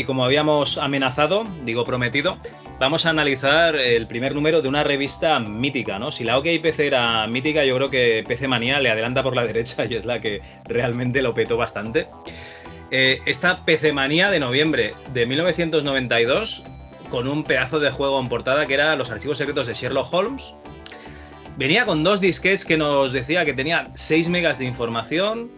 y como habíamos amenazado, digo prometido, vamos a analizar el primer número de una revista mítica, ¿no? Si la OK PC era mítica, yo creo que PC Manía le adelanta por la derecha y es la que realmente lo petó bastante. Eh, esta PC Manía de noviembre de 1992, con un pedazo de juego en portada que era Los archivos secretos de Sherlock Holmes. Venía con dos disquets que nos decía que tenía 6 megas de información,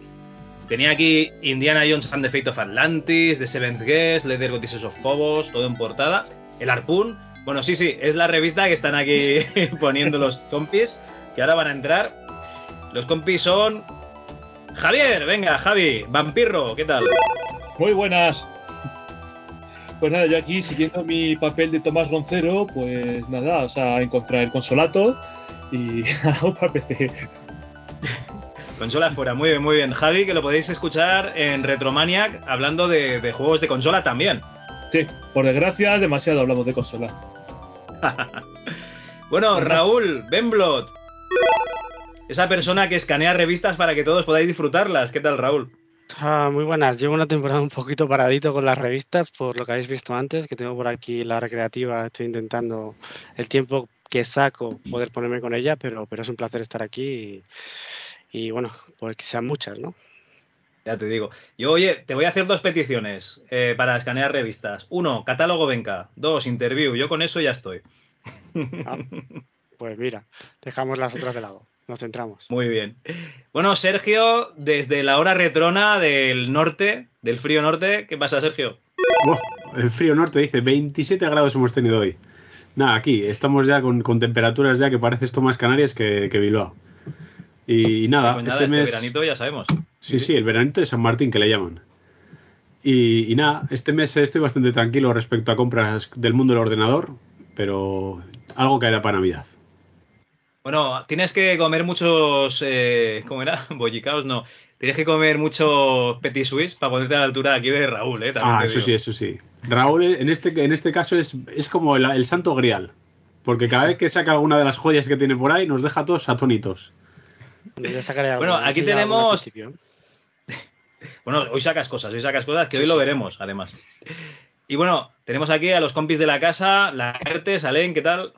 Tenía aquí Indiana Jones and the Fate of Atlantis, The Seventh Guest, Leather Goddesses of Phobos, todo en portada. El Harpoon. Bueno, sí, sí, es la revista que están aquí poniendo los compis, que ahora van a entrar. Los compis son. Javier, venga, Javi, Vampirro, ¿qué tal? Muy buenas. Pues nada, yo aquí siguiendo mi papel de Tomás Roncero, pues nada, o sea, encontrar el consolato y a PC. Consola fuera, muy bien, muy bien. Javi, que lo podéis escuchar en Retromaniac hablando de, juegos de consola también. Sí, por desgracia, demasiado hablamos de consola. bueno, Raúl, Benblot. Esa persona que escanea revistas para que todos podáis disfrutarlas. ¿Qué tal, Raúl? Ah, muy buenas. Llevo una temporada un poquito paradito con las revistas, por lo que habéis visto antes, que tengo por aquí la recreativa. Estoy intentando el tiempo que saco poder ponerme con ella, pero, pero es un placer estar aquí. Y y bueno, pues que sean muchas, ¿no? Ya te digo. Yo, oye, te voy a hacer dos peticiones eh, para escanear revistas. Uno, catálogo Venca. Dos, interview. Yo con eso ya estoy. Ah, pues mira, dejamos las otras de lado. Nos centramos. Muy bien. Bueno, Sergio, desde la hora retrona del norte, del frío norte, ¿qué pasa, Sergio? el frío norte dice 27 grados hemos tenido hoy. Nada, aquí estamos ya con, temperaturas ya que parece esto más Canarias que, que Bilbao. Y, nada, pues este, mes... veranito ya sabemos. Sí, sí, el veranito de San Martín que le llaman. Y, nada, este mes estoy bastante tranquilo respecto a compras del mundo del ordenador, pero algo caerá para Navidad. Bueno, tienes que comer muchos. Eh, ¿Cómo era? Bollicaos, no. Tienes que comer mucho petit suisse para ponerte a la altura aquí de Raúl, ¿eh? ah, eso sí, eso sí. Raúl, en este, en este caso, es, es como el, el, santo grial. Porque cada vez que saca alguna de las joyas que tiene por ahí, nos deja todos atónitos. Bueno, aquí tenemos. Bueno, hoy sacas cosas, hoy sacas cosas que hoy lo veremos, además. Y bueno, tenemos aquí a los compis de la casa, la ERTE, Salen, ¿qué tal?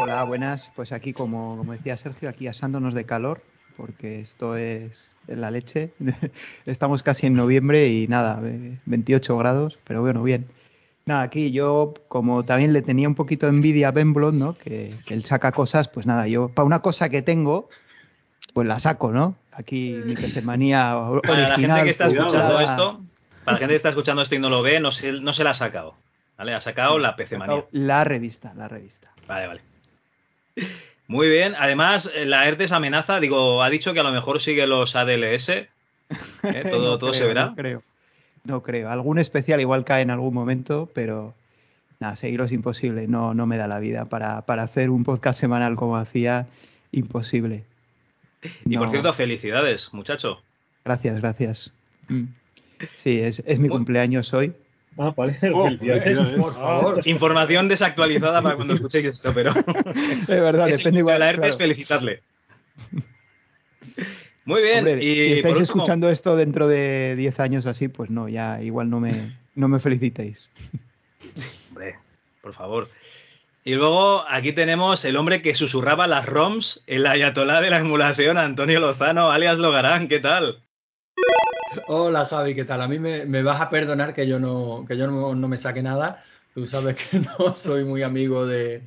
Hola, buenas. Pues aquí, como, como decía Sergio, aquí asándonos de calor, porque esto es la leche. Estamos casi en noviembre y nada, 28 grados, pero bueno, bien. Nada, aquí yo, como también le tenía un poquito de envidia a Ben Blond, ¿no? Que, que, él saca cosas, pues nada, yo, para una cosa que tengo, pues la saco, ¿no? Aquí mi manía original. Para la gente que está escuchando esto, para la gente que está escuchando esto y no lo ve, no se, no se la ha sacado. ¿Vale? Ha sacado la PC Manía. La revista, la revista. Vale, vale. Muy bien. Además, la ERTES amenaza, digo, ha dicho que a lo mejor sigue los ADLS. ¿eh? Todo, todo se verá. No creo. No creo. Algún especial igual cae en algún momento, pero nada, seguirlo es imposible. No, no me da la vida para, para hacer un podcast semanal como hacía. Imposible. Y por cierto, felicidades, muchacho. Gracias, gracias. Mm. Sí, es, mi cumpleaños hoy. Ah, vale. Oh, por favor. Información desactualizada para cuando escuchéis esto, pero. De verdad, depende igual. La ERTE es felicitarle. Muy bien. y si estáis escuchando esto dentro de 10 años o así, pues no, ya igual no me, no me felicitéis. Hombre, por favor. Y luego aquí tenemos el hombre que susurraba las ROMs, el ayatolá de la emulación, Antonio Lozano, alias Logarán, ¿qué tal? Hola Javi, ¿qué tal? A mí me, vas a perdonar que yo, no, que yo no, me saque nada. Tú sabes que no soy muy amigo de,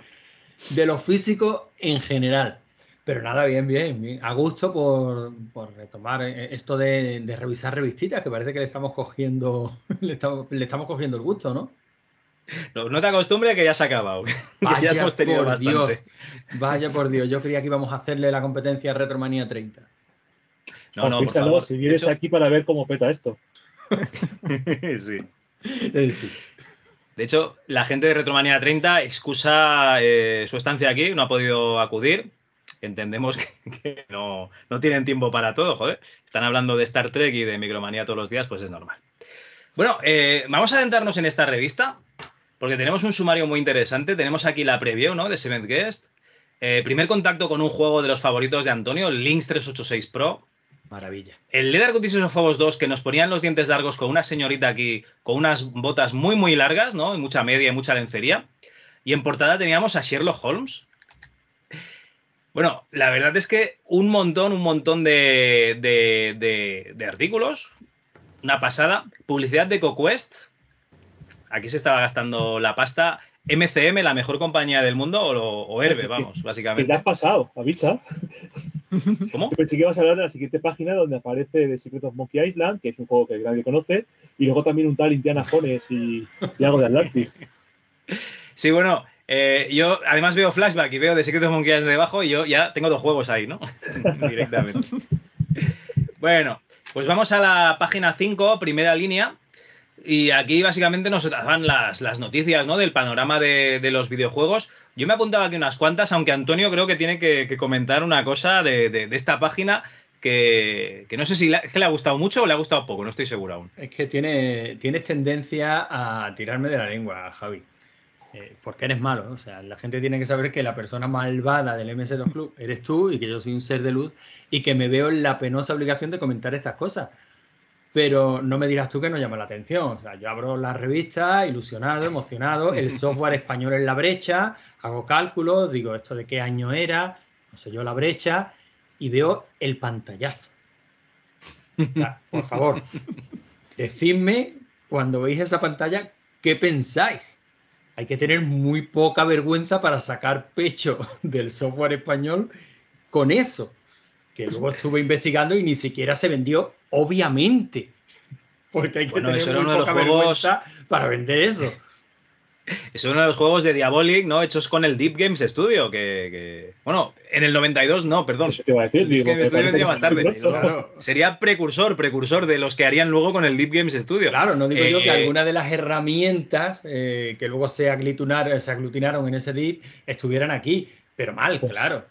de lo físico en general. Pero nada, bien, bien, A gusto por, retomar esto de, revisar revistitas, que parece que le estamos cogiendo, le estamos cogiendo el gusto, ¿no? No, te acostumbres que ya se ha acabado. Vaya por Dios. Vaya por Dios. Yo creía que íbamos a hacerle la competencia a Retromanía 30. No, no, por favor. si vienes aquí para ver cómo peta esto. sí. Eh, sí. De hecho, la gente de Retromanía 30 excusa eh, su estancia aquí, no ha podido acudir. Entendemos que, no, tienen tiempo para todo, joder. Están hablando de Star Trek y de Micromanía todos los días, pues es normal. Bueno, eh, vamos a adentrarnos en esta revista porque tenemos un sumario muy interesante. Tenemos aquí la preview, ¿no? De Seventh Guest. Eh, primer contacto con un juego de los favoritos de Antonio, Lynx 386 Pro. Maravilla. El Lethal Competition of Phobos 2, que nos ponían los dientes largos con una señorita aquí, con unas botas muy, muy largas, ¿no? Y mucha media y mucha lencería. Y en portada teníamos a Sherlock Holmes. Bueno, la verdad es que un montón, un montón de, de, de- de artículos. Una pasada. Publicidad de CoQuest. Aquí se estaba gastando la pasta. MCM, la mejor compañía del mundo, o, o Herbe, vamos, Que te básicamente. has pasado, avisa. ¿Cómo? Yo pensé que ibas a hablar de la siguiente página donde aparece The Secret of Monkey Island, que es un juego que nadie conoce, y luego también un tal Indiana Jones y, y algo de Atlantis. Sí, bueno, eh, yo además veo Flashback y veo de Secret of Monkey Island debajo y yo ya tengo dos juegos ahí, ¿no? Directamente. Bueno, pues vamos a la página 5, primera línea. Y aquí básicamente nos daban las, las noticias ¿no? del panorama de, de los videojuegos. Yo me apuntaba aquí unas cuantas, aunque Antonio creo que tiene que, comentar una cosa de, de- esta página que, que no sé si que le ha gustado mucho o le ha gustado poco, no estoy seguro aún. Es que tiene, tienes tendencia a tirarme de la lengua, Javi. Eh, porque eres malo. O sea, la gente tiene que saber que la persona malvada del MS2 Club eres tú y que yo soy un ser de luz y que me veo en la penosa obligación de comentar estas cosas. Pero no me dirás tú que no llama la atención. O sea, yo abro la revista, ilusionado, emocionado, el software español en la brecha, hago cálculos, digo esto de qué año era, no sé yo la brecha, y veo el pantallazo. O sea, por favor, decidme cuando veis esa pantalla qué pensáis. Hay que tener muy poca vergüenza para sacar pecho del software español con eso. Que luego estuve investigando y ni siquiera se vendió, obviamente. Porque hay que Bueno, tener eso era muy uno de los poca juegos- vergüenza para vender eso. Es uno de los juegos de Diabolic, ¿no? Hechos con el Deep Games Studio, que, que- Bueno, en el 92 no, perdón. Eso te iba a decir, digo, más tarde. Claro, Sería precursor, precursor de los que harían luego con el Deep Games Studio. Claro, no digo yo que Eh, alguna de las herramientas eh, que luego se aglutinaron, se aglutinaron en ese DIP estuvieran aquí, pero mal, Pues- claro.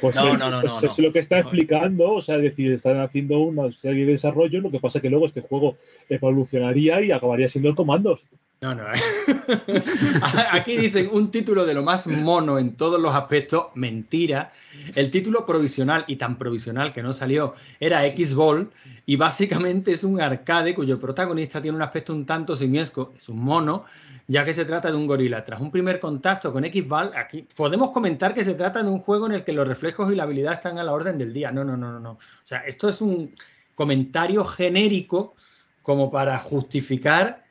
Pues, No, es, no, no, pues no, es lo que está explicando, o sea, es decir, están haciendo una serie de desarrollo, lo que pasa que luego este juego evolucionaría y acabaría siendo el Comandos. No, no. Aquí dicen un título de lo más mono en todos los aspectos. Mentira. El título provisional, y tan provisional que no salió, era X-Ball. Y básicamente es un arcade cuyo protagonista tiene un aspecto un tanto simiesco. Es un mono, ya que se trata de un gorila. Tras un primer contacto con X-Ball, aquí podemos comentar que se trata de un juego en el que los reflejos y la habilidad están a la orden del día. No, no, no, no. no. O sea, esto es un comentario genérico como para justificar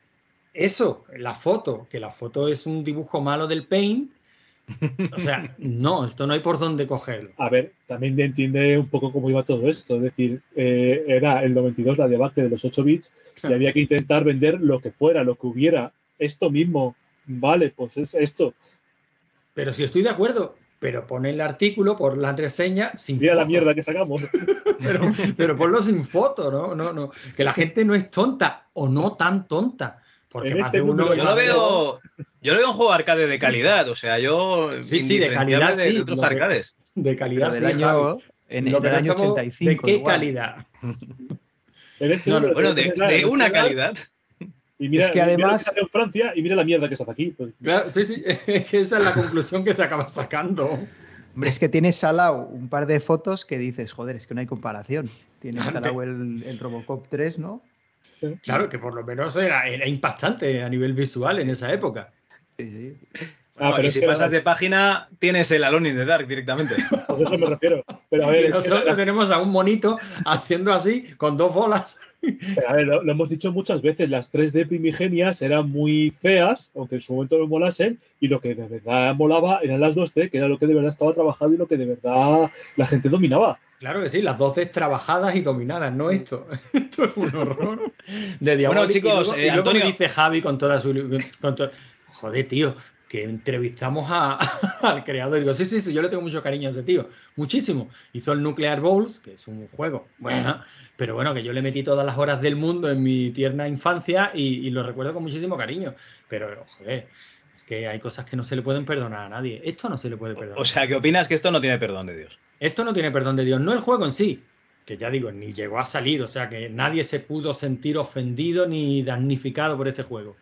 eso, la foto, que la foto es un dibujo malo del Paint. O sea, no, esto no hay por dónde cogerlo. A ver, también entiende un poco cómo iba todo esto. Es decir, eh, era el 92 la debacle de los 8 bits y había que intentar vender lo que fuera, lo que hubiera. Esto mismo, vale, pues es esto. Pero si estoy de acuerdo, pero pon el artículo, por la reseña sin Mira la foto. mierda que sacamos. Pero, pero ponlo sin foto, ¿no? No, no. Que la gente no es tonta o no tan tonta. Porque En más este de uno. número Yo lo veo. Yo lo veo un juego arcade de calidad, o sea, yo. Sí, sí, de calidad, de, sí, otros arcades. De calidad, Pero del sí, año, en Lo el año estamos- 85. ¿De qué igual. calidad? En este No, no, número Bueno, de, una calidad. Y mira, Es que mira además- hace en Francia y mira la mierda que se hace aquí. Pues, Claro, sí, sí. Es que esa es la conclusión que se acaba sacando. Hombre, es que tienes salado un par de fotos que dices, joder, es que no hay comparación. Tienes Claro. salado el, el Robocop 3, ¿no? Claro, que por lo menos era, era impactante a nivel visual en esa época. Sí, sí. Ah, pero y si pasas la- de página, tienes el Alone in the Dark directamente. Pues eso me refiero. Pero a ver, Y es que nosotros la- tenemos a un monito haciendo así, con dos bolas. a ver, lo, lo hemos dicho muchas veces, las 3D primigenias eran muy feas, aunque en su momento no molasen, y lo que de verdad molaba eran las 2D, que era lo que de verdad estaba trabajado y lo que de verdad la gente dominaba. Claro que sí, las dos D trabajadas y dominadas, no esto. Esto es un horror. De. Bueno, chicos, y luego, eh, y luego me Antonio. dice Javi con toda su. con to- Joder, tío, que entrevistamos a- al creador. Digo, sí, sí, sí, yo le tengo mucho cariño a ese tío. Muchísimo. Hizo el Nuclear Bowls, que es un juego. Bueno, pero bueno, que yo le metí todas las horas del mundo en mi tierna infancia y, y lo recuerdo con muchísimo cariño. Pero, joder. Es que hay cosas que no se le pueden perdonar a nadie. Esto no se le puede perdonar. O sea, ¿qué opinas que esto no tiene perdón de Dios? Esto no tiene perdón de Dios, no el juego en sí, que ya digo, ni llegó a salir, o sea que nadie se pudo sentir ofendido ni damnificado por este juego,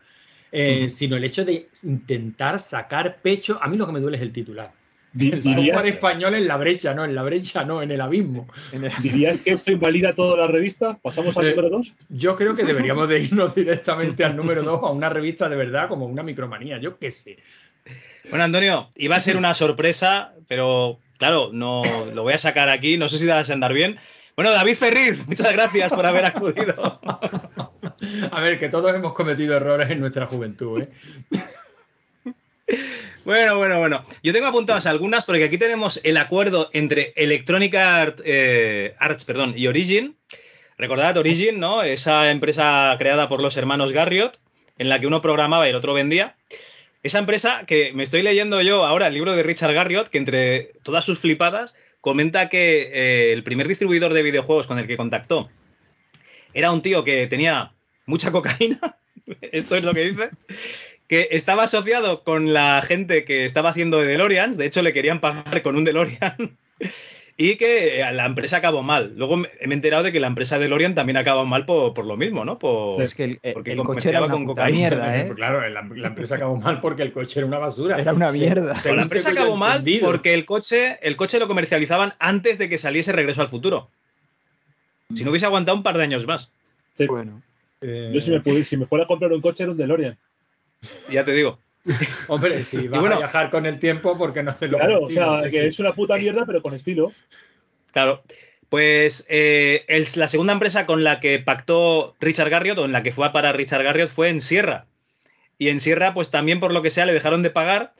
Eh, sino el hecho de intentar sacar pecho, a mí lo que me duele es el titular. El software ¿Dirías, español en la brecha, no, en la brecha, no, en el abismo. dirías que esto invalida toda la revista? ¿Pasamos al Eh, número 2? Yo creo que deberíamos de irnos directamente al número 2, a una revista de verdad como una micromanía, yo qué sé. Bueno, Antonio, iba a ser una sorpresa, pero claro, no lo voy a sacar aquí, no sé si vas a andar bien. Bueno, David Ferriz, muchas gracias por haber acudido. A ver, que todos hemos cometido errores en nuestra juventud, ¿eh? Bueno, bueno, bueno. Yo tengo apuntadas algunas porque aquí tenemos el acuerdo entre Electronic Art, eh, Arts perdón, y Origin. Recordad Origin, ¿no? Esa empresa creada por los hermanos Garriott, en la que uno programaba y el otro vendía. Esa empresa que me estoy leyendo yo ahora el libro de Richard Garriott, que entre todas sus flipadas comenta que eh, el primer distribuidor de videojuegos con el que contactó era un tío que tenía mucha cocaína. Esto es lo que dice. Que estaba asociado con la gente que estaba haciendo DeLoreans. De hecho, le querían pagar con un DeLorean. Y que eh, la empresa acabó mal. Luego me me he enterado de que la empresa DeLorean también acabó mal por, por lo mismo, ¿no? Por, es que el, el- porque el coche era una con cocaína. mierda, ¿eh? Pues claro, la, la empresa acabó mal porque el coche era una basura. Era una mierda. la empresa acabó mal entendido. porque el coche, el coche lo comercializaban antes de que saliese Regreso al Futuro. Si no hubiese aguantado un par de años más. Sí. Bueno, Eh, Yo si me, pudiera- si me fuera a comprar un coche era un DeLorean. Ya te digo. Hombre, si vas bueno. a viajar con el tiempo, porque no haces lo Claro, o sea, Sí, que sí. es una puta mierda, pero con estilo. Claro. Pues eh, el- la segunda empresa con la que pactó Richard Garriott, o en la que fue a parar Richard Garriott, fue en Sierra. Y en Sierra, pues también por lo que sea, le dejaron de pagar.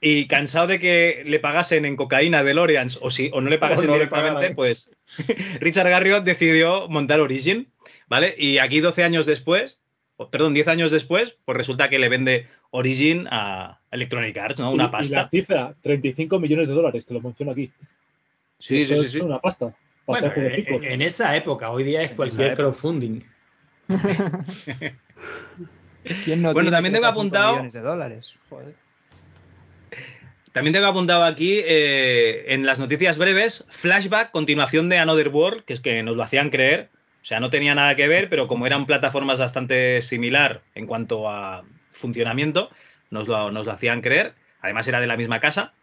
Y cansado de que le pagasen en cocaína de Lorians o, si, o no le pagasen no directamente, pues Richard Garriott decidió montar Origin, ¿vale? Y aquí 12 años después, perdón, 10 años después, pues resulta que le vende Origin a Electronic Arts, ¿no? Y- Una Y, la pasta. cifra, 35 millones de dólares, que lo menciono aquí. Sí, Eso sí, sí, sí. una pasta. Bueno, hacer en, esa época, hoy día es cualquier crowdfunding. ¿quién no Bueno, tiene también tengo 35 apuntado- millones de dólares? Joder. También tengo apuntado aquí eh, en las noticias breves, flashback, continuación de Another World, que es que nos lo hacían creer. O sea, no tenía nada que ver, pero como eran plataformas bastante similar en cuanto a funcionamiento, nos lo, nos lo hacían creer. Además era de la misma casa.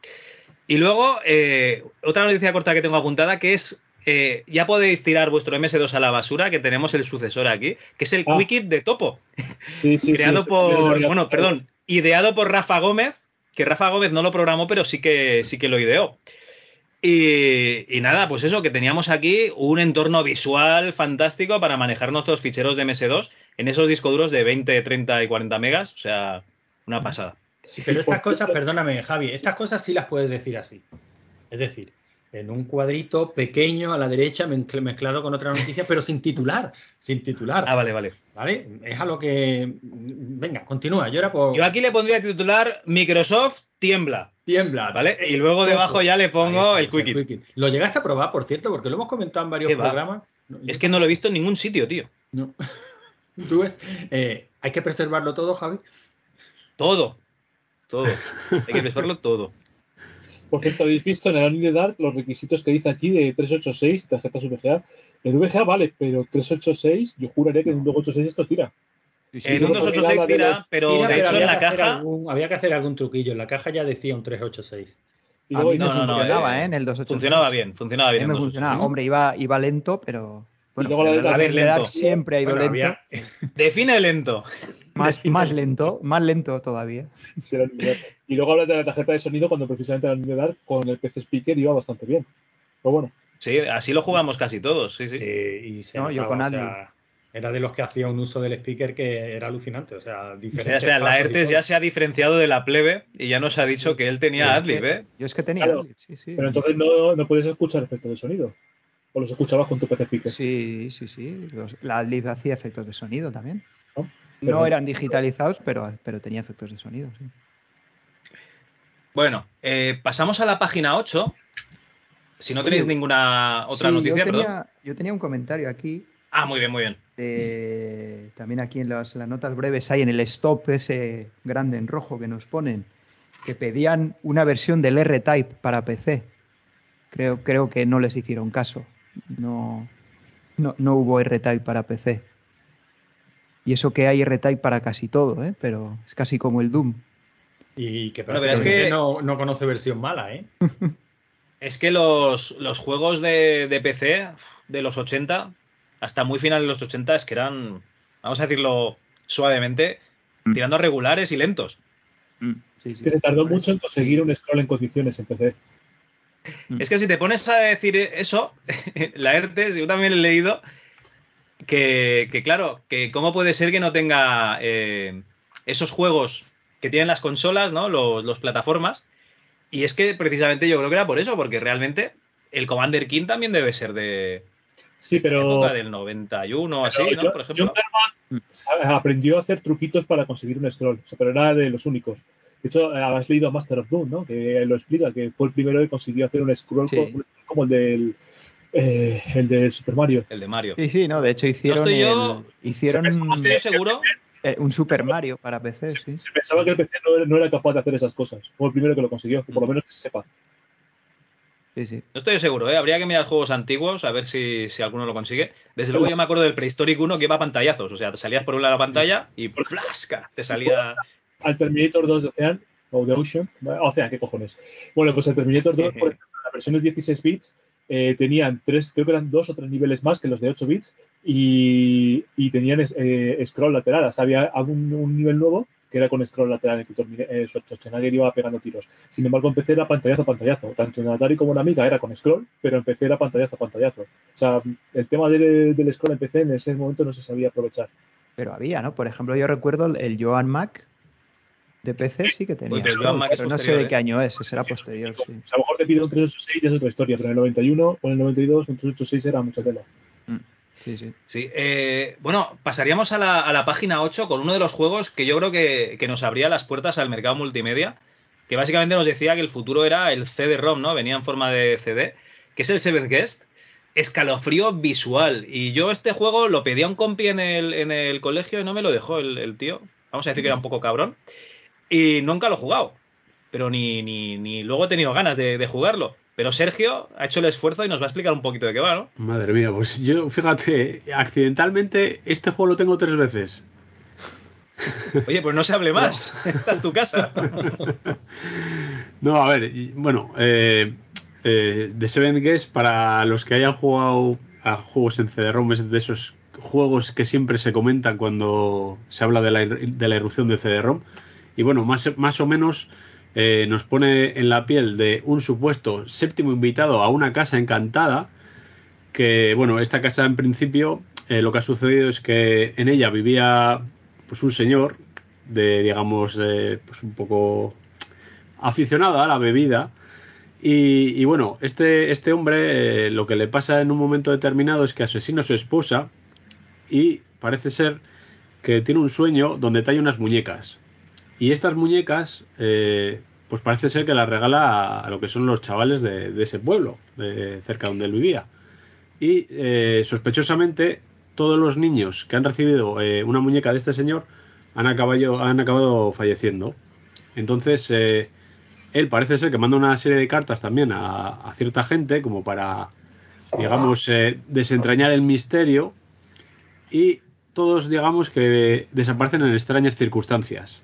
Y luego, eh, otra noticia corta que tengo apuntada, que es, eh, ya podéis tirar vuestro MS2 a la basura, que tenemos el sucesor aquí, que es el Ah. De Topo Sí, sí, creado sí, por, bueno, perdón, ideado por Rafa Gómez, que Rafa Gómez no lo programó, pero sí que, sí que lo ideó. Y, y nada, pues eso, que teníamos aquí un entorno visual fantástico para manejar nuestros ficheros de MS2 en esos discos duros de 20, 30 y 40 megas, o sea, una pasada. Sí, pero estas cosas, perdóname, Javi, estas cosas sí las puedes decir así. Es decir, en un cuadrito pequeño a la derecha mezcl- mezclado con otra noticia, pero sin titular, sin titular. Ah, vale, vale. ¿Vale? Es a lo que. Venga, continúa. Yo era por. Yo aquí le pondría titular Microsoft tiembla, Tiembla. ¿vale? Y luego debajo ya le pongo el Quickie. Lo llegaste a probar, por cierto, porque lo hemos comentado en varios programas. No, Es yo- que no lo he visto en ningún sitio, tío. No. Tú ves, eh, hay que preservarlo todo, Javi. Todo. Todo. Hay que preservarlo todo. Por cierto, habéis visto en el Anime Dark los requisitos que dice aquí de 386, tarjetas VGA. El VGA vale, pero 386, yo juraría que en un 286 esto tira. Sí, sí, En un porque 286 habla de tira, los- pero Tira, de pero hecho en había la que hacer caja... algún- había que hacer algún truquillo. En la caja ya decía un 386. Y luego dice- no, no, funcionaba, eh, ¿eh? En el 286. Funcionaba bien, funcionaba bien. me en funcionaba. 286. Hombre, iba, iba lento, pero. Bueno, luego la pero de- la a ver, lento. siempre ha ido Bueno, lento. había- Define lento. Más, más lento, más lento todavía. Sí. Y luego habla de la tarjeta de sonido cuando precisamente Anime Dark con el PC Speaker iba bastante bien. Pero bueno, Sí, así lo jugamos casi todos, sí, sí. Sí, y se No, yo con o Adli. sea, era de los que hacía un uso del speaker que era alucinante. O sea, Espera, diferentes espera, la y ERTES todo. ya se ha diferenciado de la plebe y ya nos ha dicho Sí. que él tenía Adlib, que- ¿eh? Yo es que tenía. Claro, Adlib, sí, sí. pero entonces no, no puedes escuchar efectos de sonido. O los escuchabas con tu PC Speaker. Sí, sí, sí. Los- la Adlib hacía efectos de sonido también. ¿no? No eran digitalizados, pero, pero tenía efectos de sonido, sí. Bueno, eh, pasamos a la página 8. Si no tenéis Oye, ninguna otra Sí, noticia, yo perdón. tenía, yo tenía un comentario aquí. Ah, muy bien, muy bien. de- también aquí en las, las notas breves hay en el stop ese grande en rojo que nos ponen que pedían una versión del R-Type para PC. Creo, creo que no les hicieron caso. No, no, no hubo R-Type para PC. Y eso que hay R-Type para casi todo, ¿eh? pero es casi como el Doom. Y que Bueno, pero es que- no, no conoce versión mala, ¿eh? Es que los, los juegos de, de PC de los 80, hasta muy final de los 80, es que eran, vamos a decirlo suavemente, Mm. tirando a regulares y lentos. Sí, sí. Que se tardó mucho eso. en conseguir un scroll en condiciones en PC. Mm. Es que si te pones a decir eso, la ERTES, yo también he leído que, que, claro, que cómo puede ser que no tenga eh, esos juegos que tienen las consolas, ¿no? Los, los plataformas. Y es que precisamente yo creo que era por eso, porque realmente el Commander King también debe ser de Sí, pero época del 91 o así, ¿no? Por ejemplo. John sa- aprendió a hacer truquitos para conseguir un scroll, o sea, pero era de los únicos. De hecho, eh, has leído Master of Doom, ¿no? Que lo explica, que fue el primero que consiguió hacer un scroll Sí. como, como el del eh, el del Super Mario. El de Mario. Sí, sí, no, de hecho hicieron, estoy yo- el- hicieron Se No estoy seguro. eh, un Super Mario para PC, sí. Se pensaba que el PC no era, no era capaz de hacer esas cosas. Fue el primero que lo consiguió, por lo menos que se sepa. Sí, sí. No estoy seguro, ¿eh? Habría que mirar juegos antiguos a ver si, si alguno lo consigue. Desde luego yo me acuerdo del Prehistoric 1 que iba a pantallazos. O sea, te salías por un lado de la pantalla y ¡flasca! Te salía... Al Terminator 2 de Ocean, o de Ocean, Ocean, ¿qué cojones? Bueno, pues el Terminator 2, por ejemplo, la versión de 16 bits, eh, tenían tres, creo que eran dos o tres niveles más que los de 8 bits y, y tenían eh, scroll lateral. O sea, había un, un nivel nuevo que era con scroll lateral en que eh, Schwarzenegger iba pegando tiros. Sin embargo, en PC era pantallazo a pantallazo. Tanto en Atari como en Amiga era con scroll, pero en PC era pantallazo a pantallazo. O sea, el tema del, del scroll en PC en ese momento no se sabía aprovechar. Pero había, ¿no? Por ejemplo, yo recuerdo el- el Joan Mac de PC sí que tenía. Uy, pero el Joan Mac es pero no sé de ¿eh? qué año es, ese era posterior, sí. O sea, a lo mejor te pide un 386 y es otra historia, pero en el 91 o en el 92 un 386 era mucha tela. Sí, sí. Sí, eh, bueno, pasaríamos a la, a la página 8 con uno de los juegos que yo creo que, que nos abría las puertas al mercado multimedia, que básicamente nos decía que el futuro era el CD-ROM, ¿no? Venía en forma de CD, que es el Seventh Guest. Escalofrío visual. Y yo este juego lo pedí a un compi en el, en el colegio y no me lo dejó el, el tío. Vamos a decir que era un poco cabrón. Y nunca lo he jugado. Pero ni, ni, ni luego he tenido ganas de, de jugarlo. Pero Sergio ha hecho el esfuerzo y nos va a explicar un poquito de qué va, ¿no? Madre mía, pues yo, fíjate, accidentalmente este juego lo tengo tres veces. Oye, pues no se hable más. Esta es tu casa. No, a ver, bueno, eh, eh, The Seven Guest, para los que hayan jugado a juegos en CD-ROM, es de esos juegos que siempre se comentan cuando se habla de la, de la irrupción de CD-ROM. Y bueno, más, más o menos eh, nos pone en la piel de un supuesto séptimo invitado a una casa encantada. Que bueno, esta casa en principio eh, lo que ha sucedido es que en ella vivía pues un señor de digamos pues un poco aficionado a la bebida. Y, bueno, este, este hombre eh, lo que le pasa en un momento determinado es que asesina a su esposa y parece ser que tiene un sueño donde trae unas muñecas. Y estas muñecas, eh, pues parece ser que las regala a, lo que son los chavales de, ese pueblo, de cerca donde él vivía. Y eh, sospechosamente, todos los niños que han recibido eh, una muñeca de este señor han acabado, han acabado falleciendo. Entonces, él parece ser que manda una serie de cartas también a, a cierta gente como para, digamos, desentrañar el misterio y todos, digamos, que desaparecen en extrañas circunstancias.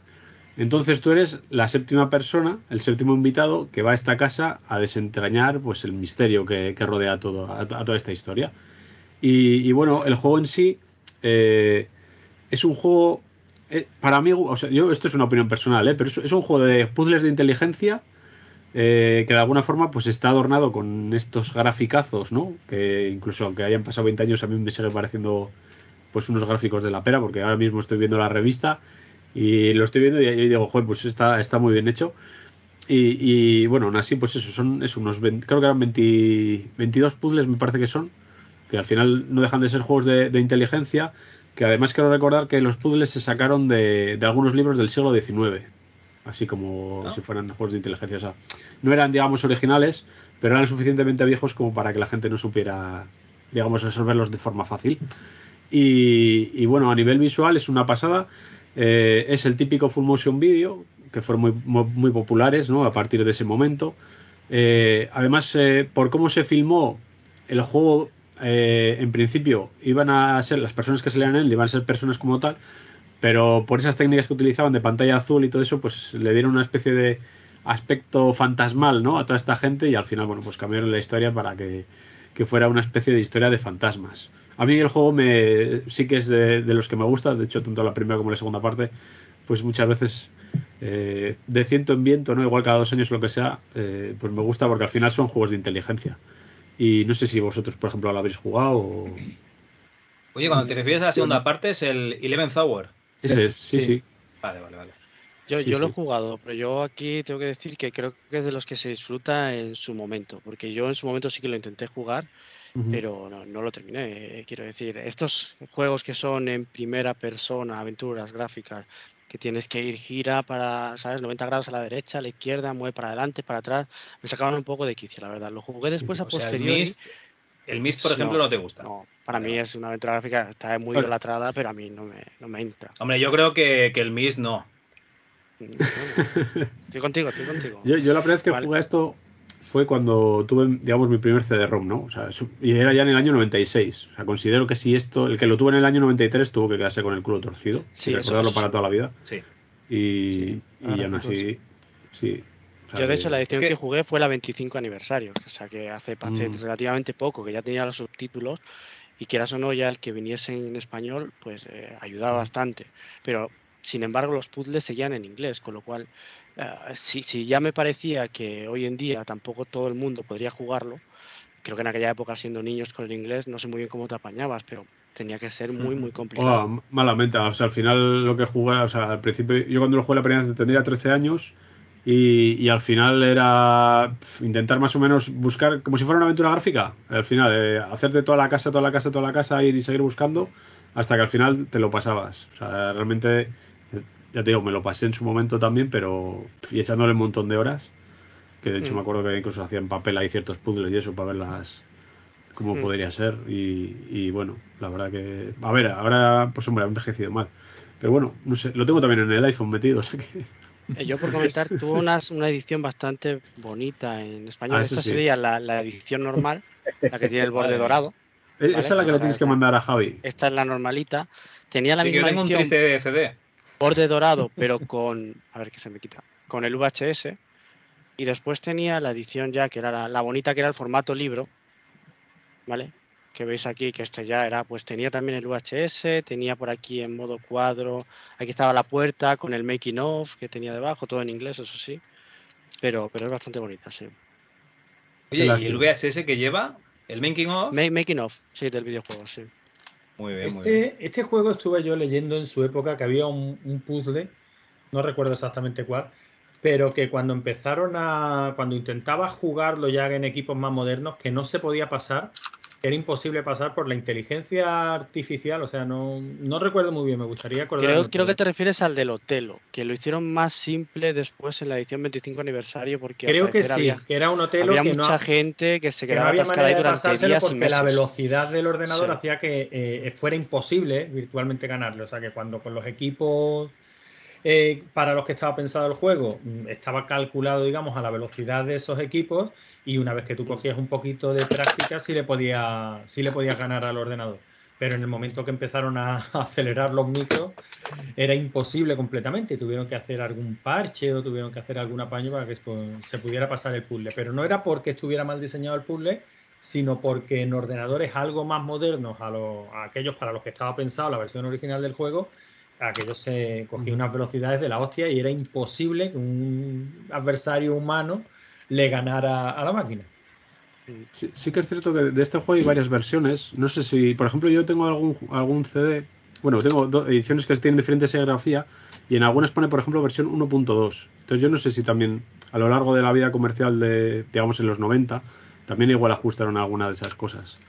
Entonces tú eres la séptima persona, el séptimo invitado que va a esta casa a desentrañar pues el misterio que, rodea todo, a, toda esta historia. Y, y bueno, el juego en sí eh, es un juego, eh, para mí, o sea, yo esto es una opinión personal, eh, pero es, es un juego de puzzles de inteligencia eh, que de alguna forma pues está adornado con estos graficazos, ¿no? Que incluso aunque hayan pasado 20 años a mí me sigue pareciendo pues unos gráficos de la pera, porque ahora mismo estoy viendo la revista y lo estoy viendo y, y digo, joder, pues está, está muy bien hecho. Y, y, bueno, aún así, pues eso, son es unos 20, creo que eran 20, 22 puzzles, me parece que son, que al final no dejan de ser juegos de, de inteligencia, que además quiero recordar que los puzzles se sacaron de, de algunos libros del siglo XIX, así como ¿No? si fueran juegos de inteligencia. O sea, no eran, digamos, originales, pero eran suficientemente viejos como para que la gente no supiera, digamos, resolverlos de forma fácil. Y, y bueno, a nivel visual es una pasada. Eh, es el típico full motion video, que fueron muy, muy, populares ¿no? a partir de ese momento. Eh, además, eh, por cómo se filmó el juego, eh, en principio iban a ser las personas que salían en él, iban a ser personas como tal, Pero por esas técnicas que utilizaban de pantalla azul y todo eso, pues le dieron una especie de aspecto fantasmal, ¿no? A toda esta gente y al final, bueno, pues cambiaron la historia para que, que fuera una especie de historia de fantasmas. A mí el juego me sí que es de, de los que me gusta, de hecho, tanto la primera como la segunda parte, pues muchas veces eh, de ciento en viento, ¿no? Igual cada dos años lo que sea, eh, pues me gusta porque al final son juegos de inteligencia. Y no sé si vosotros, por ejemplo, lo habéis jugado o... Oye, cuando te refieres a la segunda parte es el Eleventh Hour. Ese es, sí, sí. sí. Vale, vale, vale. Yo, Sí, yo lo he jugado, pero yo aquí tengo que decir que creo que es de los que se disfruta en su momento, porque yo en su momento sí que lo intenté jugar, Pero no, no lo terminé. eh, Quiero decir, estos juegos que son en primera persona, aventuras gráficas, que tienes que ir gira para, ¿sabes? 90 grados a la derecha, a la izquierda, mueve para adelante, para atrás, me sacaban un poco de quicio, la verdad. Lo jugué después a O sea, el posteriori. Mist, el Mist, por ejemplo, no, te gusta. No, para mí es una aventura gráfica, está muy Vale. idolatrada, pero a mí no me, no me entra. Hombre, yo creo que, que el Mist no. Bueno, estoy contigo, estoy contigo. Yo, yo la primera vez que Vale. jugué a esto fue cuando tuve, digamos, mi primer CD-ROM, ¿no? O sea, y era ya en el año 96. O sea, considero que si esto, el que lo tuvo en el año 93 tuvo que quedarse con el culo torcido. Sí, y recordarlo es. para toda la vida. Sí. Y, Sí, y ahora aún recuerdo así, sí. O sea, Yo, de hecho, la edición Es que... que- jugué fue la 25 aniversario, o sea que hace, hace Mm. relativamente poco, que ya tenía los subtítulos y quieras o no, ya el que viniese en español, pues eh, ayudaba Mm. bastante. Pero, sin embargo, los puzzles seguían en inglés, con lo cual, eh, si, si ya me parecía que hoy en día tampoco todo el mundo podría jugarlo, creo que en aquella época, siendo niños con el inglés, no sé muy bien cómo te apañabas, pero tenía que ser muy, muy complicado. Oh, malamente, o sea, al final lo que jugué, o sea, al principio, yo cuando lo jugué la primera vez tendría 13 años y, y al final era intentar más o menos buscar, como si fuera una aventura gráfica, al final, eh, hacerte toda la casa, toda la casa, toda la casa, ir y seguir buscando hasta que al final te lo pasabas. O sea, realmente, ya te digo, me lo pasé en su momento también, pero y echándole un montón de horas, que de hecho Mm. me acuerdo que incluso hacían papel ahí ciertos puzzles y eso para verlas cómo Mm. podría ser y, y bueno, la verdad que a ver, ahora pues hombre ha envejecido mal. Pero bueno, no sé, lo tengo también en el iPhone metido, o sea que Eh, Yo por comentar, tuvo unas, una edición bastante bonita en español. Ah, Esta sí. sería la, la edición normal, la que tiene el borde dorado. esa Vale, es la que le tienes es que mandar a Javi. Esta es la normalita. Tenía la Sí, que yo misma tengo un edición, triste CD. Borde dorado, pero con. A ver qué se me quita. Con el VHS. Y después tenía la edición ya, que era la, la bonita, que era el formato libro. ¿Vale? Que veis aquí, que este ya era, pues tenía también el VHS, tenía por aquí en modo cuadro, aquí estaba la puerta con el making of que tenía debajo, todo en inglés, eso sí. Pero, pero es bastante bonita, sí. Oye, ¿y el VHS que lleva? ¿El making of? Ma- making of, sí, del videojuego, sí. Muy bien. Este, este juego estuve yo leyendo en su época que había un, puzzle, no recuerdo exactamente cuál, pero que cuando empezaron a. cuando intentaba jugarlo ya en equipos más modernos, que no se podía pasar, era imposible pasar por la inteligencia artificial, o sea, no, no recuerdo muy bien, me gustaría acordarme. Creo, creo que te refieres al del Otelo, que lo hicieron más simple después en la edición 25 aniversario, porque Creo que sí, había, que era un hotel había que mucha no, gente que se que no quedaba había de durante días y porque la meses. velocidad del ordenador Sí. hacía que eh, fuera imposible virtualmente ganarle. O sea que cuando con los equipos eh, para los que estaba pensado el juego mm, estaba calculado, digamos, a la velocidad de esos equipos y una vez que tú cogías un poquito de práctica sí le, podía, sí le podías ganar al ordenador. Pero en el momento que empezaron a acelerar los micros era imposible completamente tuvieron que hacer algún parche o tuvieron que hacer algún apaño para que se pudiera pasar el puzzle. Pero no era porque estuviera mal diseñado el puzzle, sino porque en ordenadores algo más modernos a, los- a aquellos para los que estaba pensado la versión original del juego, aquellos se cogían unas velocidades de la hostia y era imposible que un adversario humano le ganara a la máquina. Sí, sí que es cierto que de este juego hay varias versiones. No sé si, por ejemplo, yo tengo algún, algún CD. Bueno, tengo dos ediciones que tienen diferente serigrafía y en algunas pone, por ejemplo, versión 1.2. Entonces yo no sé si también a lo largo de la vida comercial de, digamos, en los 90, también igual ajustaron alguna de esas cosas.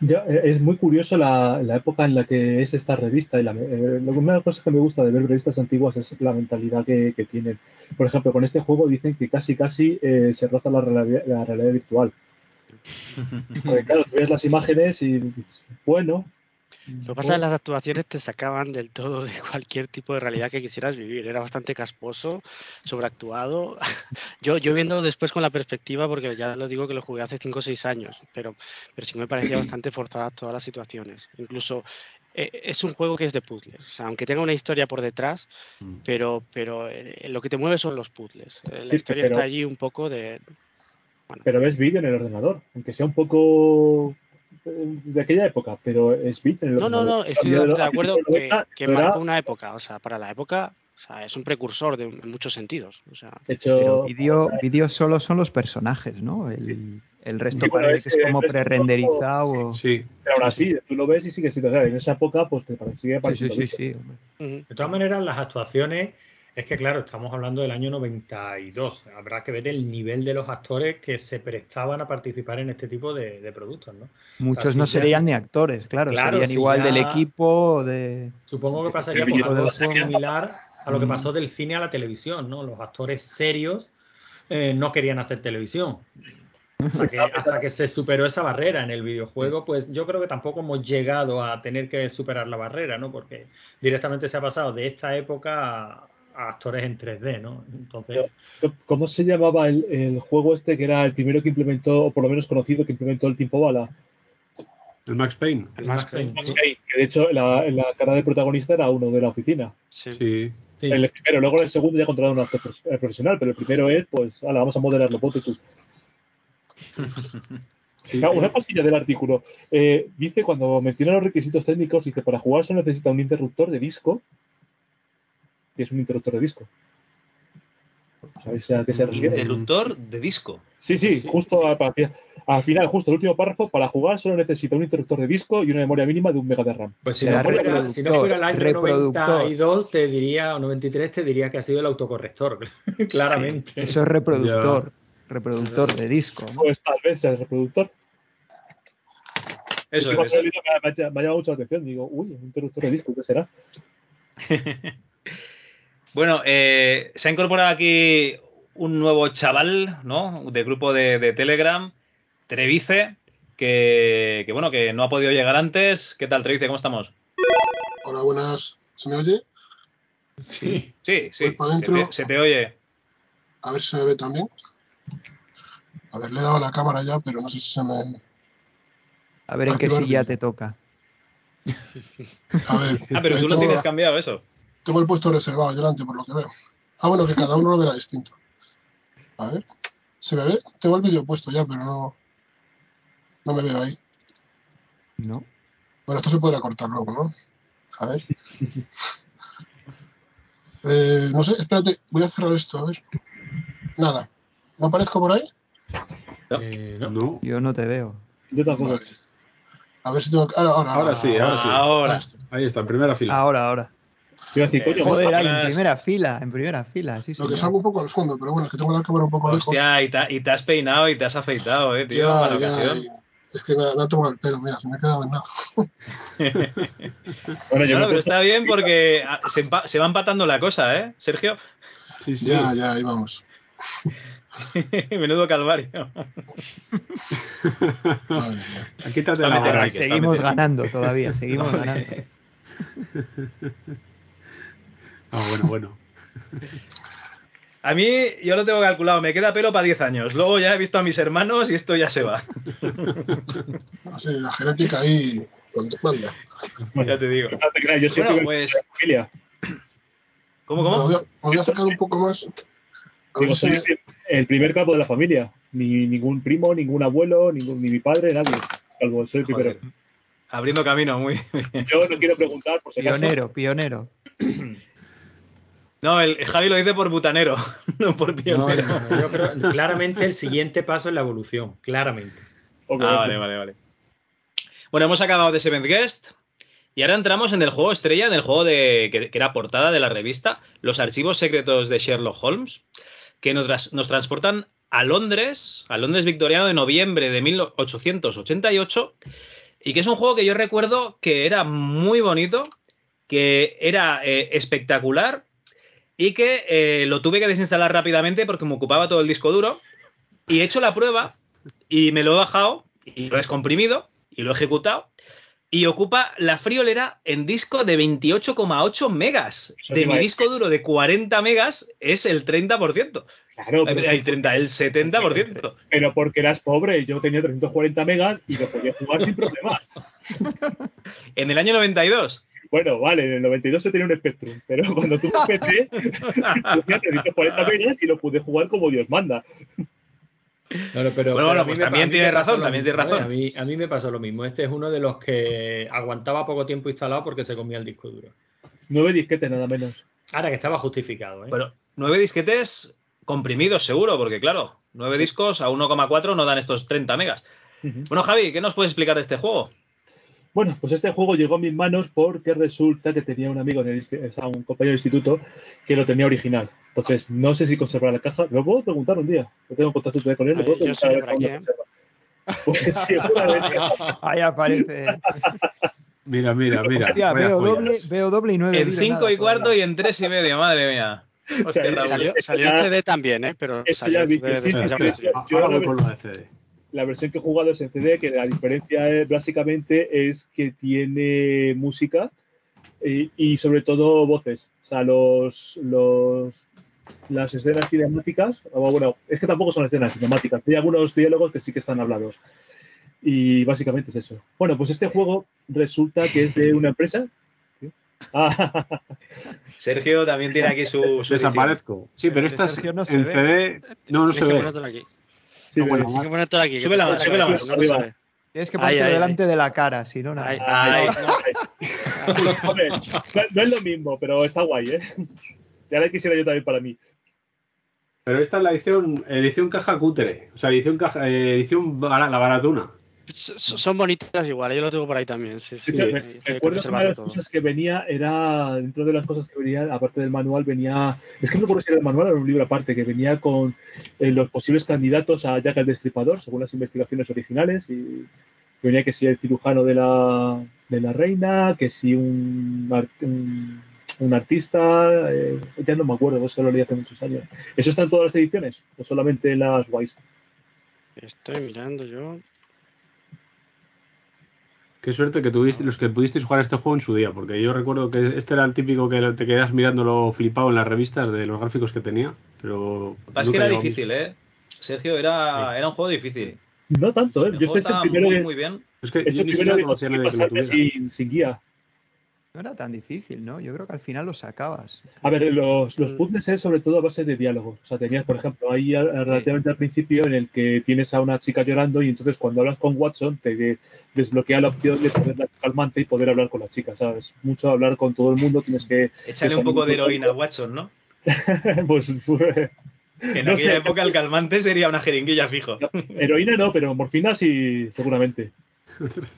Ya, eh, es muy curioso la, la época en la que es esta revista. Y la, eh, una de las cosas que me gusta de ver revistas antiguas es la mentalidad que, que tienen. Por ejemplo, con este juego dicen que casi casi eh, se roza la realidad, la realidad virtual. Porque claro, tú ves las imágenes y dices, bueno. Lo que pasa es que las actuaciones te sacaban del todo de cualquier tipo de realidad que quisieras vivir. Era bastante casposo, sobreactuado. Yo, yo viéndolo después con la perspectiva, porque ya lo digo que lo jugué hace 5 o 6 años, pero, pero sí me parecía bastante forzadas todas las situaciones. Incluso eh, es un juego que es de puzzles. O sea, aunque tenga una historia por detrás, Mm. pero, pero eh, lo que te mueve son los puzzles. Eh, La Sí, historia pero- está allí un poco de. Pero ves vídeo en el ordenador, aunque sea un poco de aquella época, pero vídeo en el No, no, no, estoy de acuerdo que, los 90, que marcó una época. O sea, para la época, o sea, es un precursor de, en muchos sentidos. O sea, hecho, vídeo, vídeo solo son los personajes, ¿no? El, el resto Sí, parece es que es como pre-renderizado. o- Sí, pero aún así, tú lo ves y sigue siendo, o sea, en esa época, pues te parecía Sí, sí, sí, sí. De todas maneras, las actuaciones, es que claro, estamos hablando del año 92. Habrá que ver el nivel de los actores que se prestaban a participar en este tipo de, de productos, ¿no? Muchos no serían ni actores, claro, Claro, serían si igual ya- del equipo de... Supongo que pasaría por algo similar a lo que pasó del cine a la televisión, ¿no? Los actores serios eh, no querían hacer televisión. Hasta que, hasta que se superó esa barrera en el videojuego, pues yo creo que tampoco hemos llegado a tener que superar la barrera, ¿no? Porque directamente se ha pasado de esta época a, actores en 3D, ¿no? Entonces, ¿Cómo se llamaba el, el juego este que era el primero que implementó, o por lo menos conocido, que implementó el tiempo bala? el Max Payne. El Max Max Payne, Payne, sí. Sí, que de hecho la, la cara del protagonista era uno de la oficina. Sí. Sí. el primero, luego en el segundo ya contrataron un actor eh, profesional, pero el primero es, pues, ala, vamos a modelarlo, ponte tú. Sí. Claro, una cosilla del artículo. Eh, dice, cuando menciona los requisitos técnicos, dice, para jugar se necesita un interruptor de disco. Que es un interruptor de disco? ¿Sabéis a qué se refiere? Interruptor de disco. Sí, sí, Sí, justo sí. Al, al- al final, justo el último párrafo, para jugar solo necesita un interruptor de disco y una memoria mínima de un mega de RAM. Pues si no, fuera, si no fuera el año reproductor. 92, te diría, o 93, te diría que ha sido el autocorrector, claramente. Eso es reproductor, reproductor de disco. ¿no? Pues tal vez sea el reproductor. Eso Es me ha- me ha llamado mucho la atención. Digo, uy, un interruptor de disco, ¿qué será? Bueno, eh, se ha incorporado aquí un nuevo chaval, ¿no? De grupo de, de Telegram, Trevice, que, que, bueno, que no ha podido llegar antes. ¿Qué tal, Trevice? ¿Cómo estamos? Hola, buenas. ¿Se me oye? Sí. Sí, sí, Voy para se te, se te oye. A ver si se me ve también. A ver, le he dado a la cámara ya, pero no sé si se me. A ver en qué silla te toca. A ver. Ah, pero tú no tengo, tienes cambiado eso. Tengo el puesto reservado delante, por lo que veo. Ah, bueno, que cada uno lo verá distinto. A ver. ¿Se me ve? Tengo el vídeo puesto ya, pero no. No me veo ahí. ¿No? Bueno, esto se podrá cortar luego, ¿no? A ver. Eh, no sé, espérate, voy a cerrar esto, a ver. Nada. ¿No aparezco por ahí? Eh, no. No. Yo no te veo. Yo tampoco. Vale. A ver si tengo. Ahora, ahora. Ahora sí, ahora sí. Ahora. Ahí está, en primera fila. Ahora, ahora. Iba a decir, coño, Joder, ahí en primera fila, en primera fila, sí, Lo que salgo un poco al fondo, pero bueno, es que tengo la cámara un poco lejos. Hostia, y te, y te has peinado y te has afeitado, eh, tío, Ya, para la ya, ocasión. Es que me, ha- me ha tomado el pelo, mira, se me ha quedado en nada. Bueno, yo No, pero está bien porque ah, se, empa- se va empatando la cosa, ¿eh, Sergio? Sí, sí. Ya, ya, ahí vamos. Menudo calvario. Quítate Está la. Seguimos ganando todavía, seguimos ganando. Ah, bueno, bueno. A mí, yo lo tengo calculado, me queda pelo para 10 años. Luego ya he visto a mis hermanos y esto ya se va. No sé, la genética ahí. Ya te digo. no te creas, yo siempre Bueno, pues. la familia. ¿Cómo, cómo? voy, a, voy a acercar un poco más. Digo, soy el primer calvo de la familia. Ni ningún primo, ningún abuelo, ningún, ni mi padre, nadie. Calvo, soy el primero. Joder. Abriendo camino, muy bien. Yo no quiero preguntar, por si acaso. Pionero, pionero. No, el Javi lo dice por butanero, no por No, pionero. no, yo creo claramente el siguiente paso es la evolución, claramente. Ok, Ah, vale, vale, vale. Bueno, hemos acabado de Seventh Guest y ahora entramos en el juego estrella, en el juego de, que, que era portada de la revista, Los archivos secretos de Sherlock Holmes, que nos, nos transportan a Londres, a Londres victoriano de noviembre de 1888, y que es un juego que yo recuerdo que era muy bonito, que era eh, espectacular y que eh, lo tuve que desinstalar rápidamente porque me ocupaba todo el disco duro. Y he hecho la prueba y me lo he bajado y lo he descomprimido y lo he ejecutado. y ocupa la friolera en disco de 28,8 megas. Eso De mi disco duro de 40 megas es el 30%. Claro, pero, El 30, el 70%. pero porque eras pobre. Yo tenía 340 megas y lo podía jugar sin problemas. En el año 92. Bueno, vale, en el 92 se tenía un Spectrum, pero cuando tuve un PC, tenía 340 megas y lo pude jugar como Dios manda. Claro, pero, Bueno, bueno, a mí pues también tiene razón, también tiene razón. ¿eh? A mí, a mí me pasó lo mismo. Este es uno de los que aguantaba poco tiempo instalado porque se comía el disco duro. Nueve disquetes nada menos. Ahora que estaba justificado, ¿eh? Pero nueve disquetes comprimidos, seguro, porque claro, nueve discos a 1,4 no dan estos 30 megas. Bueno, Javi, ¿qué nos puedes explicar de este juego? Bueno, pues este juego llegó a mis manos porque resulta que tenía un amigo, en el, o sea, un compañero de instituto, que lo tenía original. Entonces, no sé si conservará la caja. Lo puedo preguntar un día. Yo tengo contacto todavía con él. Yo por aquí, ¿eh? conserva. Pues. Ahí aparece. Mira, mira, mira. Hostia, veo doble, veo doble y nueve. En mira, 5 nada, y cuarto y en 3 y medio, madre mía. O sea. Salió, salió en CD también, ¿eh? Pero salió ya CD sí, sí, sí. Yo Ahora la versión que he jugado es en CD, que la diferencia es, básicamente es que tiene música y, y sobre todo voces. O sea, los, los las escenas cinemáticas, o bueno, es que tampoco son escenas cinemáticas, hay algunos diálogos que sí que están hablados. Y básicamente es eso. Bueno, pues este juego resulta que es de una empresa. Ah, Sergio también tiene aquí su. su edición. Desaparezco. Sí, pero de esta es no en ve. CD. No, no se ve. aquí. Sí, No, bueno, que ponértelo aquí. que Súbela te más, puede súbela caer, más, no, no se arriba. ve. Tienes que ahí, delante de la cara, si no, nada. Ay, no, no es lo mismo, pero está guay, ¿eh? Ya la quisiera yo también para mí. Pero esta es la edición, edición caja cutre. O sea, edición caja, eh, edición la baratuna. Son bonitas igual, yo lo tengo por ahí también. Sí, sí, hecho, me- que recuerdo que una de las todo. cosas que venía era, dentro de las cosas que venía, aparte del manual, venía, es que no recuerdo si era el manual o era un libro aparte, que venía con eh, los posibles candidatos a Jack el Destripador, según las investigaciones originales, y venía que si el cirujano de la, de la reina, que si un, un, un artista, eh, ya no me acuerdo, eso lo leí hace muchos años. ¿Eso está en todas las ediciones? ¿O solamente en las guays? Estoy mirando yo. Qué suerte que tuviste los que pudisteis jugar este juego en su día, porque yo recuerdo que este era el típico que te quedas mirándolo flipado en las revistas de los gráficos que tenía, pero Es que era difícil, ¿eh? Sergio, era, Sí. era un juego difícil. No tanto, ¿eh? El Yo este es el estaba primero muy, que, muy bien. Es que es yo el ni primero siquiera que que tuviera. sin, sin guía. No era tan difícil, ¿no? Yo creo que al final lo sacabas. A ver, los, los puzzles es sobre todo a base de diálogo. O sea, tenías, por ejemplo, ahí relativamente al principio en el que tienes a una chica llorando y entonces cuando hablas con Watson te de- desbloquea la opción de poner la calmante y poder hablar con la chica, ¿sabes? Mucho hablar con todo el mundo, tienes que... Échale Eso un poco no- de heroína a Watson, ¿no? pues, En No aquella sé. época el calmante sería una jeringuilla fijo. heroína no, pero morfina sí, seguramente.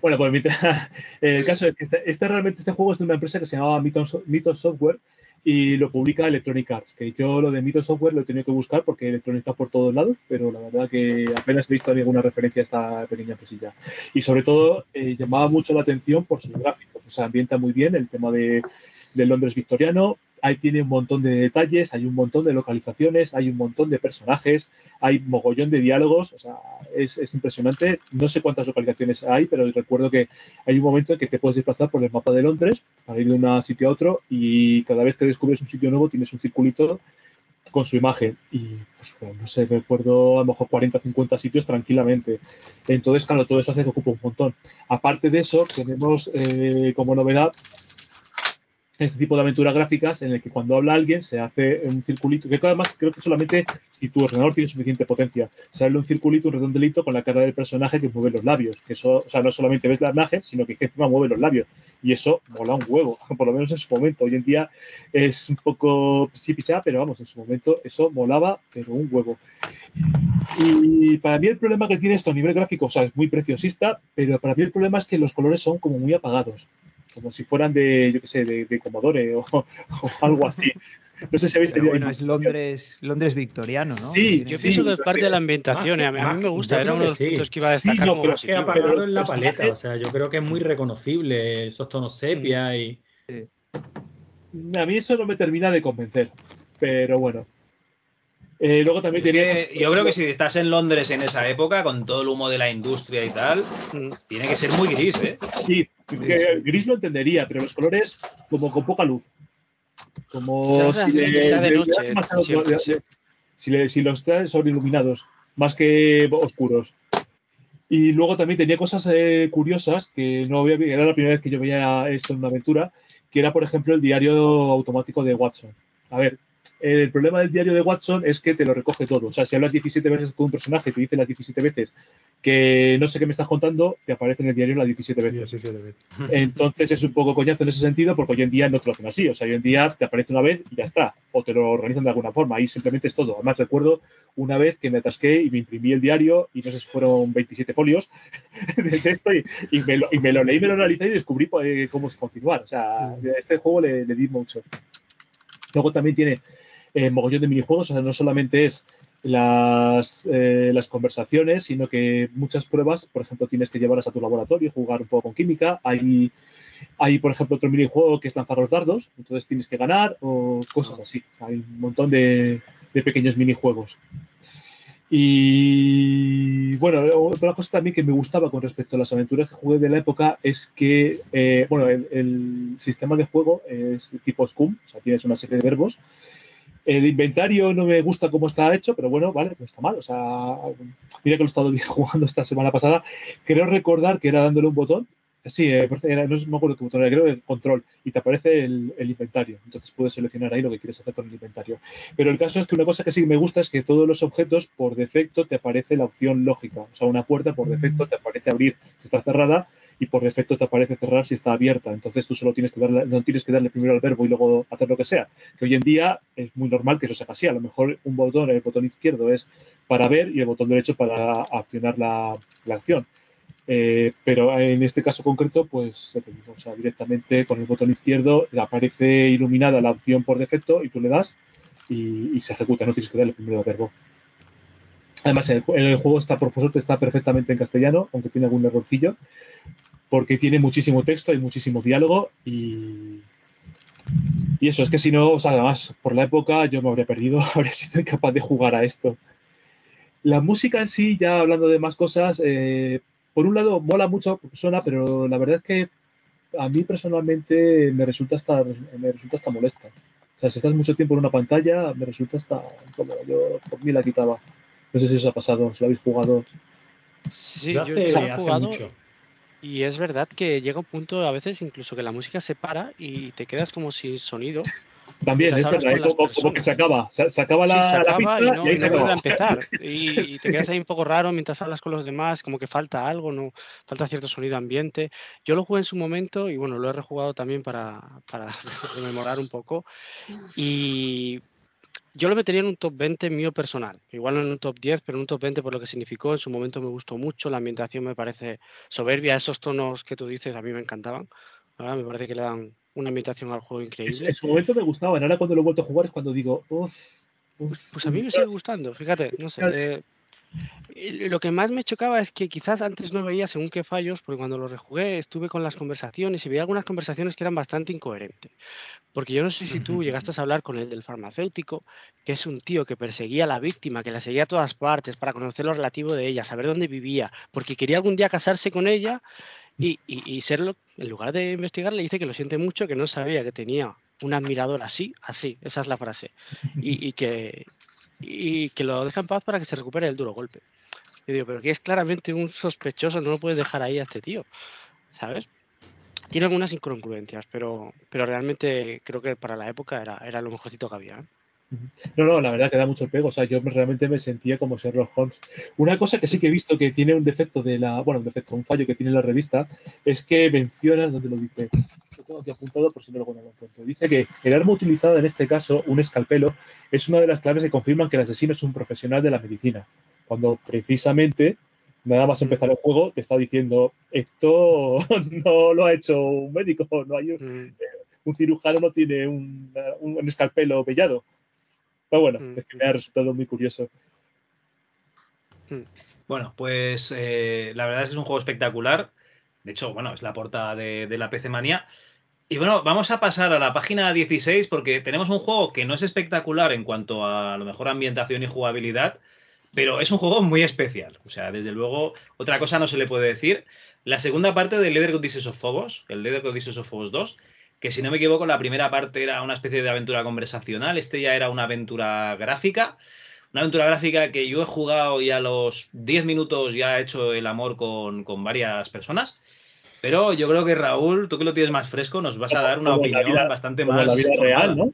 Bueno, pues el caso es que este, este realmente este juego es de una empresa que se llamaba Mythos, Software y lo publica Electronic Arts, que yo lo de Mythos Software lo he tenido que buscar porque Electronic Arts por todos lados, pero la verdad que apenas he visto ninguna referencia a esta pequeña cosilla. Y sobre todo eh, llamaba mucho la atención por sus gráficos, o sea, ambienta muy bien el tema de, de Londres victoriano, ahí tiene un montón de detalles, hay un montón de localizaciones, hay un montón de personajes, hay mogollón de diálogos, o sea, es, es impresionante. No sé cuántas localizaciones hay, pero recuerdo que hay un momento en que te puedes desplazar por el mapa de Londres para ir de un sitio a otro y cada vez que descubres un sitio nuevo tienes un circulito con su imagen y pues no sé, recuerdo a lo mejor 40 o 50 sitios tranquilamente. Entonces, claro, todo eso hace que ocupe un montón. Aparte de eso, tenemos eh, como novedad este tipo de aventuras gráficas en el que cuando habla alguien se hace un circulito, que además creo que solamente si tu ordenador tiene suficiente potencia, sale un circulito, un redondelito con la cara del personaje que mueve los labios. Que eso, o sea, no solamente ves la imagen, sino que encima mueve los labios. Y eso mola un huevo, por lo menos en su momento. Hoy en día es un poco chipichá, pero vamos, en su momento eso molaba, pero un huevo. Y para mí el problema que tiene esto a nivel gráfico, o sea, es muy preciosista, pero para mí el problema es que los colores son como muy apagados como si fueran de, yo qué sé, de, de Commodore o, o algo así. No sé si habéis tenido bueno, es Londres, Londres victoriano, ¿no? Sí, Yo Sí, pienso que es parte de la ambientación y a mí, a mí más- me gusta, era uno de los sí. puntos que iba a Sí, destacar no, como pero Es que positivo. apagado en la paleta, personajes- o sea, yo creo que es muy reconocible esos tonos sepia y. A mí eso no me termina de convencer, pero bueno. Eh, luego también tenía. Yo creo que si estás en Londres en esa época, con todo el humo de la industria y tal, Mm. tiene que ser muy gris, ¿eh? Sí, que gris lo entendería, pero los colores como con poca luz. Como si, le- si los traes sobreiluminados, más que oscuros. Y luego también tenía cosas eh, curiosas que no había era la primera vez que yo veía esto en una aventura, que era, por ejemplo, el diario automático de Watson. A ver, el problema del diario de Watson es que te lo recoge todo. O sea, si hablas 17 veces con un personaje y te dice las 17 veces que no sé qué me estás contando, te aparece en el diario las 17 veces. Entonces es un poco coñazo en ese sentido porque hoy en día no te lo hacen así. O sea, hoy en día te aparece una vez y ya está. O te lo organizan de alguna forma. Ahí simplemente es todo. Además, recuerdo una vez que me atasqué y me imprimí el diario y no sé si fueron 27 folios de texto y, y me, lo, y me lo leí, me lo analicé y descubrí eh, cómo continuar. O sea, este juego le, le di mucho. Luego también tiene eh, mogollón de minijuegos. O sea, no solamente es las, eh, las conversaciones, sino que muchas pruebas, por ejemplo, tienes que llevarlas a tu laboratorio, jugar un poco con química. Hay, hay, por ejemplo, otro minijuego que es lanzar los dardos, entonces tienes que ganar o cosas así. Hay un montón de, de pequeños minijuegos. Y bueno, otra cosa también que me gustaba con respecto a las aventuras que jugué de la época es que, eh, bueno, el, el, sistema de juego es tipo Scum, o sea, tienes una serie de verbos. El inventario no me gusta cómo está hecho, pero bueno, vale, no está mal. O sea, mira que lo he estado jugando esta semana pasada. Creo recordar que era dándole un botón. Sí, eh, era, no me acuerdo qué botón era, creo el control, y te aparece el, el, inventario. Entonces puedes seleccionar ahí lo que quieres hacer con el inventario. Pero el caso es que una cosa que sí me gusta es que todos los objetos, por defecto, te aparece la opción lógica. O sea, una puerta por defecto te aparece abrir si está cerrada y por defecto te aparece cerrar si está abierta. Entonces tú solo tienes que darle, no tienes que darle primero al verbo y luego hacer lo que sea. Que hoy en día es muy normal que eso sea así. A lo mejor un botón, el botón izquierdo es para ver y el botón derecho para accionar la, acción. Eh, pero en este caso concreto, pues o directamente con el botón izquierdo aparece iluminada la opción por defecto y tú le das y, y se ejecuta, no tienes que darle primero al verbo. Además, el, el, juego está por suerte está perfectamente en castellano, aunque tiene algún errorcillo, porque tiene muchísimo texto, hay muchísimo diálogo y, y eso, es que si no, o sea, además, por la época yo me habría perdido, habría sido incapaz de jugar a esto. La música en sí, ya hablando de más cosas, eh, por un lado mola mucho suena, pero la verdad es que a mí personalmente me resulta hasta, me resulta hasta molesta. O sea, si estás mucho tiempo en una pantalla, me resulta hasta incómodo. Yo por mí la quitaba. No sé si os ha pasado, si lo habéis jugado. Sí, yo, yo hace, he hace jugado mucho. Y es verdad que llega un punto a veces incluso que la música se para y te quedas como sin sonido. También es verdad, ¿eh? como, como, que se acaba. Se, se acaba la, sí, se acaba la pista y, no, y ahí se acaba. a empezar. Y, y, te quedas ahí un poco raro mientras hablas con los demás, como que falta algo, no falta cierto sonido ambiente. Yo lo jugué en su momento y bueno, lo he rejugado también para, para rememorar un poco. Y yo lo metería en un top 20 mío personal. Igual no en un top 10, pero en un top 20 por lo que significó. En su momento me gustó mucho. La ambientación me parece soberbia. Esos tonos que tú dices a mí me encantaban. ¿verdad? Me parece que le dan una ambientación al juego increíble. En su momento me gustaban. Ahora cuando lo he vuelto a jugar es cuando digo, uff. Uf, pues a mí me sigue gustando, fíjate, no sé. Eh, lo que más me chocaba es que quizás antes no veía según qué fallos, porque cuando lo rejugué estuve con las conversaciones y veía algunas conversaciones que eran bastante incoherentes. Porque yo no sé si tú llegaste a hablar con el del farmacéutico, que es un tío que perseguía a la víctima, que la seguía a todas partes para conocer lo relativo de ella, saber dónde vivía, porque quería algún día casarse con ella y, y, y serlo, en lugar de investigar, le dice que lo siente mucho, que no sabía que tenía un admirador así, así, esa es la frase, y, y, que, y que lo deja en paz para que se recupere el duro golpe. Yo digo, pero que es claramente un sospechoso, no lo puedes dejar ahí a este tío, ¿sabes? Tiene algunas incongruencias, pero, pero realmente creo que para la época era, era lo mejorcito que había. ¿eh? No, no, la verdad que da mucho pego. O sea, yo realmente me sentía como Sherlock Holmes. Una cosa que sí que he visto que tiene un defecto de la. Bueno, un defecto, un fallo que tiene la revista, es que menciona, donde lo dice, tengo aquí apuntado por si no lo encuentro. Dice que el arma utilizada en este caso, un escalpelo, es una de las claves que confirman que el asesino es un profesional de la medicina. Cuando precisamente, nada más empezar el juego, te está diciendo, esto no lo ha hecho un médico, no hay un, un cirujano no tiene un, un escalpelo pellado. Pero bueno, es que me ha resultado muy curioso. Bueno, pues eh, la verdad es que es un juego espectacular. De hecho, bueno, es la portada de, de la PC Manía. Y bueno, vamos a pasar a la página 16 porque tenemos un juego que no es espectacular en cuanto a, lo mejor ambientación y jugabilidad, pero es un juego muy especial. O sea, desde luego, otra cosa no se le puede decir. La segunda parte de Leather Odysseus of Phobos, el Leather Odysseus of Phobos 2, que si no me equivoco, la primera parte era una especie de aventura conversacional, este ya era una aventura gráfica. Una aventura gráfica que yo he jugado y a los 10 minutos ya he hecho el amor con, con varias personas. Pero yo creo que Raúl, tú que lo tienes más fresco, nos vas a dar una Como opinión vida- bastante Como más. en la vida real, ¿no?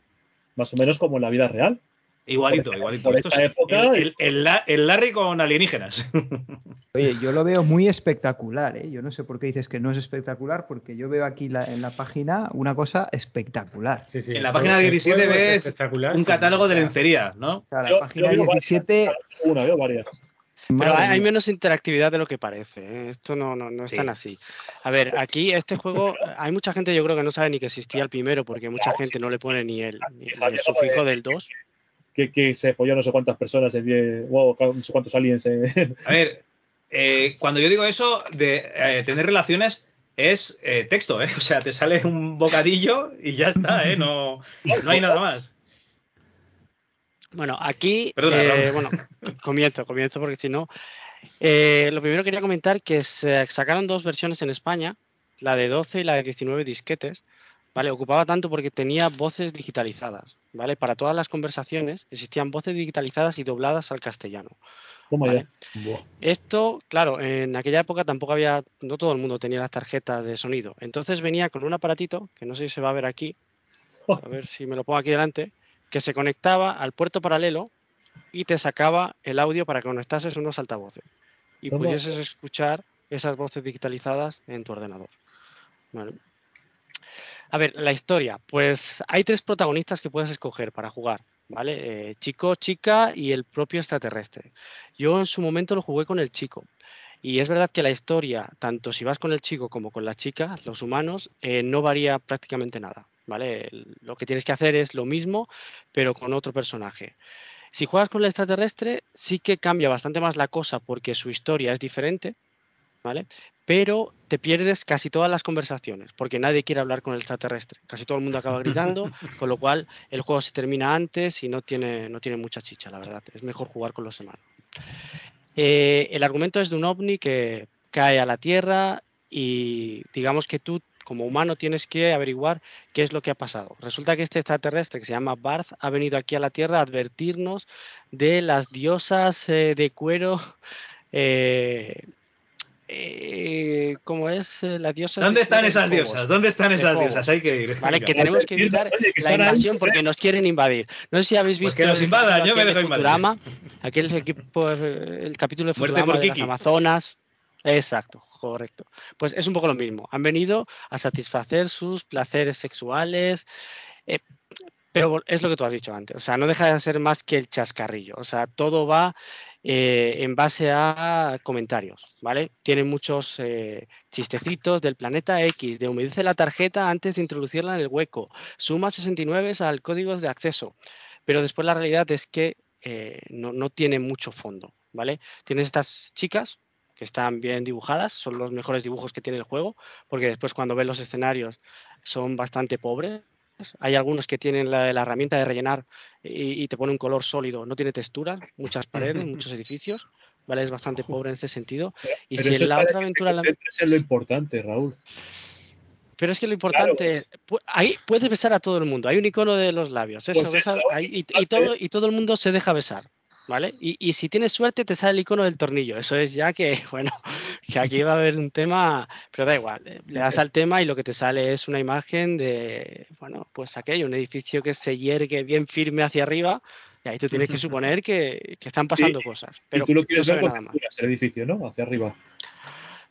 Más o menos como en la vida real. Igualito, Por igualito. por Esto es época- el, el- el La- el Larry con alienígenas. Oye, yo lo veo muy espectacular, ¿eh? Yo no sé por qué dices que no es espectacular, porque yo veo aquí la- en la página una cosa espectacular. Sí, sí, En la página el 17 juego es ves un sí, catálogo de lencería, ¿no? O sea, la Yo- página yo veo varias, 17, Una, veo varias. Pero hay, menos interactividad de lo que parece. ¿eh? Esto no, no, no es Sí. tan así. A ver, aquí este juego, hay mucha gente yo creo que no sabe ni que existía el primero, porque mucha gente no le pone ni el, ni el sufijo del 2. Que, que se folló no sé cuántas personas en 10. Wow, no sé cuántos aliens. en- A ver, eh, cuando yo digo eso de eh, tener relaciones es eh, texto, ¿eh? O sea, te sale un bocadillo y ya está, ¿eh? No, no hay nada más. Bueno, aquí, Perdona, eh, bueno, comienzo, comienzo porque si no. eh, lo primero quería comentar que se sacaron dos versiones en España, la de 12 y la de 19 disquetes, ¿vale? Ocupaba tanto porque tenía voces digitalizadas, ¿vale? Para todas las conversaciones existían voces digitalizadas y dobladas al castellano. Vale. Esto, claro, en aquella época tampoco había, no todo el mundo tenía las tarjetas de sonido. Entonces venía con un aparatito, que no sé si se va a ver aquí, a ver si me lo pongo aquí delante, que se conectaba al puerto paralelo y te sacaba el audio para que conectases unos altavoces y pudieses escuchar esas voces digitalizadas en tu ordenador. Vale. A ver, la historia. Pues hay tres protagonistas que puedes escoger para jugar, ¿vale? Eh, chico, chica y el propio extraterrestre. Yo en su momento lo jugué con el chico. Y es verdad que la historia, tanto si vas con el chico como con la chica, los humanos, eh, no varía prácticamente nada, ¿vale? Lo que tienes que hacer es lo mismo, pero con otro personaje. Si juegas con el extraterrestre, sí que cambia bastante más la cosa porque su historia es diferente, ¿vale? Pero te pierdes casi todas las conversaciones, porque nadie quiere hablar con el extraterrestre. Casi todo el mundo acaba gritando, con lo cual el juego se termina antes y no tiene, no tiene mucha chicha, la verdad. Es mejor jugar con los humanos. Eh, el argumento es de un ovni que cae a la Tierra y digamos que tú como humano tienes que averiguar qué es lo que ha pasado. Resulta que este extraterrestre que se llama Barth ha venido aquí a la Tierra a advertirnos de las diosas eh, de cuero. eh, eh, ¿Cómo es? Eh, la diosa ¿Dónde de están esas diosas? ¿Dónde están esas diosas? Hay que ir. Vale, que tenemos que evitar oye, que la ahí, invasión porque nos quieren invadir. No sé si habéis Pues visto que nos el invadan, yo me aquel dejo de invadir. Futurama, aquel equipo, el capítulo de Futurama de las. Amazonas. Exacto, correcto. Pues es un poco lo mismo. Han venido a satisfacer sus placeres sexuales, eh, pero es lo que tú has dicho antes. O sea, no deja de ser más que el chascarrillo. O sea, todo va eh, en base a comentarios, ¿vale? Tienen muchos eh, chistecitos del planeta X, de humedece la tarjeta antes de introducirla en el hueco, suma 69 al código de acceso. Pero después la realidad es que no, no tiene mucho fondo, ¿vale? Tienes estas chicas que están bien dibujadas, son los mejores dibujos que tiene el juego, porque después cuando ves los escenarios son bastante pobres. Hay algunos que tienen la, la herramienta de rellenar y, y te pone un color sólido, no tiene textura, muchas paredes, muchos edificios, ¿vale? Es bastante pobre en ese sentido. Y Pero si en la es otra aventura... la- en lo importante, Raúl. Pero es que lo importante es, pu- ahí puedes besar a todo el mundo. Hay un icono de los labios. Eso, Pues besa- eso, ahí- y, y todo, y todo el mundo se deja besar. ¿Vale? Y, y si tienes suerte, te sale el icono del tornillo. Eso es ya que, bueno, que aquí va a haber un tema, pero da igual. eh, Le das al tema y lo que te sale es una imagen de, bueno, pues aquello, un edificio que se yergue bien firme hacia arriba. Y ahí tú tienes que suponer que, que están pasando cosas. Pero y tú lo no quieres se ver nada más. el edificio, ¿no? Hacia arriba.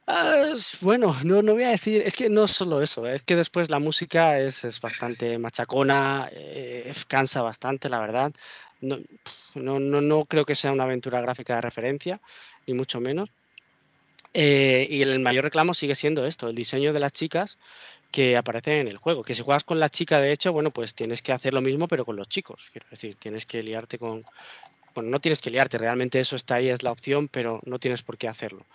Ah, bueno, no, no voy a decir, es que no solo eso, es que después la música es, es bastante machacona, eh, cansa bastante, la verdad. No, no, no, creo que sea una aventura gráfica de referencia, ni mucho menos. Eh, y el mayor reclamo sigue siendo esto, el diseño de las chicas que aparecen en el juego. Que si juegas con la chica, de hecho, bueno, pues tienes que hacer lo mismo, pero con los chicos. Quiero decir, tienes que liarte con... Bueno, no tienes que liarte, realmente eso está ahí, es la opción, pero no tienes por qué hacerlo.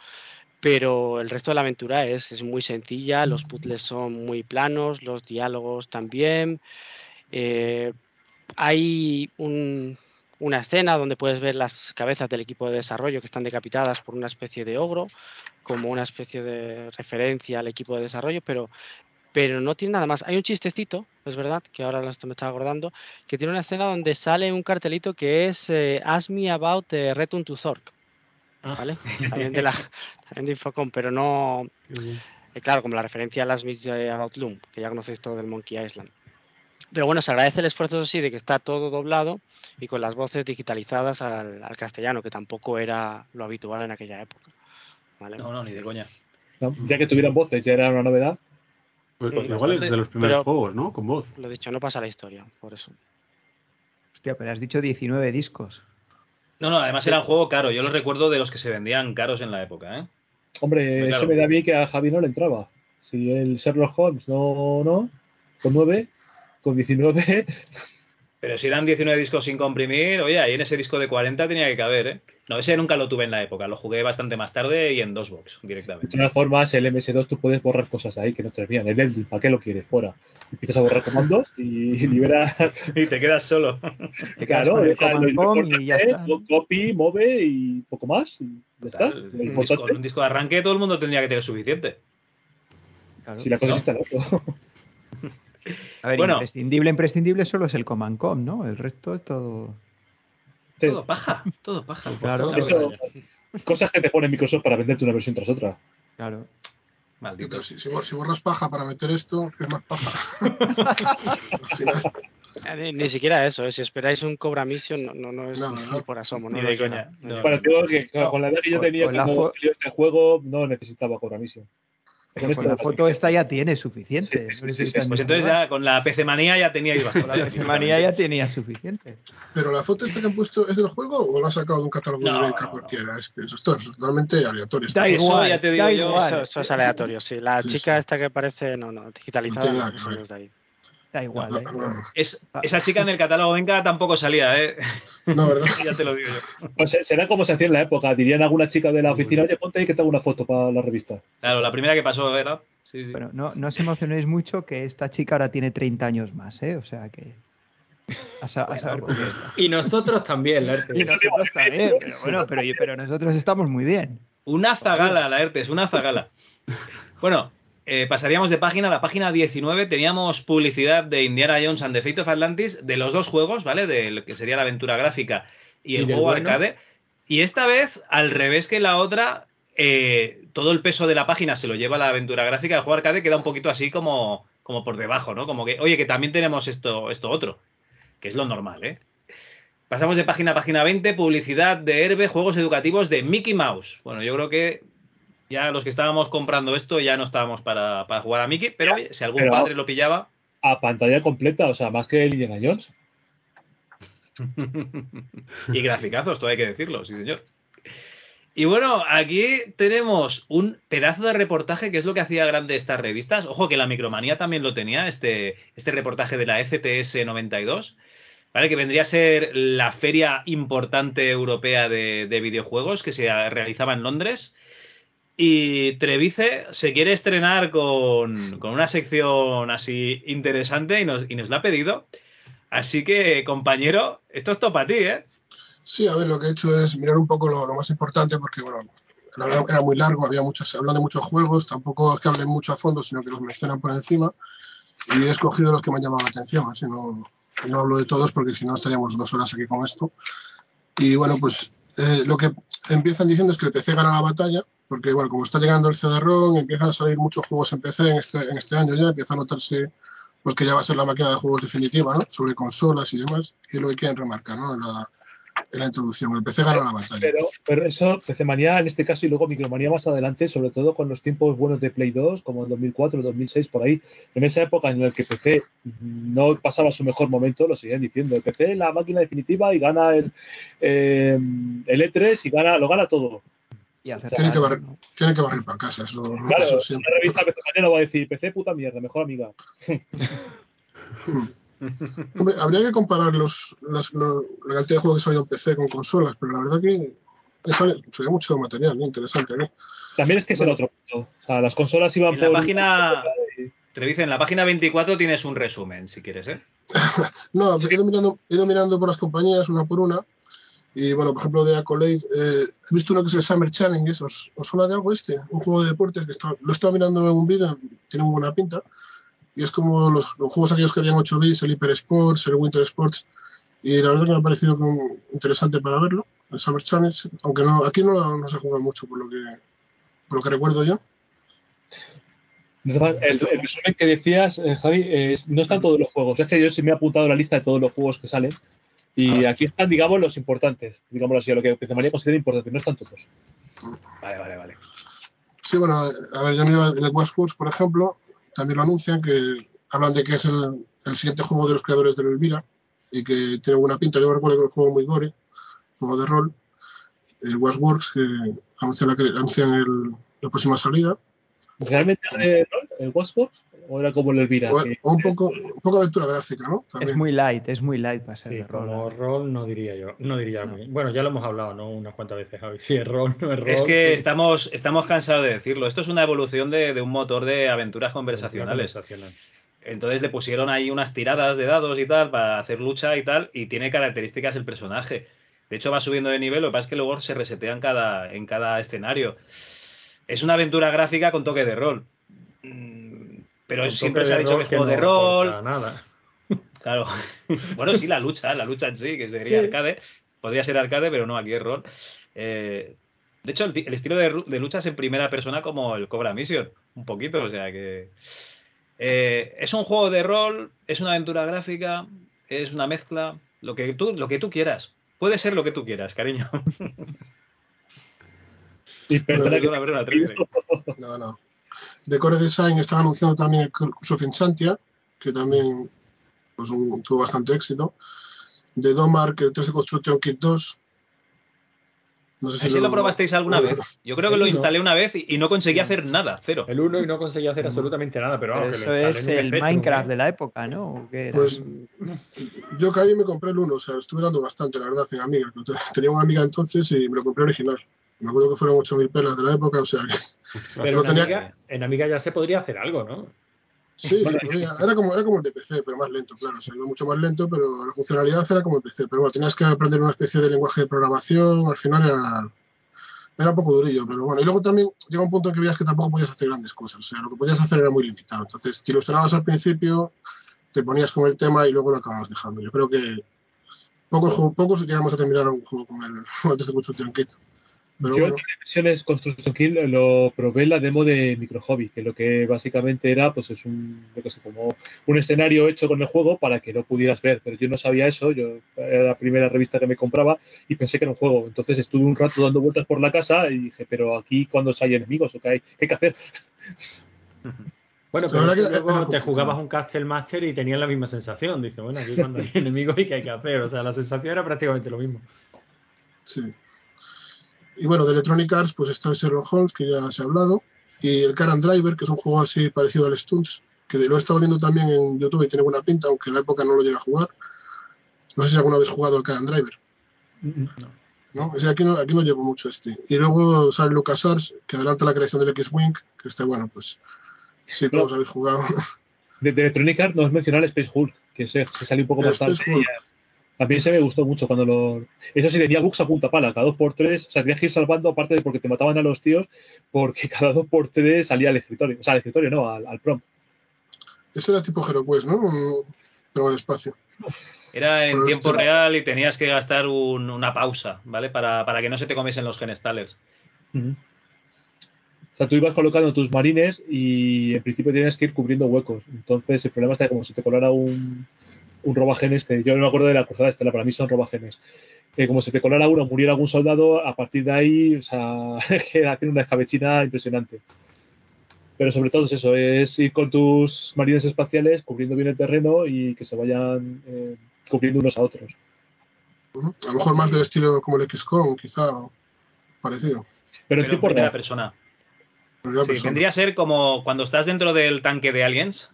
pero el resto de la aventura es, es muy sencilla, los puzzles son muy planos, los diálogos también. Eh, hay un, una escena donde puedes ver las cabezas del equipo de desarrollo que están decapitadas por una especie de ogro, como una especie de referencia al equipo de desarrollo, pero, pero no tiene nada más. Hay un chistecito, es verdad, que ahora me estaba acordando, que tiene una escena donde sale un cartelito que es eh, Ask me about eh, Return to Zork. ¿Vale? También de la también de Infocom, pero no. eh, claro, como la referencia a las About Loom, que ya conocéis todo del Monkey Island. Pero bueno, se agradece el esfuerzo sí de que está todo doblado y con las voces digitalizadas al, al castellano, que tampoco era lo habitual en aquella época. ¿vale? No, no, ni de coña. ¿no? Ya que tuvieran voces, ya era una novedad. Pues, Mm, igual es de los primeros pero- juegos, ¿no? Con voz. Lo dicho, no pasa la historia, por eso. Hostia, pero has dicho 19 discos. No, no, además era un juego caro. Yo lo recuerdo de los que se vendían caros en la época, ¿eh? Hombre, Muy eso claro. me da a mí que a Javi no le entraba. Si el Sherlock Holmes no, no, con 9, con 19, Pero si eran 19 discos sin comprimir, oye, ahí en ese disco de 40 tenía que caber, ¿eh? No, ese nunca lo tuve en la época. Lo jugué bastante más tarde y en dos box de directamente. todas formas, el MS2 tú puedes borrar cosas ahí que no te servían. El Eldil, ¿para qué lo quieres? Fuera. Empiezas a borrar comandos y libera. Y te quedas solo. Te quedas Claro, con el com y ya está. Copy, move y poco más. y ya está. Un, disco, un disco de arranque todo el mundo tendría que tener suficiente. Claro. si la cosa ¿no? está otro. A ver, Bueno. imprescindible, imprescindible solo es el command com, ¿no? El resto es todo. Todo paja, todo paja. Claro. Todo Eso- rollo. Cosas que te pone Microsoft para venderte una versión tras otra. Claro. Maldito. Si, si si borras paja para meter esto, ¿qué es más paja? Eh, Ni, ni siquiera eso, eh, si esperáis un Cobra Mission, no, no, no es No, ni, por asomo. Ni no de coña, no no. llega. Bueno, digo que No, con la edad que yo tenía con la cuando salió este juego, no necesitaba Cobra Mission. Pero Con la foto esta ya tiene suficiente. Sí, sí, sí, no sí, necesitas Pues entonces ya con la PC manía ya teníais Con bastante. la PC manía ya tenía suficiente. Pero la foto esta que han puesto es del juego o lo han sacado de un catálogo No, de Beca no, cualquiera. Es que eso esto es totalmente aleatorio. Da Eso igual, ya te digo da yo, igual. Eso, eso es aleatorio, sí. La Sí, chica sí. esta que parece, no, no, digitalizada, no, no es de ahí. Da igual, ¿eh? Es, esa chica en el catálogo Venga tampoco salía, ¿eh? No, ¿verdad? ya te lo digo yo. Pues será como se hacía en la época. Dirían a alguna chica de la oficina, oye, ponte ahí que te hago una foto para la revista. Claro, la primera que pasó, ¿verdad? Sí, sí. Pero no, no os emocionéis mucho que esta chica ahora tiene 30 años más, ¿eh? O sea que. A, sa- a saber cómo está. Y nosotros también, Lerte. Y nosotros también, pero bueno, pero, pero nosotros estamos muy bien. Una zagala, la ERTE, es una zagala. Bueno, eh, pasaríamos de página. La página 19 teníamos publicidad de Indiana Jones and the Fate of Atlantis de los dos juegos, ¿vale? De lo que sería la aventura gráfica y el ¿Y del juego bueno? arcade. Y esta vez, al revés que la otra, eh, todo el peso de la página se lo lleva la aventura gráfica. El juego arcade queda un poquito así como, como por debajo, ¿no? Como que, oye, que también tenemos esto, esto otro, que es lo normal, ¿eh? Pasamos de página a página 20, publicidad de Herbe, juegos educativos de Mickey Mouse. Bueno, yo creo que ya los que estábamos comprando esto ya no estábamos para, para jugar a Mickey, pero oye, si algún Pero- padre lo pillaba. A pantalla completa, o sea, más que el Indiana Jones. y graficazos, todo hay que decirlo, sí señor. Y bueno, aquí tenemos un pedazo de reportaje que es lo que hacía grande estas revistas. Ojo que la Micromanía también lo tenía, este, este reportaje de la FTS 92, ¿vale? Que vendría a ser la feria importante europea de, de videojuegos que se realizaba en Londres. Y Trevice se quiere estrenar con, con una sección así interesante y nos, y nos la ha pedido. Así que, compañero, esto es todo para ti, ¿eh? Sí, a ver, lo que he hecho es mirar un poco lo, lo más importante porque, bueno, la verdad era muy largo, había muchos, se hablan de muchos juegos, tampoco es que hablen mucho a fondo, sino que los mencionan por encima. Y he escogido los que me han llamado la atención, así no, no hablo de todos porque si no estaríamos dos horas aquí con esto. Y bueno, pues eh, lo que empiezan diciendo es que el PC gana la batalla, porque bueno, como está llegando el CD-ROM, empiezan a salir muchos juegos en PC en este, en este año ya, empieza a notarse pues que ya va a ser la máquina de juegos definitiva, ¿no? Sobre consolas y demás, y es lo que quieren remarcar, ¿no? En la, en la introducción. El PC gana la batalla. Pero, eso, PC Manía en este caso y luego Micromanía más adelante, sobre todo con los tiempos buenos de Play 2, como el 2004, 2006, por ahí, en esa época en la que PC no pasaba su mejor momento, lo seguían diciendo. El PC es la máquina definitiva y gana el, eh, el E3 y gana, lo gana todo. Y hacer Tiene que barrer, tiene que barrer para casa, eso, Claro, eso una siempre. revista PC Manía no va a decir PC puta mierda, mejor amiga. Hombre, habría que comparar los, las, lo- la cantidad de juegos que salido en PC con consolas, pero la verdad que Sale, sale mucho material, ¿no? interesante. ¿no? También es que es el otro punto. O sea, las consolas iban En por. la página, te dice, en la página 24 tienes un resumen, si quieres, ¿eh? No, he ido, mirando, he ido mirando por las compañías una por una. Y bueno, por ejemplo, de Accolade, eh, he visto uno que es el Summer Challenge. ¿Os, ¿Os suena de algo este? Un juego de deportes que está, lo he estado mirando en un vídeo, tiene muy buena pinta. Y es como los, los juegos aquellos que habían 8 bits, el Hyper Sports, el Winter Sports. Y la verdad que me ha parecido como interesante para verlo, el Summer Challenge. Aunque no, aquí no, no se juega mucho, por lo que, por lo que recuerdo yo. El, el resumen que decías, eh, Javi, no están todos los juegos. Es que yo sí me he apuntado la lista de todos los juegos que salen. Y aquí están, digamos, los importantes. Digámoslo así, lo que PC María considera importante. No están todos. Vale, vale, vale. Sí, bueno, a ver, yo miro el Westworld, por ejemplo, también lo anuncian, que hablan de que es el, el siguiente juego de los creadores del Elvira y que tiene buena pinta. Yo recuerdo que es un juego muy gore, juego de rol, el Westworks, que anuncian, la, anuncian el- la próxima salida. ¿Realmente era de rol, el Westworld? ¿O era como el Elvira? O, que- o un, poco, un poco aventura gráfica, ¿no? Es muy light, es muy light para ser Sí, de rol. como ¿eh? rol no diría yo. No diría No. muy- Bueno, ya lo hemos hablado, ¿no? Unas cuantas veces, Javi. Si es rol, no es rol. Es que sí. estamos, estamos cansados de decirlo. Esto es una evolución de, de un motor de aventuras conversacionales. Conversacional. Entonces le pusieron ahí unas tiradas de dados y tal para hacer lucha y tal, y tiene características el personaje. De hecho, va subiendo de nivel, lo que pasa es que luego se resetea en cada, en cada escenario. Es una aventura gráfica con toque de rol. Pero siempre se ha dicho que es juego no de rol. Nada. Claro. bueno, sí, la lucha, la lucha en sí, que sería Sí. arcade. Podría ser arcade, pero no, aquí es rol. Eh, de hecho, el, ti- el estilo de, de lucha es en primera persona como el Cobra Mission, un poquito, o sea que... eh, es un juego de rol, es una aventura gráfica, es una mezcla, lo que tú, lo que tú quieras. Puede ser lo que tú quieras, cariño. Y perdona que Perdona, perdona, triste. No, no. De Core Design están anunciando también el Curse of Enchantia, que también pues, un- tuvo bastante éxito. De Domark, el 3 de Construction Kit 2. No sé si ¿Ese lo probasteis alguna vez? Yo creo que lo instalé una vez y, y no conseguí hacer nada, cero. El 1 y no conseguía hacer absolutamente nada, pero Pero vamos, que eso lo es el Minecraft ¿no? de la época, ¿no? Pues yo caí y me compré el 1, o sea, lo estuve dando bastante, la verdad, en Amiga. Tenía una amiga entonces y me lo compré original. Me acuerdo que fueron 8.000 pelas de la época, o sea, que Pero en, tenía- Amiga, en Amiga ya se podría hacer algo, ¿no? sí, se podía. Era como, era como el de PC, pero más lento, claro. O sea, iba mucho más lento, pero la funcionalidad era como el PC. Pero bueno, tenías que aprender una especie de lenguaje de programación, al final era, era un poco durillo, pero bueno. Y luego también llega un punto en que veías que tampoco podías hacer grandes cosas. O sea, lo que podías hacer era muy limitado. Entonces, te ilusionabas al principio, te ponías con el tema y luego lo acababas dejando. Yo creo que pocos, juegos- pocos llegamos a terminar un juego con el, con el 3D Construction Kit. Pero Yo bueno, en Televisiones Construction Kill lo probé en la demo de Micro Hobby, que lo que básicamente era, pues es un, yo qué sé, como un escenario hecho con el juego para que no pudieras ver. Pero yo no sabía eso, yo era la primera revista que me compraba y pensé que era un juego. Entonces estuve un rato dando vueltas por la casa y dije, pero aquí cuando hay enemigos o qué hay, ¿qué hay que hacer? Bueno, pero que que luego te complicado. jugabas un Castle Master y tenías la misma sensación. Dice, bueno, aquí cuando hay enemigos y qué hay que hacer. O sea, la sensación era prácticamente lo mismo. Sí. Y bueno, de Electronic Arts, pues está el Sherlock Holmes, que ya se ha hablado, y el Car and Driver, que es un juego así parecido al Stunts, que lo he estado viendo también en YouTube y tiene buena pinta, aunque en la época no lo llegué a jugar. No sé si alguna vez jugado el Car and Driver. ¿no? O sea, aquí, no, aquí no llevo mucho este. Y luego sale LucasArts, que adelanta la creación del X-Wing, que está bueno, pues si todos habéis jugado. De, de Electronic Arts no has mencionado el Space Hulk, que se, se salió un poco El más tarde. A mí se me gustó mucho cuando lo. Eso sí, tenía bugs a punta pala, cada dos por tres. O sea, tenías que ir salvando, aparte de porque te mataban a los tíos, porque cada dos por tres salía al escritorio. O sea, al escritorio no, al, al prom. Ese era tipo HeroQuest, ¿no? Pero el espacio. Era en Pero tiempo esto- real y tenías que gastar un- una pausa, ¿vale? Para, para que no se te comiesen los genestales. O sea, tú ibas colocando tus marines y en principio tenías que ir cubriendo huecos. Entonces, el problema está que como si te colara un, un robagenes, que yo no me acuerdo de la cruzada estela, para mí son robagenes. Que como se te colara uno, muriera algún soldado, a partir de ahí, o sea, que hacen una escabechina impresionante. Pero sobre todo es eso, es ir con tus marines espaciales cubriendo bien el terreno y que se vayan eh, cubriendo unos a otros. A lo mejor más del estilo como el XCOM, quizá, parecido. Pero en primera persona. Primera Sí, persona. vendría a ser como cuando estás dentro del tanque de aliens,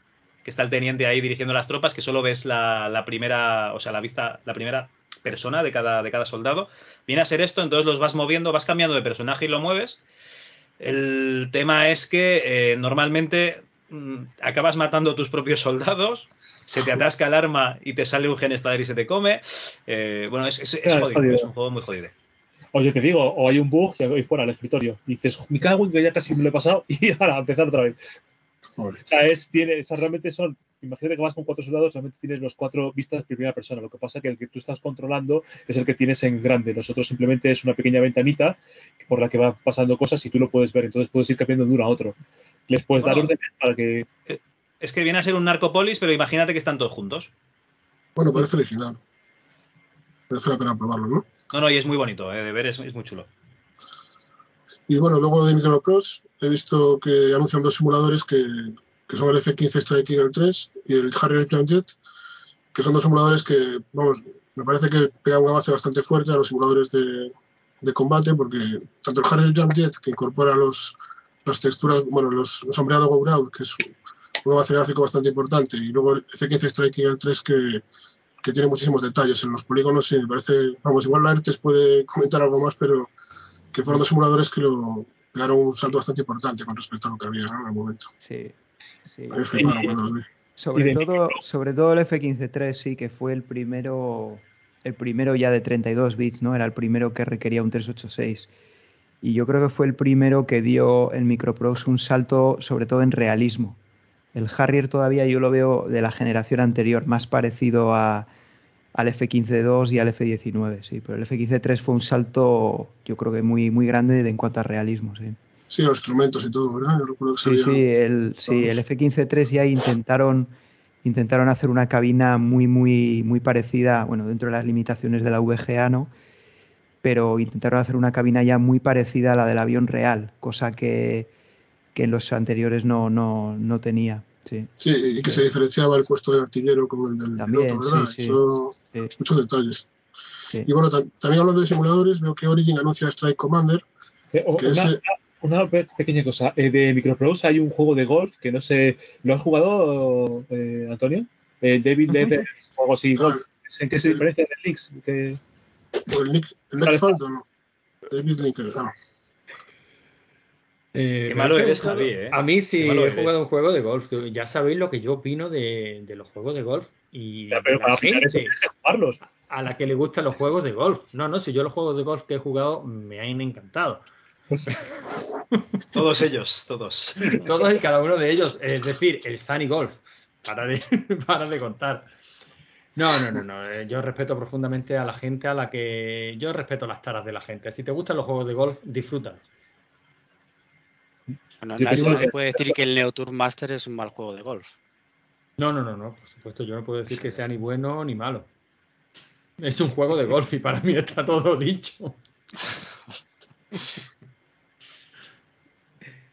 que está el teniente ahí dirigiendo las tropas, que solo ves la, la primera, o sea, la vista, la primera persona de cada, de cada soldado. Viene a ser esto, entonces los vas moviendo, vas cambiando de personaje y lo mueves. El tema es que eh, normalmente mm, acabas matando a tus propios soldados, se te atasca el arma y te sale un Genestador y se te come. Eh, bueno, es, es, es Claro, jodido, es un juego muy jodido. O yo te digo, o hay un bug y voy fuera al escritorio. Y dices, me cago en que ya casi me lo he pasado y ahora empezar otra vez. Joder. O sea, es, tiene, o sea, realmente son, imagínate que vas con cuatro soldados, realmente tienes los cuatro vistas de primera persona. Lo que pasa es que el que tú estás controlando es el que tienes en grande. Nosotros simplemente es una pequeña ventanita por la que van pasando cosas y tú lo puedes ver. Entonces puedes ir cambiando de uno a otro. Les puedes Bueno. dar órdenes para que. Es que viene a ser un narcopolis, pero imagínate que están todos juntos. Bueno, parece original. Merece la pena probarlo, ¿no? No, no, y es muy bonito, eh, de ver es, es muy chulo. Y bueno, luego de Microprose he visto que anuncian dos simuladores que, que son el F-15 Strike Eagle 3 y el Harrier Clan Jet, que son dos simuladores que, vamos, me parece que pegan un avance bastante fuerte a los simuladores de, de combate, porque tanto el Harrier Clan Jet, que incorpora los, las texturas, bueno, los, los sombreados Go Brown, que es un avance gráfico bastante importante, y luego el F-15 Strike Eagle 3, que, que tiene muchísimos detalles en los polígonos, y me parece, vamos, igual la ERTES puede comentar algo más, pero que fueron dos simuladores que lo pegaron un salto bastante importante con respecto a lo que había ¿no? en el momento. Sí, sí. Me fliparon cuando los vi. Y Sobre todo, sobre todo el F-15-3 sí que fue el primero, el primero ya de 32 bits, ¿no? Era el primero que requería un 386. Y yo creo que fue el primero que dio el Microprose un salto, sobre todo en realismo. El Harrier todavía yo lo veo de la generación anterior, más parecido a, al F-15-2 y al F-19, sí. Pero el F-15-3 fue un salto, yo creo que muy, muy grande de- en cuanto a realismo, sí. Sí, los instrumentos y todo, ¿verdad? Yo recuerdo que Sí, sí, el, sí, el F-15-3 ya intentaron, intentaron hacer una cabina muy, muy, muy parecida, bueno, dentro de las limitaciones de la VGA, ¿no? Pero intentaron hacer una cabina ya muy parecida a la del avión real, cosa que, que en los anteriores no, no, no tenía. Sí, Sí, y que se diferenciaba el puesto del artillero como el del También, piloto, ¿verdad? sí, sí. Eso, sí, muchos detalles. sí. Y bueno, tam- también hablando de simuladores, veo que Origin anuncia Strike Commander, Eh, o- que una, pe- pequeña cosa. Eh, de Microprose hay un juego de golf que no sé. ¿Lo has jugado, eh, Antonio? El David. Leather o algo así, Ah. golf. ¿En qué se diferencia del? Que- o el Nick, el Nick. Faldo, ¿no? David Linker, ah. Eh, Qué malo eres, Javi, ¿eh? A mí sí he eres. jugado un juego de golf. Ya sabéis lo que yo opino de, de los juegos de golf y Ya, pero de para la opinar eso gente tienes que jugarlos. a la que le gustan los juegos de golf. No, no, si yo los juegos de golf que he jugado me han encantado. Todos ellos, todos. Todos y cada uno de ellos. Es decir, el Sunny Golf. Para de, para de contar. No, no, no, no. eh, Yo respeto profundamente a la gente a la que. Yo respeto las taras de la gente. Si te gustan los juegos de golf, disfrútalos. Bueno, Yo nadie, que- puede decir que el Neo Tour Master es un mal juego de golf. No, no, no, no. Por supuesto, yo no puedo decir que sea ni bueno ni malo. Es un juego de golf y para mí está todo dicho.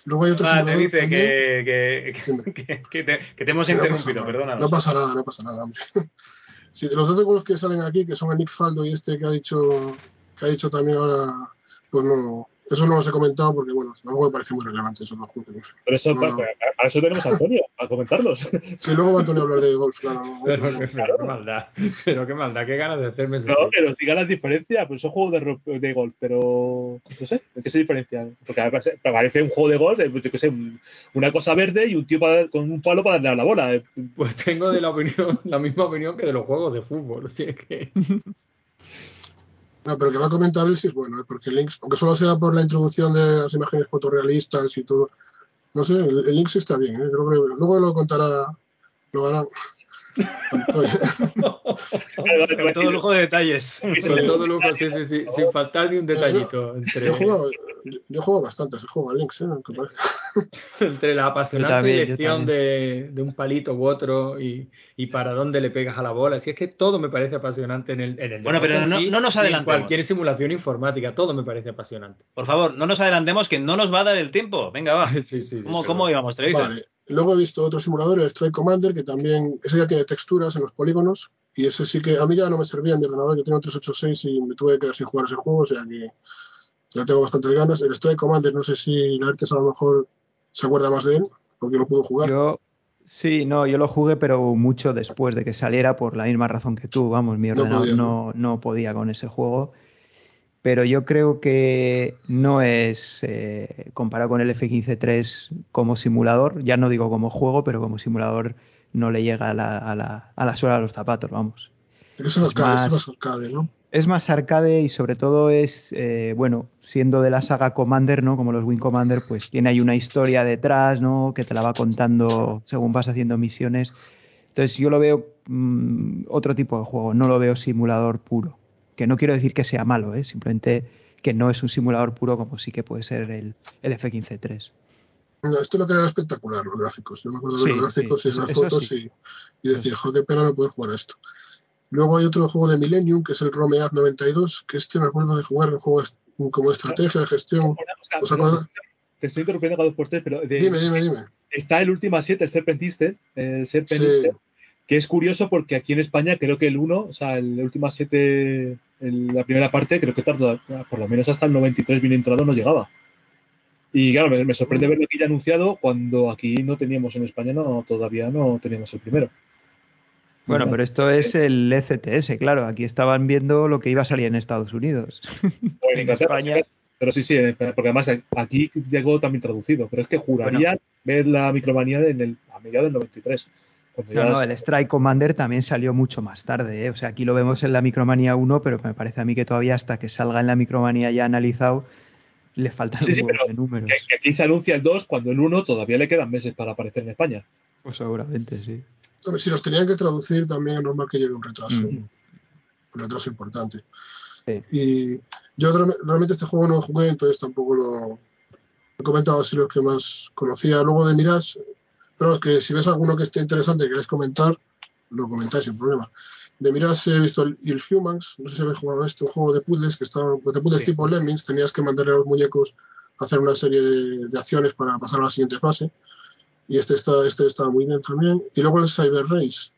Luego hay otro Ah, te dice que, que, que- que te, que te hemos Que no pasa interrumpido, nada. perdónanos. No pasa nada, no pasa nada, hombre. Sí, de los dos golf que salen aquí, que son el Nick Faldo y este que ha dicho, que ha dicho también ahora, pues no, eso no los he comentado porque, bueno, tampoco me parece muy relevante esos dos juegos. Por eso, No, para, no. para eso tenemos a Antonio, a comentarlos. Sí, luego va Antonio a hablar de golf, claro. Pero, pero qué maldad. Pero qué maldad, qué ganas de hacerme No, que nos diga las diferencias, pues son juegos de, de golf, pero no sé, ¿en qué se diferencian? Porque parece, parece un juego de golf, pues, yo qué sé, un- una cosa verde y un tío para- con un palo para darle a la bola. eh. Pues tengo de la opinión, la misma opinión que de los juegos de fútbol. Así es que. No, pero que va a comentar él sí es bueno, ¿eh? porque Lynx, aunque solo sea por la introducción de las imágenes fotorrealistas y todo, no sé, el, el Lynx está bien, ¿eh? Creo que luego lo contará, lo hará. Con todo lujo de detalles. Con todo lujo, sí, sí, sí. Sin faltar ni un detallito. Entre, Yo jugado, yo, jugado bastante ese juego, al Lynx, ¿eh? Aunque parece. entre la apasionante también, yo elección de, de un palito u otro y, y para dónde le pegas a la bola. Si es que todo me parece apasionante en el, en el Bueno, pero no- sí no nos en adelantemos. cualquier simulación informática, todo me parece apasionante. Por favor, no nos adelantemos que no nos va a dar el tiempo. Venga, va. Sí, sí, sí, ¿Cómo, pero- cómo íbamos, Trevisan? Vale. Luego he visto otro simulador, el Strike Commander, que también, ese ya tiene texturas en los polígonos, y ese sí que a mí ya no me servía en mi ordenador, yo tenía un 386 y me tuve que quedar sin jugar ese juego, o sea que ya tengo bastantes ganas. El Strike Commander, no sé si la Artes a lo mejor se acuerda más de él, porque no pudo jugar. Yo, Sí, no, yo lo jugué, pero mucho después de que saliera por la misma razón que tú. Vamos, mi No ordenador podía, no, no podía con ese juego. Pero yo creo que no es eh, comparado con el F-15-3 como simulador, ya no digo como juego, pero como simulador no le llega a la, a la, a la suela de los zapatos, vamos. Es que es arcade, más- es más arcade, ¿no? Es más arcade y sobre todo es, eh, bueno, siendo de la saga Commander, ¿no? Como los Wing Commander, pues tiene ahí una historia detrás, ¿no? Que te la va contando según vas haciendo misiones. Entonces yo lo veo mm, otro tipo de juego, no lo veo simulador puro. Que no quiero decir que sea malo, ¿eh? Simplemente que no es un simulador puro como sí que puede ser el, el F-15-3. No, esto lo que era espectacular, los gráficos. Yo me acuerdo de Sí, los gráficos sí, y las fotos sí. y, y decir, joder, qué pena no poder jugar a esto. Luego hay otro juego de Millennium, que es el Romead 92, que este me acuerdo de jugar en juegos como estrategia, de gestión. O sea, ¿Os acordáis? te estoy interrumpiendo cada dos por tres, pero de- Dime, dime, dime. está el Ultima 7, el Serpentiste, el Sí, Serpentiste, que es curioso porque aquí en España creo que el 1, o sea, el Ultima 7, el- la primera parte, creo que tardó, por lo menos hasta el 93 bien entrado no llegaba. Y claro, me, me sorprende verlo aquí ya anunciado cuando aquí no teníamos en España, no, todavía no teníamos el primero. Bueno, pero esto es el ECTS, claro. Aquí estaban viendo lo que iba a salir en Estados Unidos. O en España. Pero sí, sí, en- porque además aquí llegó también traducido. Pero es que juraría ver la micromanía en el, a mediados del 93. Cuando No, no, el Strike Commander también salió mucho más tarde. ¿eh? O sea, aquí lo vemos en la Micromanía 1, pero me parece a mí que todavía hasta que salga en la Micromanía ya analizado, le faltan Sí, un sí, de números. que, que aquí se anuncia el 2 cuando el 1 todavía le quedan meses para aparecer en España. Pues seguramente, sí. Si los tenían que traducir, también es normal que lleve un retraso. Mm. Un retraso importante. Sí. Y yo real- realmente este juego no lo jugué, entonces tampoco lo he comentado así los que más conocía. Luego de Mirage, pero es que si ves alguno que esté interesante y queréis comentar, lo comentáis sin problema. De Mirage he visto el, Humans, no sé si habéis jugado a este, un juego de puzzles que estaba, de puzzles Sí. tipo Lemmings, tenías que mandarle a los muñecos a hacer una serie de, de acciones para pasar a la siguiente fase. Y este está, este está muy bien también. Y luego el Cyber Race,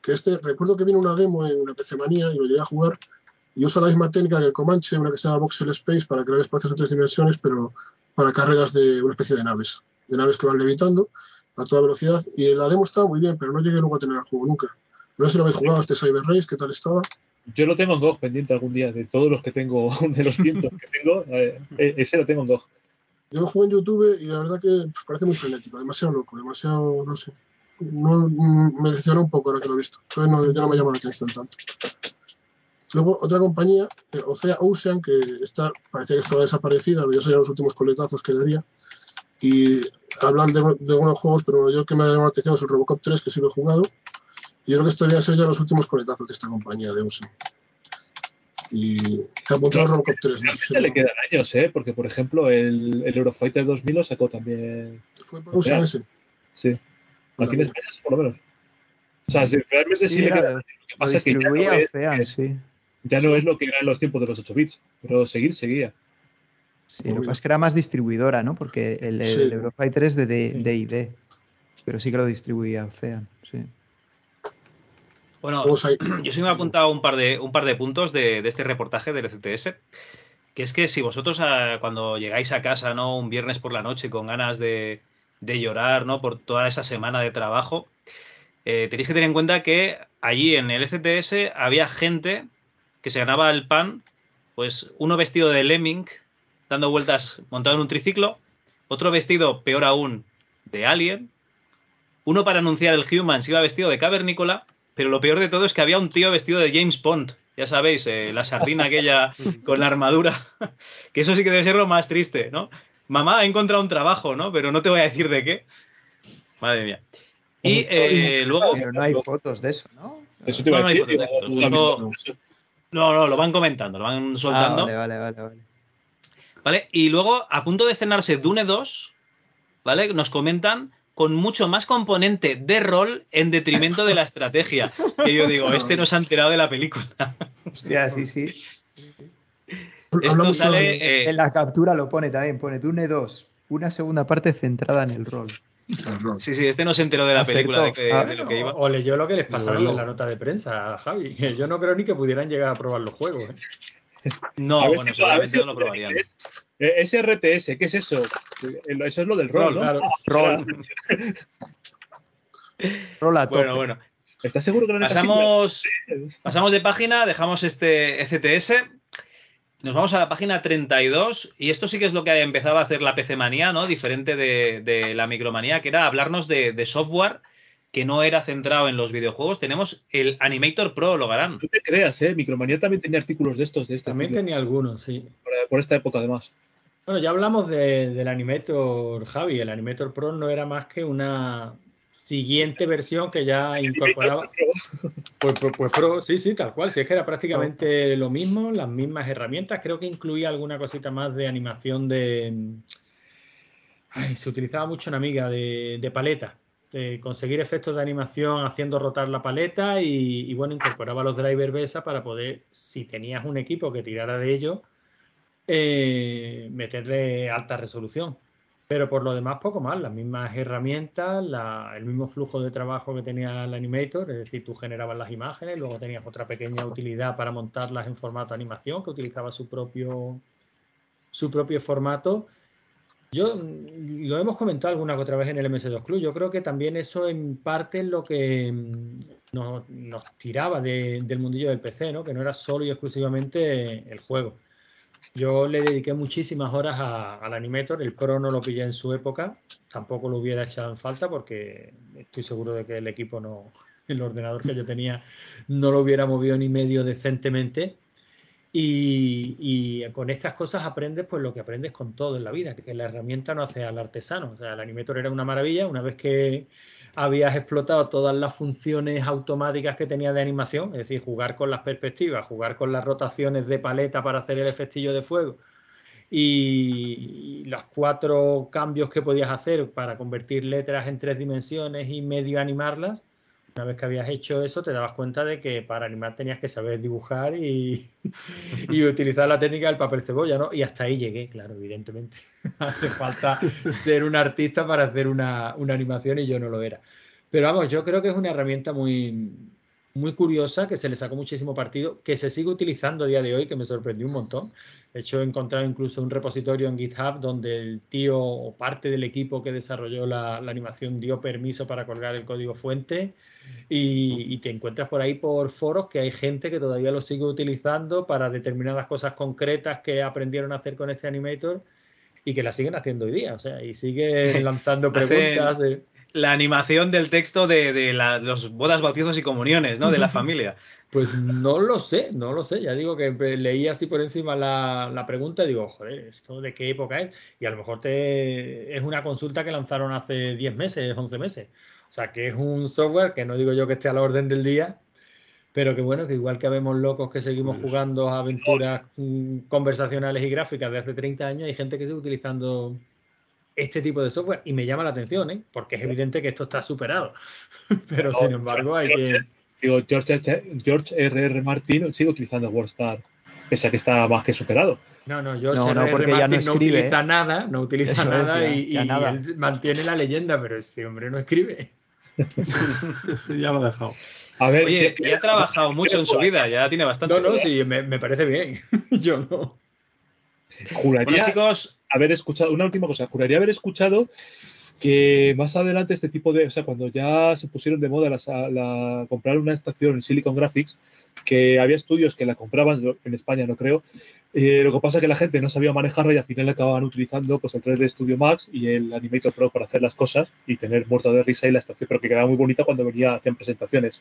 que este, recuerdo que vino una demo en la PC Manía y lo llegué a jugar. Y usa la misma técnica que el Comanche, una que se llama Voxel Space, para crear espacios en tres dimensiones, pero para carreras de una especie de naves, de naves que van levitando a toda velocidad. Y la demo estaba muy bien, pero no llegué luego a tener el juego nunca. No sé si lo habéis jugado, este Cyber Race, ¿qué tal estaba? Yo lo tengo en GOG pendiente algún día, de todos los que tengo, de los cientos que tengo, eh, eh, ese lo tengo en GOG. Yo lo jugué en YouTube y la verdad que pues, parece muy frenético, demasiado loco, demasiado, no sé. No, mm, me decepcionó un poco ahora que lo he visto. Entonces no, ya no me llama la atención tanto. Luego otra compañía, eh, Ocea Ocean, que está, parecía que estaba desaparecida, pero ya serían los últimos coletazos que daría. Y hablan de, de algunos juegos, pero yo el que me ha llamado la atención es el Robocop 3, que sí lo he jugado. Y yo creo que estos deberían ser ya los últimos coletazos de esta compañía de Ocean. Y te apuntado al Robocop 3. No sé si le quedan años, ¿eh? Porque, por ejemplo, el, el Eurofighter 2000 lo sacó también. Fue por Ocean ese. Sí. Aquí en. España, por lo menos. O sea, si realmente sí, le la- quedan lo años. Lo que pasa es que ya no, es, Ocean, sí. ya no es lo que era en los tiempos de los 8 bits. Pero seguir, seguía. Sí, lo que pasa es que era más distribuidora, ¿no? Porque el, el Sí. Eurofighter es de D- Sí. D&D, pero sí que lo distribuía Ocean, sí. Bueno, yo sí me he apuntado un par de, un par de puntos de, de este reportaje del CTS. Que es que si vosotros ah, cuando llegáis a casa, ¿no? Un viernes por la noche con ganas de, de llorar, ¿no? Por toda esa semana de trabajo, eh, tenéis que tener en cuenta que allí en el CTS había gente que se ganaba el pan, pues uno vestido de Lemming, dando vueltas montado en un triciclo, otro vestido, peor aún, de Alien, uno para anunciar el Humans iba vestido de cavernícola, pero lo peor de todo es que había un tío vestido de James Bond. Ya sabéis, eh, la sardina aquella con la armadura. que eso sí que debe ser lo más triste, ¿no? Mamá ha encontrado un trabajo, ¿no? Pero no te voy a decir de qué. Madre mía. Y eh, luego. Pero no hay fotos de eso, ¿no? Eso te No, a no. No, no, lo van comentando, lo van Ah, soltando. vale, vale, vale, vale. ¿Vale? Y luego, a punto de estrenarse Dune 2, ¿vale? Nos comentan con mucho más componente de rol en detrimento de la estrategia. Que yo digo, este no se ha enterado de la película. Hostia, sí, sí. Esto sale. de- eh, En la captura lo pone también, pone Dune 2, una segunda parte centrada en el rol. sí, sí, este no se enteró de la Acertó. película de, que- Ah. de lo que iba. O leyó lo que les pasaron en la nota de prensa, Javi. Yo no creo ni que pudieran llegar a probar los juegos. ¿eh? No, bueno, si- seguramente no lo probarían. es- eh, Ese RTS, ¿qué es eso? Eh, Eso es lo del rol, Rol, ¿no? claro. Rol. Rola a tope. Bueno, bueno. ¿Estás seguro que no necesitas? Pasamos, pasamos de página, dejamos este ECTS. Nos vamos a la página 32 y esto sí que es lo que empezaba a hacer la PC Manía, ¿no? Diferente de, de la Micromanía, que era hablarnos de, de software que no era centrado en los videojuegos. Tenemos el Animator Pro, lo harán. No te creas, ¿eh? Micromanía también tenía artículos de estos, de este También tenía algunos, sí. por, por esta época además. Bueno, ya hablamos de- del Animator Javi. El Animator Pro no era más que una siguiente versión que ya incorporaba. Pues, pues, pues Pro, sí, sí, tal cual. Si es que era prácticamente lo mismo, las mismas herramientas. Creo que incluía alguna cosita más de animación de. Ay, se utilizaba mucho en Amiga de, de paleta. De conseguir efectos de animación haciendo rotar la paleta y, bueno, incorporaba los drivers BESA para poder, si tenías un equipo que tirara de ello, eh, meterle alta resolución. Pero por lo demás, poco más. Las mismas herramientas, el mismo flujo de trabajo que tenía el Animator, es decir, tú generabas las imágenes, luego tenías otra pequeña utilidad para montarlas en formato animación, que utilizaba su propio, su propio formato. Yo mm, lo hemos comentado alguna otra vez en el MS2 Club. Yo creo que también eso en parte es lo que mm, nos, tiraba de- del mundillo del PC, ¿no? Que no era solo y exclusivamente el juego. Yo le dediqué muchísimas horas al Animator, el Pro no lo pillé en su época, tampoco lo hubiera echado en falta porque estoy seguro de que el equipo no, el ordenador que yo tenía no lo hubiera movido ni medio decentemente. Y, con estas cosas aprendes pues lo que aprendes con todo en la vida, que la herramienta no hace al artesano. O sea, el Animator era una maravilla una vez que habías explotado todas las funciones automáticas que tenía de animación, es decir, jugar con las perspectivas, jugar con las rotaciones de paleta para hacer el efectillo de fuego y, y los cuatro cambios que podías hacer para convertir letras en tres dimensiones y medio animarlas. Una vez que habías hecho eso, te dabas cuenta de que para animar tenías que saber dibujar y, y utilizar la técnica del papel cebolla, ¿no? Y hasta ahí llegué, claro, evidentemente. Hace falta ser un artista para hacer una, una animación y yo no lo era. Pero vamos, yo creo que es una herramienta muy, muy curiosa, que se le sacó muchísimo partido, que se sigue utilizando a día de hoy, que me sorprendió un montón. De hecho, he encontrado incluso un repositorio en GitHub donde el tío o parte del equipo que desarrolló la, la animación dio permiso para colgar el código fuente y, y te encuentras por ahí por foros que hay gente que todavía lo sigue utilizando para determinadas cosas concretas que aprendieron a hacer con este animator y que la siguen haciendo hoy día. O sea, y siguen lanzando Hacen- preguntas. eh. La animación del texto de, de la- los bodas, bautizos y comuniones, ¿no? De la familia. Pues no lo sé, no lo sé. Ya digo que leí así por encima la, la pregunta y digo, joder, ¿esto de qué época es? Y a lo mejor te, es una consulta que lanzaron hace 10 meses, 11 meses. O sea, que es un software que no digo yo que esté a la orden del día, pero que bueno, que igual que habemos locos que seguimos Pues- jugando aventuras mm, conversacionales y gráficas de hace 30 años, hay gente que sigue utilizando este tipo de software y me llama la atención, ¿eh? Porque es evidente que esto está superado. Pero sin embargo, hay que... Digo, George, George R.R. Martin sigue utilizando WordStar, pese a que está más que superado. No, no, George No, no, R.R. porque ya no Martin no, escribe, utiliza ¿eh? nada, no utiliza Eso es, nada ya- y, ya y nada. él mantiene la leyenda, pero este hombre no escribe. ya lo he dejado. A ver, Oye, si- y ha trabajado mucho en su vida, ya tiene bastante. No, no, sí, me, me parece bien. Yo no. juraría Bueno, chicos, haber escuchado, una última cosa, juraría haber escuchado que más adelante este tipo de, o sea, cuando ya se pusieron de moda las- la, comprar una estación en Silicon Graphics, que había estudios que la compraban, en España no creo, eh, lo que pasa es que la gente no sabía manejarla y al final acababan utilizando pues el 3D Studio Max y el Animator Pro para hacer las cosas y tener muerto de risa y la estación, pero que quedaba muy bonita cuando venía, hacían presentaciones.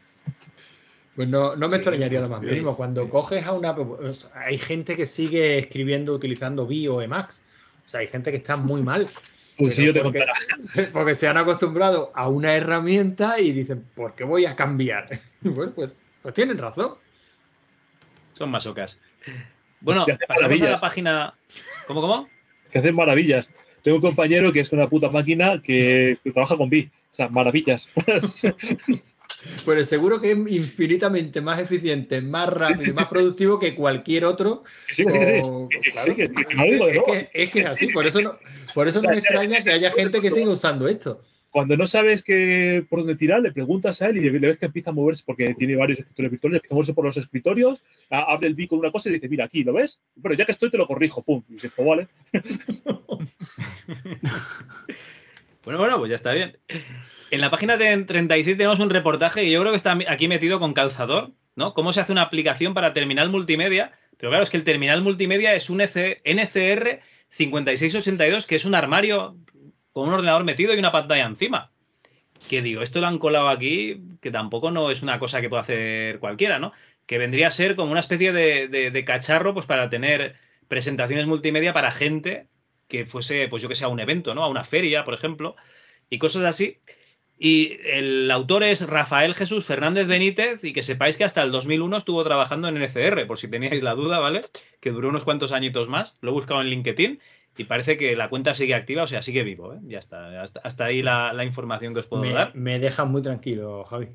Pues no, no me Sí, extrañaría lo más sí, mínimo. Cuando sí. coges a una. pues, Hay gente que sigue escribiendo utilizando Vi o Emacs. O sea, hay gente que está muy mal. Pues si yo te porque, contara. porque se han acostumbrado a una herramienta y dicen, ¿por qué voy a cambiar? Bueno, pues, pues tienen razón. son masocas. Bueno, pasamos a la página. ¿Cómo, cómo? que hacen maravillas. Tengo un compañero que es una puta máquina que, que trabaja con Vi. O sea, maravillas. Pues seguro que es infinitamente más eficiente, más rápido sí, y más sí. productivo que cualquier otro. De es, que, es que es así, por eso no, por eso no me extraña que haya gente que siga usando esto. Cuando no sabes que, por dónde tirar, le preguntas a él y le, ves que empieza a moverse, porque tiene varios escritorios virtuales, empieza a moverse por los escritorios, a- abre el Vi con una cosa y dice, mira, aquí, ¿lo ves? Bueno, ya que estoy, te lo corrijo, pum. Y dices, pues vale. Bueno, bueno, pues ya está bien. En la página de 36 tenemos un reportaje y yo creo que está aquí metido con calzador, ¿no? Cómo se hace una aplicación para terminal multimedia. Pero claro, es que el terminal multimedia es un NCR 5682, que es un armario con un ordenador metido y una pantalla encima. Que digo, esto lo han colado aquí, que tampoco no es una cosa que pueda hacer cualquiera, ¿no? Que vendría a ser como una especie de- de cacharro, pues para tener presentaciones multimedia para gente que fuese, pues yo que sé, a un evento, ¿no? A una feria, por ejemplo, y cosas así. Y el autor es Rafael Jesús Fernández Benítez, y que sepáis que hasta el 2001 estuvo trabajando en NCR, por si teníais la duda, ¿vale? Que duró unos cuantos añitos más. Lo he buscado en LinkedIn y parece que la cuenta sigue activa, o sea, sigue vivo, ¿eh? Ya está. Hasta, hasta ahí la, la información que os puedo Me, dar. me dejas muy tranquilo, Javi.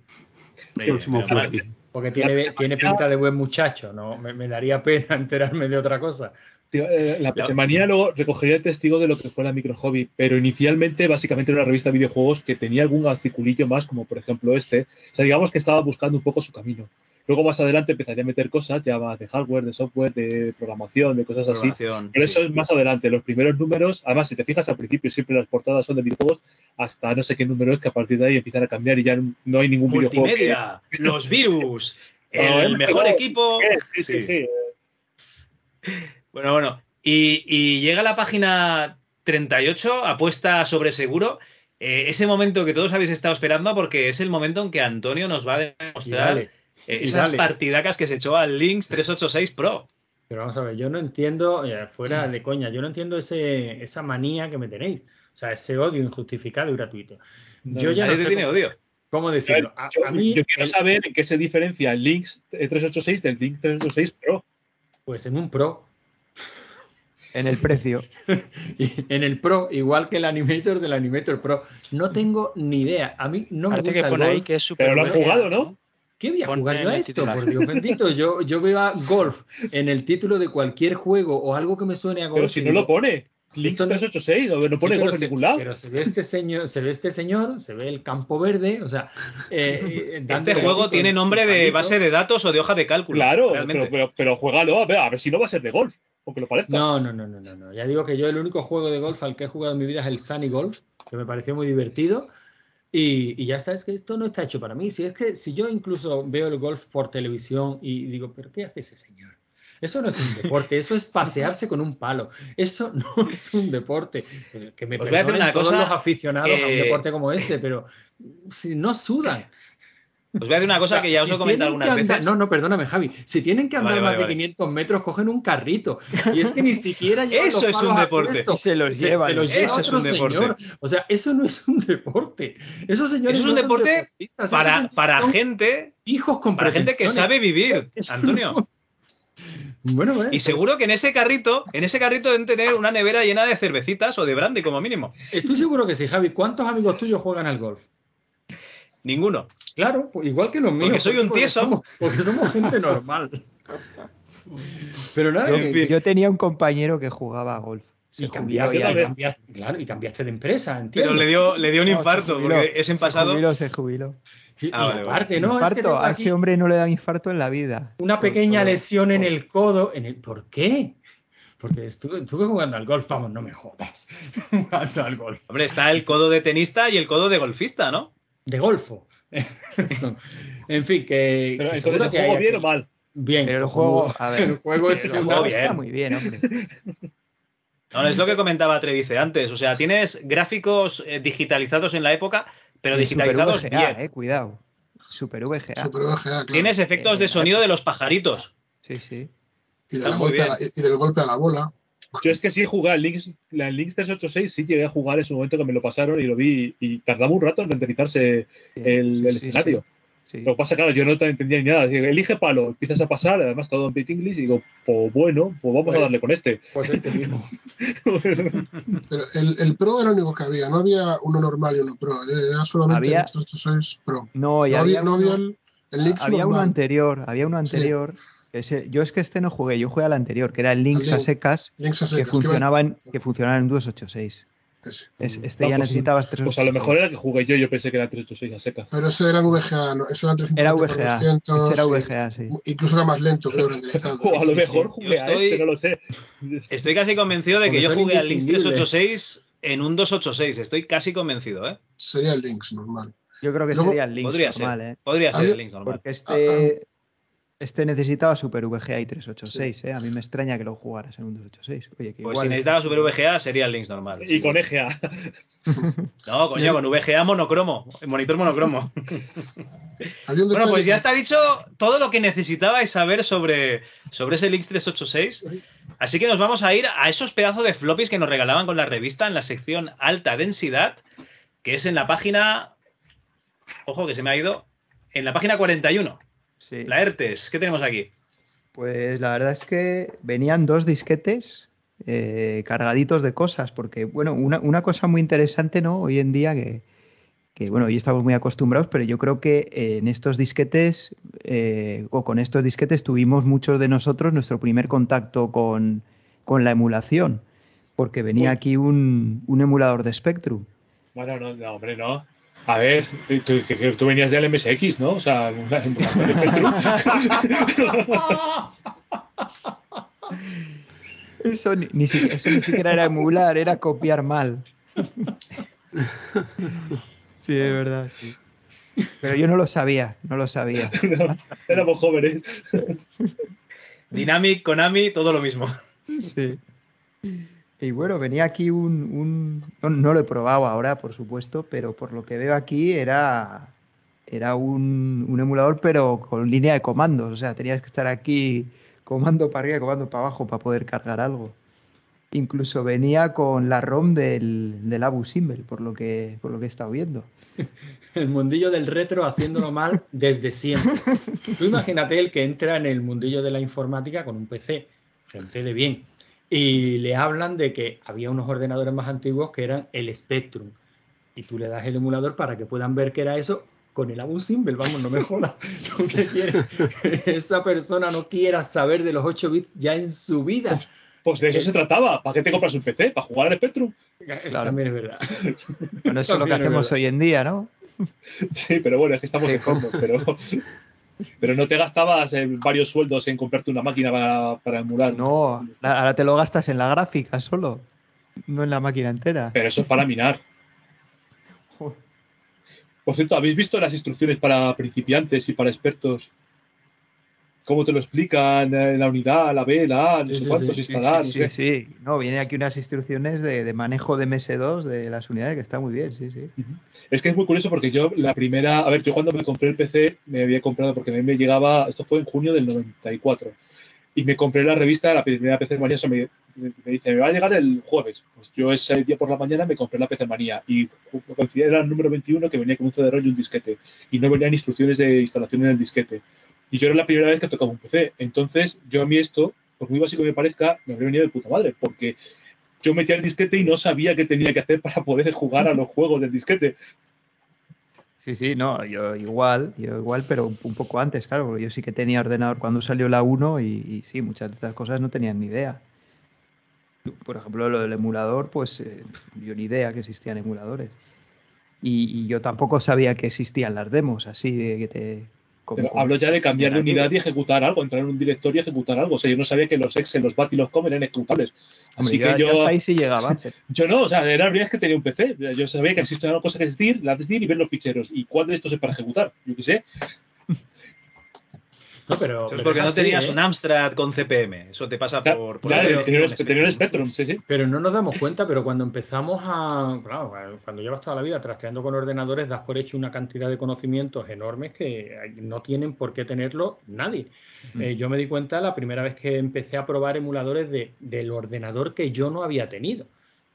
Eh. Porque tiene, tiene pinta de buen muchacho, ¿no? Me, me daría pena enterarme de otra cosa. Eh, la PC-manía luego recogería el testigo de lo que fue la micro hobby, pero inicialmente básicamente era una revista de videojuegos que tenía algún articulillo más, como por ejemplo este. O sea, digamos que estaba buscando un poco su camino. Luego más adelante empezaría a meter cosas ya más de hardware, de software, de programación, de cosas así. Pero sí. eso es más adelante. Los primeros números, además, si te fijas al principio, siempre las portadas son de videojuegos, hasta no sé qué número es que a partir de ahí empiezan a cambiar y ya no hay ningún videojuego. que- Multimedia, los virus, el eh, mejor equipo. Sí, sí, sí. Bueno, bueno. Y, y llega la página 38, apuesta sobre seguro. eh, ese momento que todos habéis estado esperando, porque es el momento en que Antonio nos va a demostrar dale. eh, esas dale. partidacas que se echó al Lynx 386 Pro. Pero vamos a ver, yo no entiendo, eh, fuera de coña, yo no entiendo ese, esa manía que me tenéis. O sea, ese odio injustificado y gratuito. Yo ya no sé tiene cómo, odio. cómo decirlo. A, yo, a mí, yo quiero el- saber en qué se diferencia el Lynx 386 del Lynx 386 Pro. pues en un Pro, En el precio. y en el Pro, igual que el Animator del Animator Pro, no tengo ni idea. A mí no me gusta que el ahí golf. que es súper Pero lo han bueno. jugado, ¿no? ¿Qué voy a jugar yo a esto? titular. Por Dios bendito, yo, yo veo a golf en el título de cualquier juego o algo que me suene a golf. Pero si no digo, lo pone. No- 386, no, no Sí, pone pero golf en se- ningún lado. Pero se ve este señor, se ve este señor, se ve el campo verde, o sea, eh, eh, Este juego tiene nombre de palito. base de datos o de hoja de cálculo. Claro, pero, pero, pero juégalo, a ver, a ver si no va a ser de golf, aunque lo parezca. No, no, no, no, no, no. Ya digo que yo el único juego de golf al que he jugado en mi vida es el Sunny Golf, que me pareció muy divertido. Y, y ya está, es que esto no está hecho para mí. Si es que si yo incluso veo el golf por televisión y digo, ¿pero qué hace ese señor? Eso no es un deporte, eso es pasearse con un palo. Eso no es un deporte. Pues Que me Os voy a decir perdonen una todos cosa los aficionados a un deporte como este, pero si no sudan. Os voy a decir una cosa O sea, que ya os si he comentado algunas andar- veces. No, no, perdóname, Javi. Si tienen que Vale, andar vale, más vale. de 500 metros, cogen un carrito. Y es que ni siquiera llevan Eso los es palos un a deporte. Y se los Se, llevan. se los lleva Eso es un deporte. señor. O sea, eso no es un deporte. Esos señores Eso es un no deporte Para, para gente, hijos con para gente que sabe vivir, Eso Antonio. No- Bueno, bueno. Y seguro que en ese carrito, en ese carrito deben tener una nevera llena de cervecitas o de brandy como mínimo. Estoy seguro que sí, Javi. ¿Cuántos amigos tuyos juegan al golf? Ninguno. Claro, pues igual que los míos. Porque soy un tieso. Somos, porque somos gente normal. Pero nada, Yo, que- tenía un compañero que jugaba a golf. Se y cambiaste, ya. y cambiaste- claro, y cambiaste de empresa, entiendo. Pero le dio, le dio un No, infarto, jubiló, porque es en Se pasado. jubiló, se jubiló. Ah, y vale, aparte, ¿no? Es que infarto, a ese hombre no le da infarto en la vida. una pequeña lesión en el codo. En el, ¿Por qué? Porque estuve, estuve jugando al golf. Vamos, no me jodas. jugando al golf. Hombre, está el codo de tenista y el codo de golfista, ¿no? De golfo. en fin, que. Pero que ¿el que juego bien aquí- o mal? Bien. Pero el juego, a ver, El juego es el juego juego bien. está muy bien, hombre. No, es lo que comentaba Trevice antes. O sea, tienes gráficos eh, digitalizados en la época, pero Y Super digitalizados VGA, bien. eh, cuidado. Super VGA. Super VGA, claro. Tienes efectos de sonido de los pajaritos. Sí, sí. y, del golpe a bien. la, y del golpe a la bola. Yo es que sí jugué al Lynx, la Lynx 386, sí llegué a jugar en su momento que me lo pasaron y lo vi y tardaba un rato en renderizarse Sí, el, sí, el sí, escenario. sí, sí. Lo que pasa, claro, yo no te entendía ni nada. Digo, elige palo, empiezas a pasar, además todo en Pit English, y digo, pues bueno, pues vamos a Bueno. darle con este. Pues este mismo. Pero el, el Pro era el único que había, no había uno normal y uno Pro, era solamente Había- el 386 Pro. No, y No había, había, no uno, había el, el Lynx había uno normal. anterior, había uno anterior. Ese, yo es que este no jugué, yo jugué al anterior, que era el Lynx a secas, Lynx a que secas, que funcionaba en, que funcionaba en 286. Es- este Ah, ya pues, necesitabas 386. Pues a lo mejor era que jugué yo, yo pensé que era 386 a secas. Pero ese era en VGA, no, eso eran 320 Era VGA. 200, Ese era sí. VGA, sí. Incluso era más lento, creo, renderizado. O a lo sí, mejor sí. jugué Yo a estoy- este, no lo sé. Estoy casi convencido de que Porque yo jugué al Lynx indistinguibles. 386 en un 286, estoy casi convencido, ¿eh? Sería el Lynx normal. Yo creo que Luego- sería el Lynx Podría normal, ser. ¿eh? Podría ser el Lynx normal. Porque este, este necesitaba Super VGA y 386, ¿eh? A mí me extraña que lo jugaras en un 286. Oye, que Pues igual- si necesitaba Super VGA sería el Lynx normal. Y sí. con EGA. No, coño, con VGA monocromo, monitor monocromo. Bueno, pues ya está dicho todo lo que necesitabais saber sobre, sobre ese Lynx 386. Así que nos vamos a ir a esos pedazos de floppies que nos regalaban con la revista en la sección alta densidad, que es en la página. Ojo, que se me ha ido. En la página 41. Sí. La ERTES. ¿Qué tenemos aquí? Pues la verdad es que venían dos disquetes eh, cargaditos de cosas, porque, bueno, una, una cosa muy interesante, ¿no? Hoy en día que, que, bueno, hoy estamos muy acostumbrados, pero yo creo que eh, en estos disquetes, eh, o con estos disquetes, tuvimos muchos de nosotros nuestro primer contacto con, con la emulación, porque venía Uy. aquí un, un emulador de Spectrum. Bueno, no, no, hombre, no. A ver, tú, venías del MSX, ¿no? O sea, una- Eso ni, ni siquiera, eso ni siquiera era emular, era copiar mal. Sí, es verdad, sí. Pero yo no lo sabía, no lo sabía. éramos jóvenes. Dynamic, Konami, todo lo mismo. Sí. Y bueno, venía aquí un... no lo he probado ahora, por supuesto, pero por lo que veo aquí era, era un, un emulador, pero con línea de comandos. O sea, tenías que estar aquí comando para arriba, comando para abajo para poder cargar algo. Incluso venía con la ROM del, del Abu Simbel, por lo que, por lo que he estado viendo. El mundillo del retro haciéndolo mal desde siempre. Tú imagínate el que entra en el mundillo de la informática con un PC, gente de bien, y le hablan de que había unos ordenadores más antiguos que eran el Spectrum. Y tú le das el emulador para que puedan ver que era eso con el Abu Simbel. Vamos, no me jodas. ¿Tú qué quieres? Esa persona no quiera saber de los 8 bits ya en su vida. Pues de eso se trataba. ¿Para qué te compras un PC? ¿Para jugar al Spectrum? Eso También es verdad. Bueno, eso es lo que hacemos hoy en día, ¿no? Sí, pero bueno, es que estamos en fondo. Pero, pero no te gastabas eh, varios sueldos en comprarte una máquina para, para emular. No, ahora te lo gastas en la gráfica solo, no en la máquina entera. Pero eso es para minar. Por cierto, ¿habéis visto las instrucciones para principiantes y para expertos? ¿Cómo te lo explican? eh, La unidad, la B, la A, no Sí, sé sí, cuántos sí, instalar. Sí, no sí, sé. sí. No, viene aquí unas instrucciones de, de manejo de MS2 de las unidades que está muy bien, sí, sí. Es que es muy curioso porque yo la primera, a ver, yo cuando me compré el PC me había comprado porque a mí me llegaba, esto fue en junio del 94, y me compré la revista, la primera PC Manía, me, me dice, me va a llegar el jueves. Pues yo ese día por la mañana me compré la PC Manía y era el número 21 que venía con un CD-ROM y un disquete, y no venían instrucciones de instalación en el disquete. Y yo era la primera vez que tocaba un PC. Entonces, yo a mí esto, por muy básico que me parezca, me habría venido de puta madre, porque yo metía el disquete y no sabía qué tenía que hacer para poder jugar a los juegos del disquete. Sí, sí, no, yo igual, yo igual, pero un, poco antes, claro, porque yo sí que tenía ordenador cuando salió la 1 y, sí, muchas de estas cosas no tenían ni idea. Por ejemplo, lo del emulador, pues eh, yo ni idea que existían emuladores. Y, y yo tampoco sabía que existían las demos, así de que te... como- Pero hablo ya de cambiar de unidad y ejecutar algo, entrar en un directorio y ejecutar algo. O sea, yo no sabía que los Excel, los BAT y los COM eran ejecutables. Así que yo ahí sí llegaba. yo no, o sea, era la primera vez que tenía un PC. Yo sabía que existía una cosa que es DIR, la DIR y ver los ficheros. ¿Y cuál de estos es para ejecutar? Yo qué sé. No, pero, Eso es porque no así, tenías ¿eh? un Amstrad con CPM. Eso te pasa por. por haber tenía, un- Spectrum, sí, sí. Pero no nos damos cuenta, pero cuando empezamos a. Claro, cuando llevas toda la vida trasteando con ordenadores, das por hecho una cantidad de conocimientos enormes que no tienen por qué tenerlo nadie. Eh, yo me di cuenta la primera vez que empecé a probar emuladores de, del ordenador que yo no había tenido.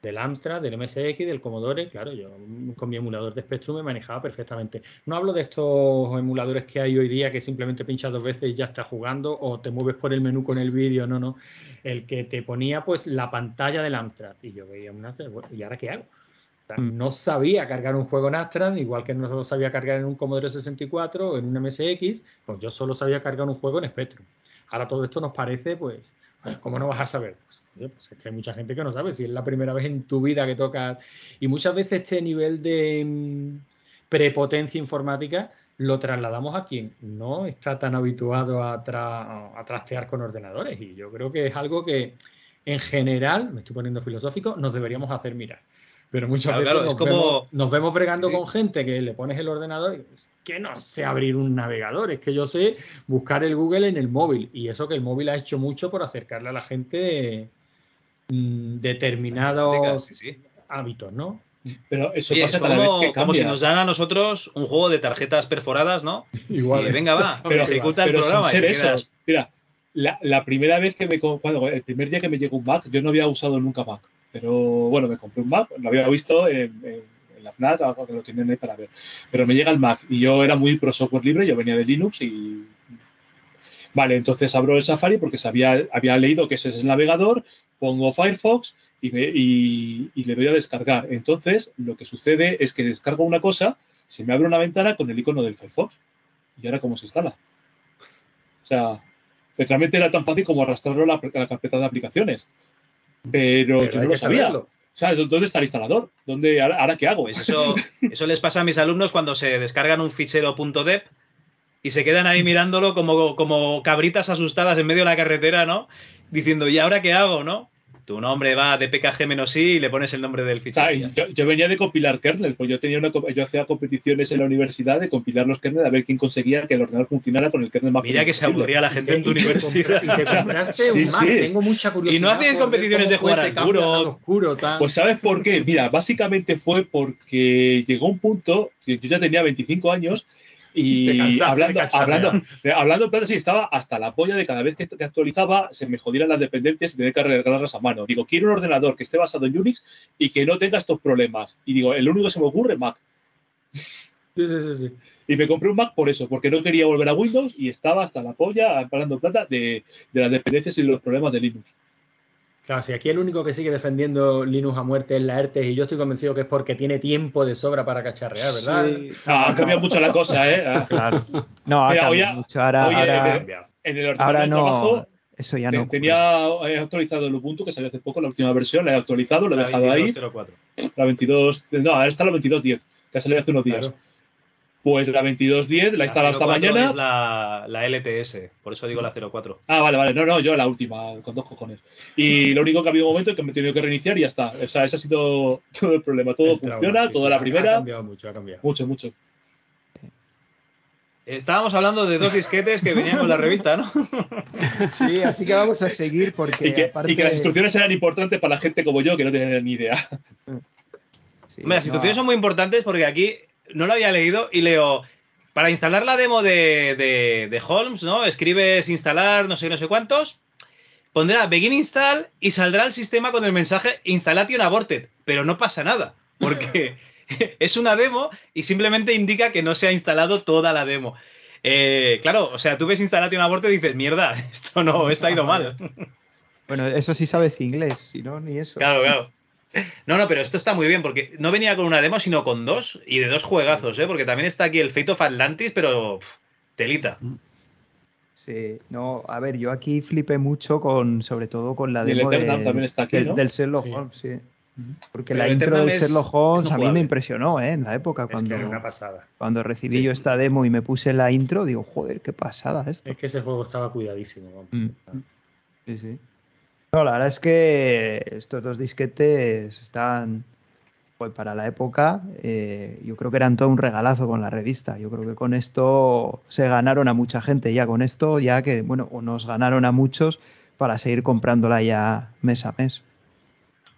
Del Amstrad, del MSX, del Commodore. Claro, yo con mi emulador de Spectrum me manejaba perfectamente. No hablo de estos emuladores que hay hoy día que simplemente pinchas dos veces y ya estás jugando o te mueves por el menú con el vídeo. No, no el que te ponía pues la pantalla del Amstrad y yo veía un Amstrad, bueno, ¿y ahora qué hago? No sabía cargar un juego en Amstrad, igual que no sabía cargar en un Commodore 64 o en un MSX, pues yo solo sabía cargar un juego en Spectrum. Ahora todo esto nos parece, pues, ¿cómo no vas a saber? Pues, pues es que hay mucha gente que no sabe si es la primera vez en tu vida que tocas. Y muchas veces este nivel de mm, prepotencia informática lo trasladamos a quien no está tan habituado a trastear con ordenadores. Y yo creo que es algo que, en general, me estoy poniendo filosófico, nos deberíamos hacer mirar. Pero muchas Claro, veces claro, nos, es como- vemos, nos vemos bregando Sí. con gente que le pones el ordenador y es que no sé abrir un navegador, es que yo sé buscar el Google en el móvil. Y eso que el móvil ha hecho mucho por acercarle a la gente mm, determinados Sí, sí. hábitos, ¿no? Pero eso Oye, es pasa vez como, que como si nos dan a nosotros un juego de tarjetas perforadas, ¿no? Igual. Y venga, va, pero, ejecuta el pero programa. sin ser quedas-. Mira, la, la primera vez que me cuando, el primer día que me llegó un Mac, yo no había usado nunca Mac. Pero bueno, me compré un Mac, lo había visto en, la FNAC, algo que lo tienen ahí para ver. Pero me llega el Mac y yo era muy pro software libre, yo venía de Linux y. Vale, entonces abro el Safari porque sabía, había leído que ese es el navegador, pongo Firefox y, le doy a descargar. Entonces, lo que sucede es que descargo una cosa, se me abre una ventana con el icono del Firefox. ¿Y ahora cómo se instala? O sea, realmente era tan fácil como arrastrarlo la, a la carpeta de aplicaciones. Pero, Pero yo no lo sabía. saberlo. O sea, ¿dó- ¿dónde está el instalador? ¿Dónde, ahora, ahora qué hago? Pues eso, eso les pasa a mis alumnos cuando se descargan un fichero .deb y se quedan ahí mirándolo como, como cabritas asustadas en medio de la carretera, ¿no? Diciendo, ¿y ahora qué hago, no? Tu nombre va de PKG-I y le pones el nombre del fichero. yo, yo venía de compilar kernel, pues yo tenía una, yo hacía competiciones en la universidad de compilar los kernel a ver quién conseguía que el ordenador funcionara con el kernel más Mira que se aburría la gente en tu Y te universidad. Y te compraste Sí, un Mac. sí. Tengo mucha curiosidad. Y no ver competiciones de jugar oscuro tan... Pues ¿sabes por qué? Mira, básicamente fue porque llegó un punto, que yo ya tenía 25 años y cansaste hablando, hablando, hablando en plata, sí, estaba hasta la polla de cada vez que, que actualizaba se me jodieran las dependencias y tener que arreglarlas a mano. Digo, quiero un ordenador que esté basado en Unix y que no tenga estos problemas. Y digo, el único que se me ocurre es Mac. Sí, sí, sí, sí. Y me compré un Mac por eso, porque no quería volver a Windows y estaba hasta la polla, hablando en plata, de, de las dependencias y de los problemas de Linux. Claro, si aquí el único que sigue defendiendo Linux a muerte es la ERTE y yo estoy convencido que es porque tiene tiempo de sobra para cacharrear, ¿verdad? Sí. Ah, ha cambiado mucho la cosa, ¿eh? Ah. Claro. No, ha Mira, cambiado mucho. Ahora, oye, ahora, En el ahora no. Eso ya no. tenía he actualizado el Ubuntu, que salió hace poco, la última versión, la he actualizado, lo he La dejado ahí. 2204. La 22, no, ahora está la 22.10, que ha salido hace unos días. Claro. Pues la 22.10 la he instalado hasta 04 mañana. Es la, la LTS, por eso digo la 04. Ah, vale, vale. No, no, yo la última, con dos cojones. Y lo único que ha habido un momento es que me he tenido que reiniciar y ya está. O sea, ese ha sido todo el problema. Todo El trauma, funciona, sí, toda sí, la ha- Ha primera. cambiado mucho, ha cambiado. Mucho, mucho. Estábamos hablando de dos disquetes que venían con la revista, ¿no? Sí, así que vamos a seguir porque. Y que, aparte, y que las instrucciones eran importantes para la gente como yo, que no tenía ni idea. Sí, Hombre, las no, instrucciones son muy importantes porque aquí no lo había leído y leo. Para instalar la demo de, de- de Holmes, ¿no? Escribes instalar no sé no sé cuántos. Pondrá begin install y saldrá el sistema con el mensaje installation aborted. Pero no pasa nada. Porque es una demo y simplemente indica que no se ha instalado toda la demo. Eh, claro, o sea, tú ves installation aborted y dices, mierda, esto no, esto ha ido mal. Bueno, eso sí sabes inglés, si no, ni eso. Claro, claro. No, no, pero esto está muy bien porque no venía con una demo, sino con dos y de dos juegazos, ¿eh? Porque también está aquí el Fate of Atlantis, pero pff, telita. Sí, no, a ver, yo aquí flipé mucho con, sobre todo con la Y el demo de- también está aquí, del, ¿no? del Sherlock Sí. Holmes, sí. Porque Pero la intro del Sherlock es Holmes a mí me impresionó, ¿eh? En la época, Es que cuando, era una pasada. cuando recibí Sí. yo esta demo y me puse la intro, digo, joder, qué pasada esto. Es que ese juego estaba cuidadísimo. vamos. Mm. Sí, sí. No, la verdad es que estos dos disquetes están, pues para la época, eh, yo creo que eran todo un regalazo con la revista. Yo creo que con esto se ganaron a mucha gente ya con esto, ya que, bueno, o nos ganaron a muchos para seguir comprándola ya mes a mes.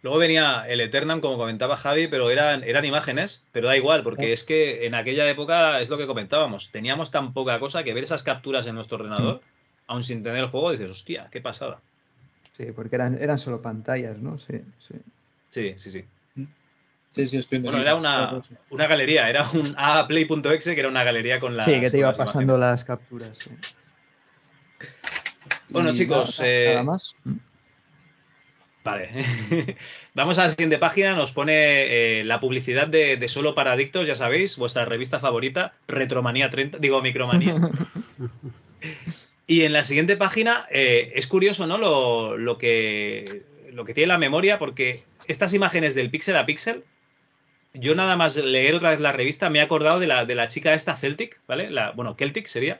Luego venía el Eternam, como comentaba Javi, pero eran, eran imágenes, pero da igual, porque es que en aquella época es lo que comentábamos. Teníamos tan poca cosa que ver esas capturas en nuestro ordenador, aún sin tener el juego, dices, hostia, qué pasada. Sí, porque eran, eran solo pantallas, ¿no? Sí, sí. Sí, sí, sí. Sí, sí, estoy en Bueno, era una, una galería, era un aaplay.exe que era una galería con las. sí, que te iba las pasando imágenes. las capturas. sí. Bueno, Y chicos, nada, eh, nada más. Mm. Vale. Vamos a la siguiente página. Nos pone eh, la publicidad de, de Solo para Adictos, ya sabéis, vuestra revista favorita, Retromanía 30, digo Micromanía. y en la siguiente página eh, es curioso, ¿no? Lo, lo que, lo que tiene la memoria, porque estas imágenes del píxel a píxel, yo nada más leer otra vez la revista me he acordado de la, de la chica esta Celtic, ¿vale? La, bueno, Celtic sería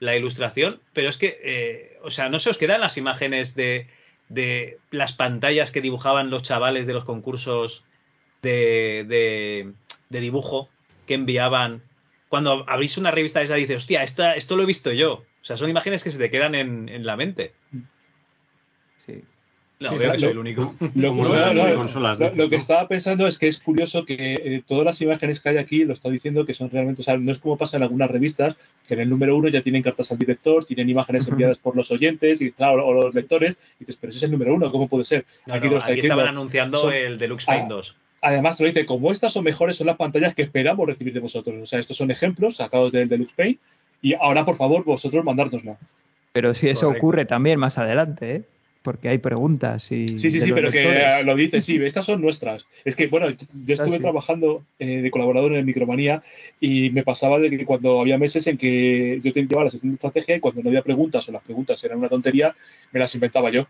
la ilustración, pero es que, eh, o sea, no se os quedan las imágenes de, de las pantallas que dibujaban los chavales de los concursos de, de- de dibujo que enviaban. Cuando abrís una revista de esa, dices, hostia, esta, esto lo he visto yo. O sea, son imágenes que se te quedan en, en la mente. Sí. No, Sí, veo que soy lo- el único. Lo, no, no, consolas, que estaba pensando es que es curioso que eh, todas las imágenes que hay aquí lo está diciendo que son realmente, o sea, no es como pasa en algunas revistas, que en el número uno ya tienen cartas al director, tienen imágenes enviadas por los oyentes y claro, o los lectores, y dices, pero ese es el número uno, ¿cómo puede ser? No, aquí no, lo está aquí diciendo. estaban anunciando son- el Deluxe Paint Ah, 2. Además, te lo dice, como estas son mejores, son las pantallas que esperamos recibir de vosotros. O sea, estos son ejemplos sacados del Deluxe Paint. Y ahora, por favor, vosotros mandárnosla. Pero si eso Correcto. ocurre también más adelante, ¿eh? Porque hay preguntas y. Sí, sí, sí, pero que lectores. eh, lo dice, sí, estas son nuestras. Es que, bueno, yo estuve Ah, sí. trabajando eh, de colaborador en Micromanía y me pasaba de que cuando había meses en que yo te llevaba la sección de estrategia y cuando no había preguntas o las preguntas eran una tontería, me las inventaba yo.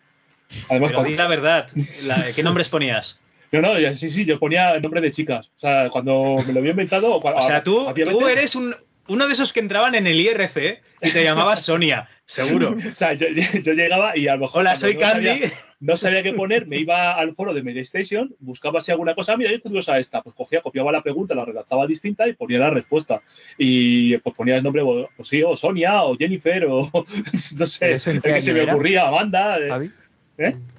Además, Pero cuando- di la verdad. la- ¿Qué nombres ponías? no, no, sí, sí, yo ponía el nombre de chicas. O sea, cuando me lo había inventado. O sea, tú, tú eres un, uno de esos que entraban en el IRC y te llamabas Sonia, seguro. O sea, yo, yo llegaba y a lo mejor. Hola, soy no Candy. sabía- no sabía qué poner, me iba al foro de PlayStation, buscaba si alguna cosa, mira, es curiosa esta, pues cogía, copiaba la pregunta, la redactaba distinta y ponía la respuesta. Y pues ponía el nombre, pues sí, o Sonia, o Jennifer, o no sé, ¿Pero eso en el qué que se año me ocurría, Amanda. eh. Javi,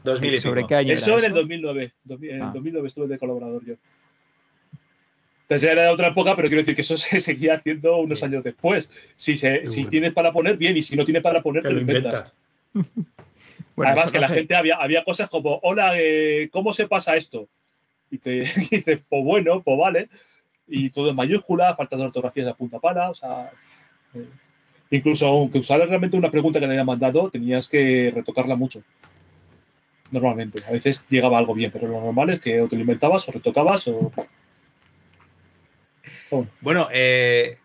2000 y ¿sobre qué año Eso era en el 2009. dos mil- En Ah. el 2009 estuve de colaborador yo. Entonces era de otra época, pero quiero decir que eso se seguía haciendo unos Sí. años después. Si, se, tienes para poner, bien, y si no tienes para poner, Te te lo inventas. Bueno, Además, que la hace- gente había, había cosas como, hola, eh, ¿cómo se pasa esto? Y te y dices, pues bueno, pues vale. Y todo en mayúscula, falta de ortografía de punta pala, o sea. eh, incluso aunque usaras realmente una pregunta que te había mandado, tenías que retocarla mucho. Normalmente. A veces llegaba algo bien, pero lo normal es que o te lo inventabas o retocabas o. Oh, Bueno, eh,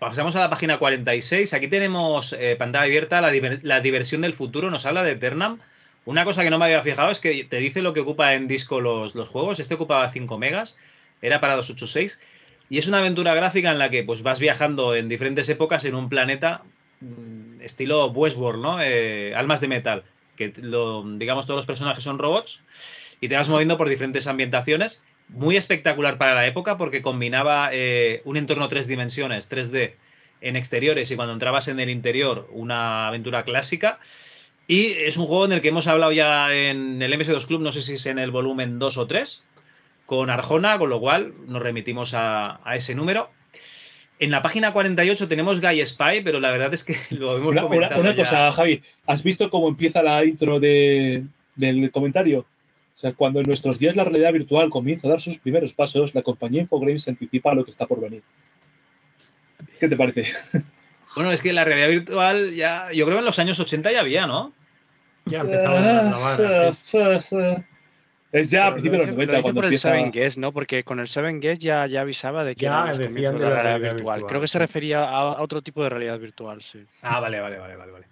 pasamos a la página 46. Aquí tenemos eh, pantalla abierta, la, la diversión del futuro. Nos habla de Eternam. Una cosa que no me había fijado es que te dice lo que ocupa en disco los, los juegos. Este ocupaba 5 megas, era para 286. Y es una aventura gráfica en la que pues, vas viajando en diferentes épocas en un planeta mm, estilo Westworld, ¿no? Eh, almas de metal. Que lo, digamos todos los personajes son robots y te vas moviendo por diferentes ambientaciones. Muy espectacular para la época porque combinaba eh, un entorno tres dimensiones, 3D, en exteriores y cuando entrabas en el interior una aventura clásica. Y es un juego en el que hemos hablado ya en el MS2 Club, no sé si es en el volumen 2 o 3, con Arjona, con lo cual nos remitimos a, a ese número. En la página 48 tenemos Guy Spy, pero la verdad es que lo hemos Una, una- comentado una ya. cosa, Javi, ¿has visto cómo empieza la intro de- del comentario? O sea, cuando en nuestros días la realidad virtual comienza a dar sus primeros pasos, la compañía Infogrames anticipa a lo que está por venir. ¿Qué te parece? Bueno, es que la realidad virtual ya, yo creo que en los años 80 ya había, ¿no? Ya empezaban a así. Es ya a principios de lo los hice- 90 lo hice cuando por el empieza. 7 Guest, ¿no? Porque con el 7 Guest ya, ya avisaba de que Ya comienzos de la realidad realidad virtual. virtual, Creo que se refería a, a otro tipo de realidad virtual, sí. Ah, vale, vale, vale, vale, vale.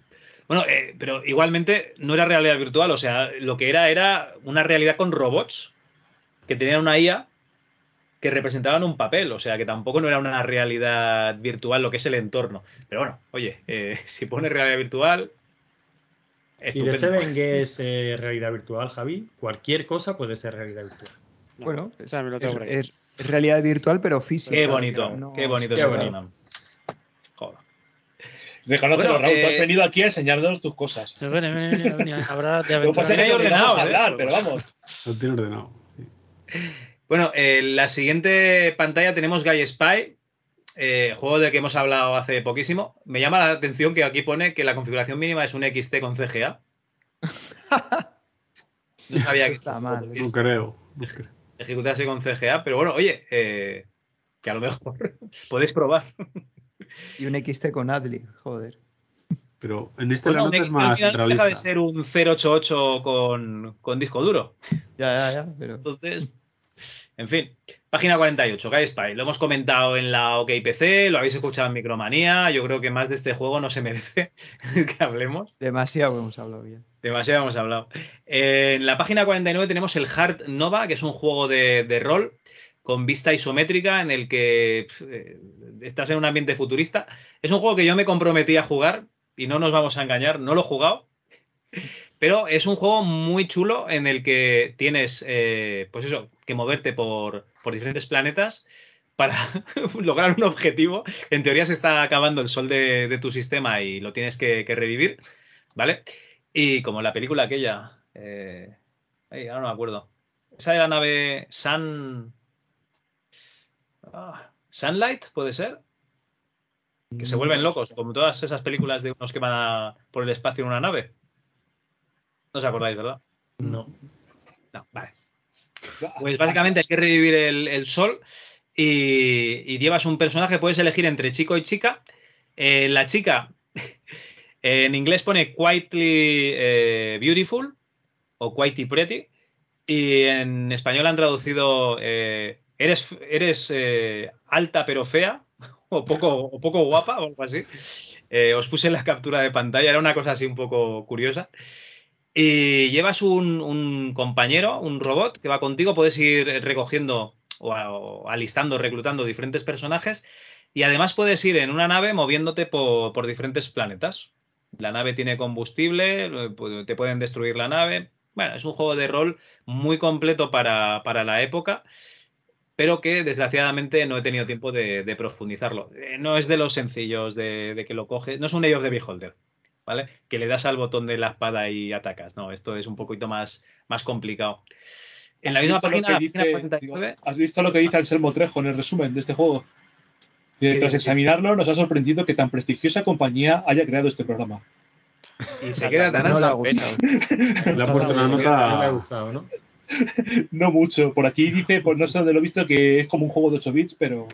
Bueno, eh, pero igualmente no era realidad virtual, o sea, lo que era era una realidad con robots que tenían una IA que representaban un papel, o sea, que tampoco no era una realidad virtual lo que es el entorno. Pero bueno, oye, eh, si pone realidad virtual, Si estupendo. Seven que es eh, realidad virtual, Javi, cualquier cosa puede ser realidad virtual. No, Bueno, es, realidad virtual, pero física. Qué bonito, no- qué bonito. Qué ese bonito. Reconócelo, Bueno, Raúl, tú eh, has venido aquí a enseñarnos tus cosas. Pero habrá de Lo pasa que ordenado, ¿eh? hablar, pero vamos. Lo tiene ordenado. Bueno, en la siguiente pantalla tenemos Guy Spy, eh, juego del que hemos hablado hace poquísimo. Me llama la atención que aquí pone que la configuración mínima es un XT con CGA. No sabía que Está mal. No creo. no creo. ejecutarse con CGA, pero bueno, oye, eh, que a lo mejor podéis probar. Y un XT con Adlib, joder. Pero en este Bueno, la un nota es más no deja realista. de ser un 088 con, con disco duro. Ya, ya, ya, pero. Entonces, en fin, página 48, Guy Spy. Lo hemos comentado en la OKPC, lo habéis escuchado en Micromanía. Yo creo que más de este juego no se merece que hablemos. Demasiado hemos hablado bien. Demasiado hemos hablado. Eh, en la página 49 tenemos el Hard Nova, que es un juego de, de rol con vista isométrica en el que eh, estás en un ambiente futurista. Es un juego que yo me comprometí a jugar y no nos vamos a engañar, no lo he jugado. Pero es un juego muy chulo en el que tienes, eh, pues eso, que moverte por, por diferentes planetas para lograr un objetivo. En teoría se está acabando el sol de, tu sistema y lo tienes que, revivir, ¿vale? Y como la película aquella, eh, ahora no me acuerdo. Esa de la nave Sun... Ah, Sunlight, ¿puede ser? Que se vuelven locos, como todas esas películas de unos que van a, por el espacio en una nave. No os acordáis, ¿verdad? No. No, vale. Pues básicamente hay que revivir el, el sol y, y, llevas un personaje, puedes elegir entre chico y chica. Eh, la chica en inglés pone quietly eh, beautiful o quietly pretty y en español han traducido eh, eres, eh, alta pero fea o poco, o poco guapa o algo así. Eh, os puse la captura de pantalla, era una cosa así un poco curiosa. Y llevas un, compañero, un robot que va contigo, puedes ir recogiendo o, o, alistando, reclutando diferentes personajes y además puedes ir en una nave moviéndote por, por diferentes planetas. La nave tiene combustible, te pueden destruir la nave. Bueno, es un juego de rol muy completo para, para la época pero que desgraciadamente no he tenido tiempo de, de profundizarlo. Eh, no es de los sencillos de, de, que lo coges, no es un Age of the Beholder, ¿vale? Que le das al botón de la espada y atacas, no, esto es un poquito más, más complicado. En la misma página, dice, página 49, ¿Has visto lo que dice Anselmo Trejo en el resumen de este juego? Que tras examinarlo nos ha sorprendido que tan prestigiosa compañía haya creado este programa. Y se queda tan no le ha alto. gustado. Le ha puesto una No le ha gustado, ¿no? no mucho. Por aquí dice, pues no sé dónde lo he visto, que es como un juego de 8 bits, pero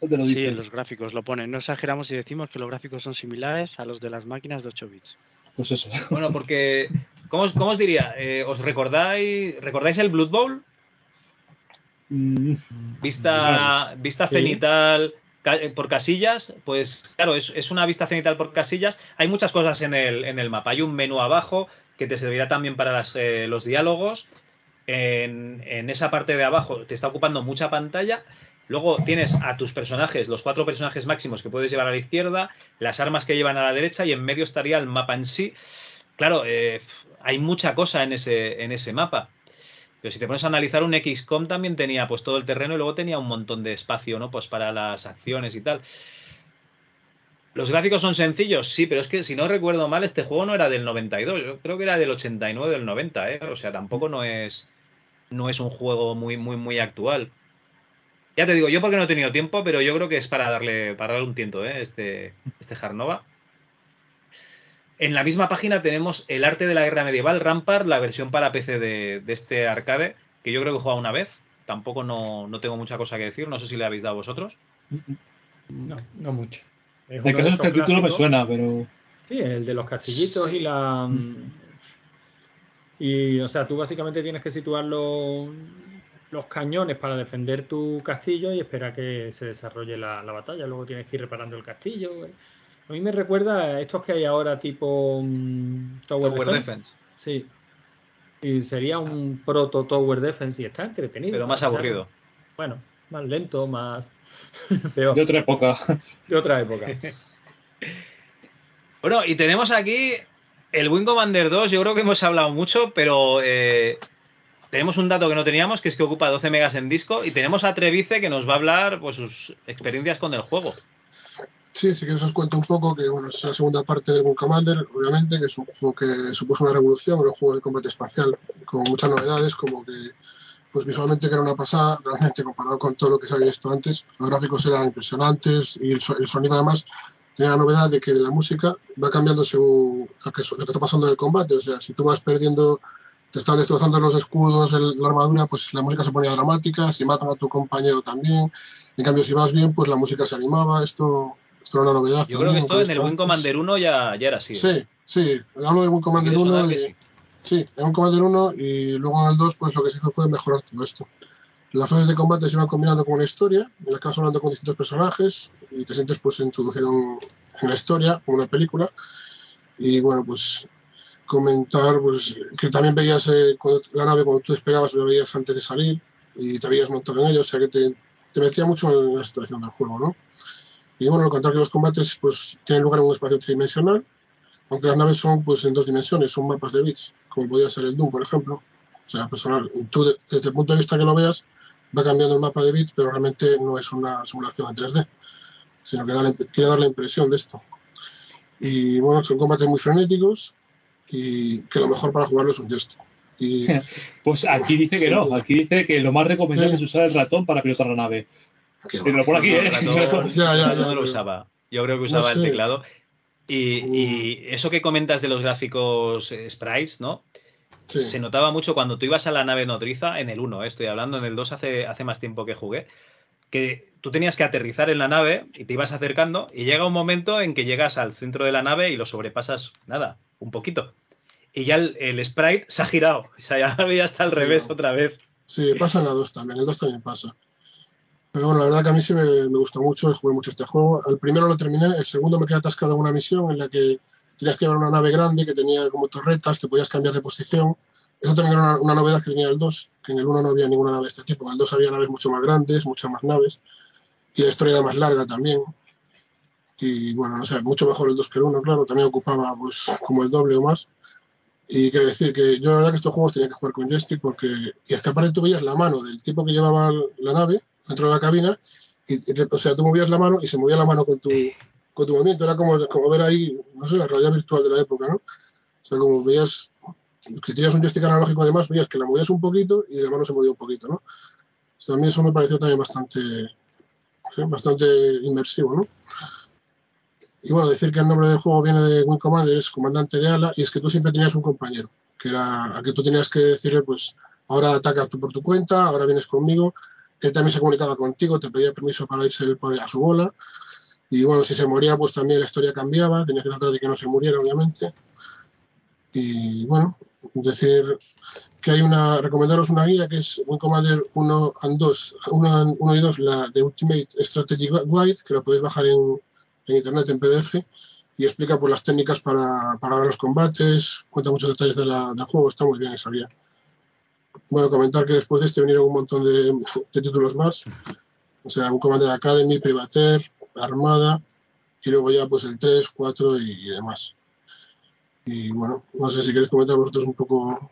¿dónde lo Sí, dice? en los gráficos lo ponen. No exageramos si decimos que los gráficos son similares a los de las máquinas de 8 bits. Pues eso. Bueno, porque, ¿cómo, os- cómo os diría? Eh, ¿Os recordáis, recordáis el Blood Bowl? Mm, Vista, vista Sí. cenital por casillas, pues claro, es, es una vista cenital por casillas. Hay muchas cosas en el, en el mapa. Hay un menú abajo que te servirá también para las, eh, los diálogos. En, esa parte de abajo te está ocupando mucha pantalla. Luego tienes a tus personajes, los cuatro personajes máximos que puedes llevar a la izquierda, las armas que llevan a la derecha y en medio estaría el mapa en sí. Claro, eh, hay mucha cosa en ese, en ese mapa. Pero si te pones a analizar, un XCOM también tenía pues todo el terreno y luego tenía un montón de espacio, ¿no? Pues para las acciones y tal. Los gráficos son sencillos, sí, pero es que si no recuerdo mal, este juego no era del 92, yo creo que era del 89 del 90, ¿eh? O sea, tampoco no es no es un juego muy muy muy actual. Ya te digo, yo porque no he tenido tiempo, pero yo creo que es para darle para darle un tiento, ¿eh? Este este Jarnova. En la misma página tenemos el arte de la guerra medieval, Rampart, la versión para PC de, de este arcade, que yo creo que he jugado una vez. Tampoco no, no, tengo mucha cosa que decir, no sé si le habéis dado vosotros. No, no mucho. Es de que el título me suena, pero. Sí, el de los castillitos y la. Y, o sea, tú básicamente tienes que situar los, los cañones para defender tu castillo y esperar que se desarrolle la, la batalla. Luego tienes que ir reparando el castillo. A mí me recuerda a estos que hay ahora, tipo mm, Tower, Tower Defense. Defense. Sí. Y sería un proto Tower Defense y está entretenido. Pero más O sea, aburrido. bueno, más lento, más. peor. De otra época. De otra época. Bueno, y tenemos aquí el Wing Commander 2. Yo creo que hemos hablado mucho, pero eh, tenemos un dato que no teníamos, que es que ocupa 12 megas en disco. Y tenemos a Trevice que nos va a hablar pues, sus experiencias con el juego. Sí, sí que os cuento un poco que bueno, es la segunda parte del Wing Commander, obviamente, que es un juego que supuso una revolución en los juegos de combate espacial, con muchas novedades, como que pues visualmente era una pasada, realmente comparado con todo lo que se había visto antes. Los gráficos eran impresionantes y el sonido además tenía la novedad de que la música va cambiando según lo que, lo que está pasando en el combate. O sea, si tú vas perdiendo, te están destrozando los escudos, el, la armadura, pues la música se ponía dramática, si matan a tu compañero también. En cambio, si vas bien, pues la música se animaba. Esto, esto era una novedad. Yo creo que esto en el Wing Commander 1 ya, ya era así. Sí, ¿eh? sí. Hablo del Wing Commander 1. Y, sí. sí, en Wing Commander 1 y luego en el 2, pues lo que se hizo fue mejorar todo esto. Las fases de combate se iban combinando con una historia, en la que vas hablando con distintos personajes y te sientes pues introducido en, en la historia, como una película. Y bueno, pues comentar pues, que también veías eh, cuando, la nave cuando tú despegabas, la veías antes de salir y te habías montado en ella, o sea que te, te metía mucho en la situación del juego, ¿no? Y bueno, contar que los combates pues, tienen lugar en un espacio tridimensional, aunque las naves son pues, en dos dimensiones, son mapas de bits, como podría ser el Doom, por ejemplo. O sea, personal, tú de- desde el punto de vista que lo veas, va cambiando el mapa de bits, pero realmente no es una simulación en 3D, sino que da la quiere dar la impresión de esto. Y bueno, son combates muy frenéticos y que lo mejor para jugarlo es un joystick. Y Pues aquí dice que no. Aquí dice que lo más recomendable Sí. es usar el ratón para pilotar la nave. lo pone aquí, ¿eh? ratón- Ya, ya, ya, no lo pero- usaba. Yo creo que No usaba el teclado. Y, y eso que comentas de los gráficos eh, sprites, ¿no? Sí, Se notaba mucho cuando tú ibas a la nave nodriza, en el 1, eh, estoy hablando, en el 2 hace, hace más tiempo que jugué, que tú tenías que aterrizar en la nave y te ibas acercando y llega un momento en que llegas al centro de la nave y lo sobrepasas, nada, un poquito. Y ya el, el sprite se ha girado, o sea, ya, ya está al Sí, revés no. otra vez. sí, pasa en la 2 también, el 2 también pasa. Pero bueno, la verdad que a mí sí me, me gustó mucho, jugué mucho este juego. El primero lo terminé, el segundo me quedé atascado en una misión en la que tenías que llevar una nave grande que tenía como torretas, te podías cambiar de posición. Eso también era una, una novedad que tenía el 2, que en el 1 no había ninguna nave de este tipo. En el 2 había naves mucho más grandes, muchas más naves, y la historia era más larga también. Y bueno, no sé, mucho mejor el 2 que el 1, claro, también ocupaba pues como el doble o más. Y quiero decir que yo la verdad que estos juegos tenía que jugar con joystick porque, y es que aparte tú veías la mano del tipo que llevaba la nave dentro de la cabina, y, o sea, tú movías la mano y se movía la mano con tu, con tu movimiento, era como, como ver ahí, no sé, la realidad virtual de la época, ¿no? O sea, como veías, si tenías un joystick analógico además, veías que la movías un poquito y la mano se movía un poquito, ¿no? O sea, a mí eso me pareció también bastante, sí, bastante inmersivo, ¿no? Y bueno, decir que el nombre del juego viene de Wing Commander, es comandante de ala, y es que tú siempre tenías un compañero, que era a que tú tenías que decirle, pues, ahora ataca tú por tu cuenta, ahora vienes conmigo. Él también se comunicaba contigo, te pedía permiso para irse a su bola. Y bueno, si se moría, pues también la historia cambiaba, tenías que tratar de que no se muriera, obviamente. Y bueno, decir que hay una, recomendaros una guía que es Wing Commander 1 and 2, 1, 1 y 2, la de Ultimate Strategy Guide, que la podéis bajar en, en internet en PDF y explica pues, las técnicas para, para los combates, cuenta muchos detalles de la- del juego, está muy bien esa guía. Bueno, comentar que después de este vinieron un montón de, de títulos más, o sea, un Commander Academy, Privateer, Armada, y luego ya pues el 3, 4 y, y demás. Y bueno, no sé si queréis comentar vosotros un poco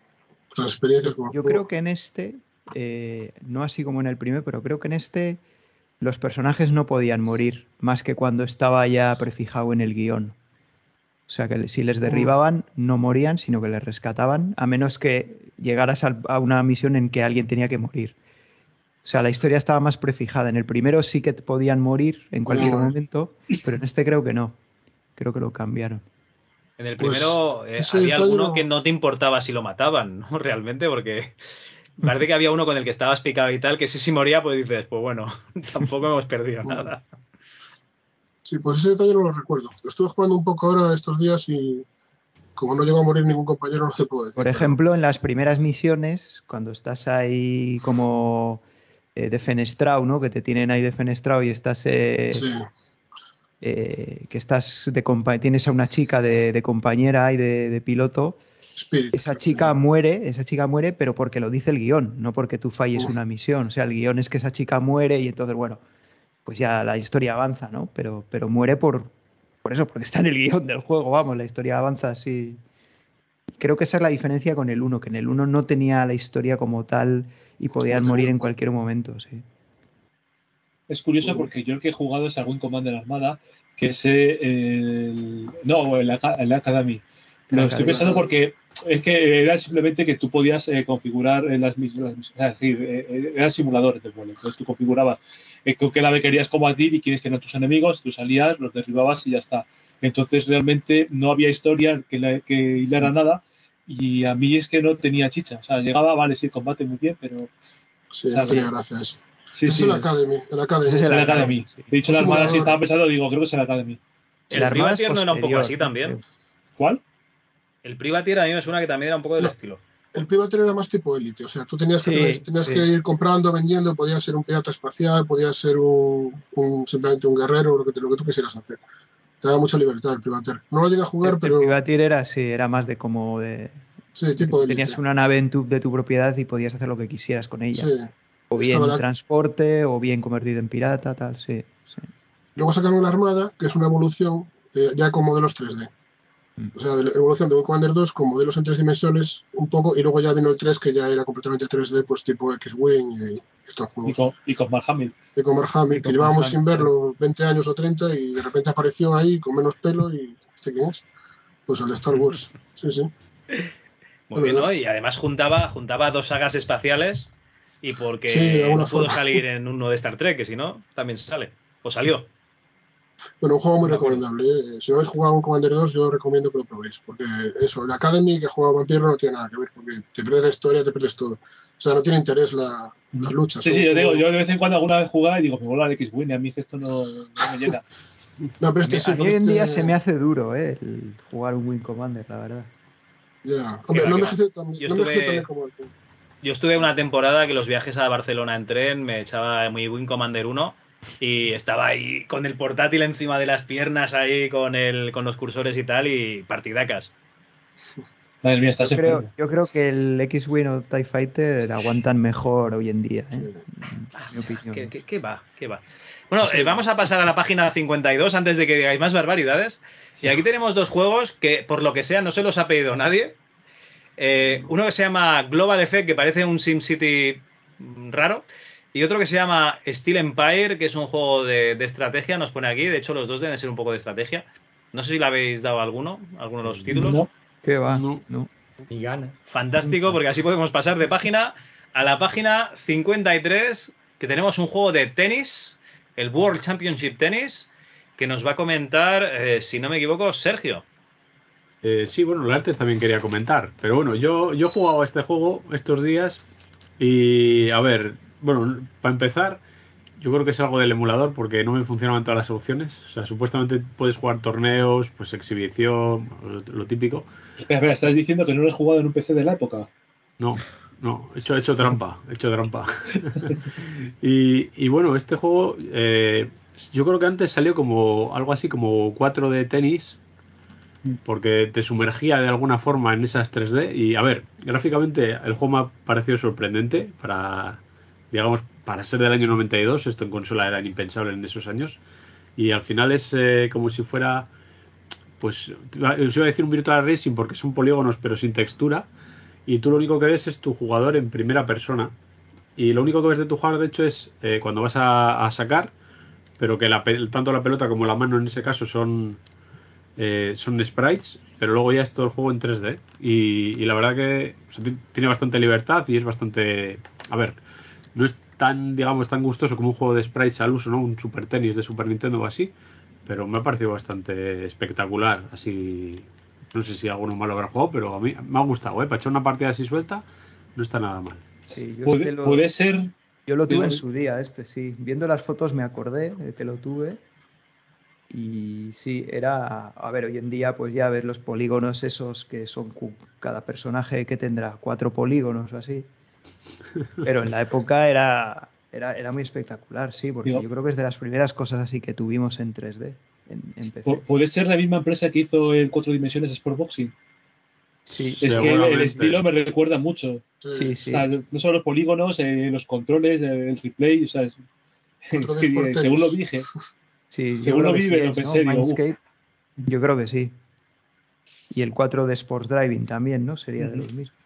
las experiencias Yo juego. creo que en este, eh, no así como en el primero, pero creo que en este los personajes no podían morir más que cuando estaba ya prefijado en el guion. O sea que si les derribaban no morían, sino que les rescataban, a menos que llegaras a una misión en que alguien tenía que morir. O sea, la historia estaba más prefijada. En el primero sí que podían morir en cualquier momento, pero en este creo que no. Creo que lo cambiaron. En el Pues, primero eh, había alguno no- que no te importaba si lo mataban, ¿no? Realmente, porque parece que había uno con el que estabas picado y tal, que si si moría, pues dices, pues bueno, tampoco hemos perdido nada. Sí, pues ese detalle no lo recuerdo. Lo estuve jugando un poco ahora estos días y como no llegó a morir ningún compañero, no te puedo decir. Por ejemplo, en las primeras misiones, cuando estás ahí como eh, defenestrado, ¿no? Que te tienen ahí defenestrado y estás eh, Sí, eh, que estás de tienes a una chica de, de compañera y de, de piloto, esa chica muere, esa chica muere, pero porque lo dice el guion, no porque tú falles Uf. una misión. O sea, el guion es que esa chica muere y entonces, bueno, pues ya la historia avanza, ¿no? Pero, pero muere por, por eso, porque está en el guion del juego, vamos, la historia avanza así. Creo que esa es la diferencia con el 1, que en el 1 no tenía la historia como tal y podían Como morir en cualquier momento, sí. Es curioso porque yo el que he jugado es algún Commander Armada, que es eh, el. No, el, el Academy. Lo El estoy pensando porque es que era simplemente que tú podías eh, configurar eh, las misiones. Es decir, eh, eran simuladores de vuelo. Entonces tú configurabas eh, con qué nave querías combatir y quiénes eran tus enemigos, tú salías, los derribabas y ya está. Entonces realmente no había historia que, la- que hilara nada y a mí es que no tenía chicha. O sea, llegaba, vale, sí, combate muy bien, pero Sí, no tenía gracia eso. sí, sí. es el Academy. El Academy. Es Es el el Academy, Academy. sí. He dicho Un la Armada, simulador. estaba pensando, digo, creo que es el Academy. El es Privateer no era un poco así también. ¿Cuál? El Privateer a mí me suena que también era un poco del No. estilo. El Privateer era más tipo élite, o sea, tú tenías, que, Sí, tener- tenías sí. que ir comprando, vendiendo, podías ser un pirata espacial, podías ser un, un- simplemente un guerrero, lo que, te- lo que tú quisieras hacer. Te daba mucha libertad el Privateer. No lo llegué a jugar, El, pero el Privateer era, sí, era más de como de, sí, de tipo élite. tenías una nave en tu- de tu propiedad y podías hacer lo que quisieras con ella. Sí. o bien la- transporte, o bien convertido en pirata, tal, sí. sí. Luego sacaron la Armada, que es una evolución eh, ya con modelos 3D. O sea, de la evolución de un Commander 2 con modelos en tres dimensiones, un poco, y luego ya vino el 3 que ya era completamente 3D, pues tipo X-Wing y estos Y juegos. con, y con Mark Hamill. De como Mark Hamill, Y que con llevábamos sin verlo 20 años o 30 y de repente apareció ahí con menos pelo y ¿este quién es? Pues el de Star Wars. Sí, sí. Muy bien, ¿no? Y además juntaba, juntaba dos sagas espaciales y porque Sí, pudo forma. salir en uno de Star Trek, que si no, también sale. O salió. Bueno, un juego muy recomendable. ¿eh? Si no habéis jugado un Commander 2, yo recomiendo que lo probéis. Porque eso, la Academy que ha jugado Vampiro no tiene nada que ver, porque te pierdes la historia, te pierdes todo. O sea, no tiene interés la, las luchas. Sí, sí, yo, digo, yo de vez en cuando alguna vez jugaba y digo, me mola el X-Wing, a mí esto no, no me llena. No, pero A este mí, sí, a mí hoy en día este- se me hace duro, ¿eh? El jugar un Wing Commander, la verdad. Ya. Hombre, va, no envejece tan, Yo no estuve- como el Yo estuve una temporada que los viajes a Barcelona en tren me echaba muy Wing Commander 1 y estaba ahí con el portátil encima de las piernas ahí con el con los cursores y tal y partidacas. Madre mía, estás Yo creo, enfermo. yo creo que el X-Wing o TIE Fighter aguantan mejor hoy en día, ¿eh? En mi opinión. ¿Qué, qué- qué va? ¿Qué va? Bueno, eh, vamos a pasar a la página 52 antes de que digáis más barbaridades. Y aquí tenemos dos juegos que, por lo que sea, no se los ha pedido nadie. Eh, uno que se llama Global Effect, que parece un SimCity raro. Y otro que se llama Steel Empire, que es un juego de, de estrategia, nos pone aquí. De hecho, los dos deben ser un poco de estrategia. No sé si le habéis dado alguno, alguno de los títulos. No, ¿Qué va? No. No. Ni ganas. Fantástico, porque así podemos pasar de página a la página 53, que tenemos un juego de tenis, el World Championship Tennis, que nos va a comentar, eh, si no me equivoco, Sergio. Eh, sí, bueno, el Artes también quería comentar. Pero bueno, yo, yo he jugado a este juego estos días y a ver, bueno, para empezar, yo creo que es algo del emulador porque no me funcionaban todas las opciones. O sea, supuestamente puedes jugar torneos, pues exhibición, lo, típico. espera, espera, estás diciendo que no lo has jugado en un PC de la época. No, no, he hecho, he hecho trampa, he hecho trampa. y, y bueno, este juego, eh, yo creo que antes salió como algo así como 4 de tenis, porque te sumergía de alguna forma en esas 3D. Y a ver, gráficamente el juego me ha parecido sorprendente para, digamos, para ser del año 92. Esto en consola era impensable en esos años. Y al final es eh, como si fuera, pues, os iba a decir un Virtual Racing porque son polígonos pero sin textura. Y tú lo único que ves es tu jugador en primera persona. Y lo único que ves de tu jugador, de hecho, es eh, cuando vas a, sacar, pero que la tanto la pelota como la mano en ese caso son, eh, son sprites, pero luego ya es todo el juego en 3D. Y, y la verdad que tiene bastante libertad y es bastante... A ver, no es tan, digamos, tan gustoso como un juego de sprites al uso, ¿no? Un Super Tennis de Super Nintendo o así, pero me ha parecido bastante espectacular. Así, no sé si alguno malo habrá jugado, pero a mí me ha gustado, ¿eh? Para echar una partida así suelta, no está nada mal. Sí, yo, Puede, lo, puede ser. yo lo tuve digo- en su día, este, sí. Viendo las fotos me acordé de que lo tuve. Y sí, era. A ver, hoy en día, pues ya ves los polígonos esos que son cada personaje que tendrá cuatro polígonos o así. Pero en la época era, era, era muy espectacular, sí, porque Digo- yo creo que es de las primeras cosas así que tuvimos en 3D, en, en PC. pu- Puede ser la misma empresa que hizo en cuatro dimensiones Sportboxing. Sí, Es que el, estilo me recuerda mucho. sí, O sí. sea, no solo los polígonos, eh, los controles, eh, el replay, o sea, es, es que, según lo dije, Sí, Según lo vi, sí lo pensé, ¿no? digo, yo creo que sí. Y el 4 de Sports Driving también, ¿no? Sería de los mismos.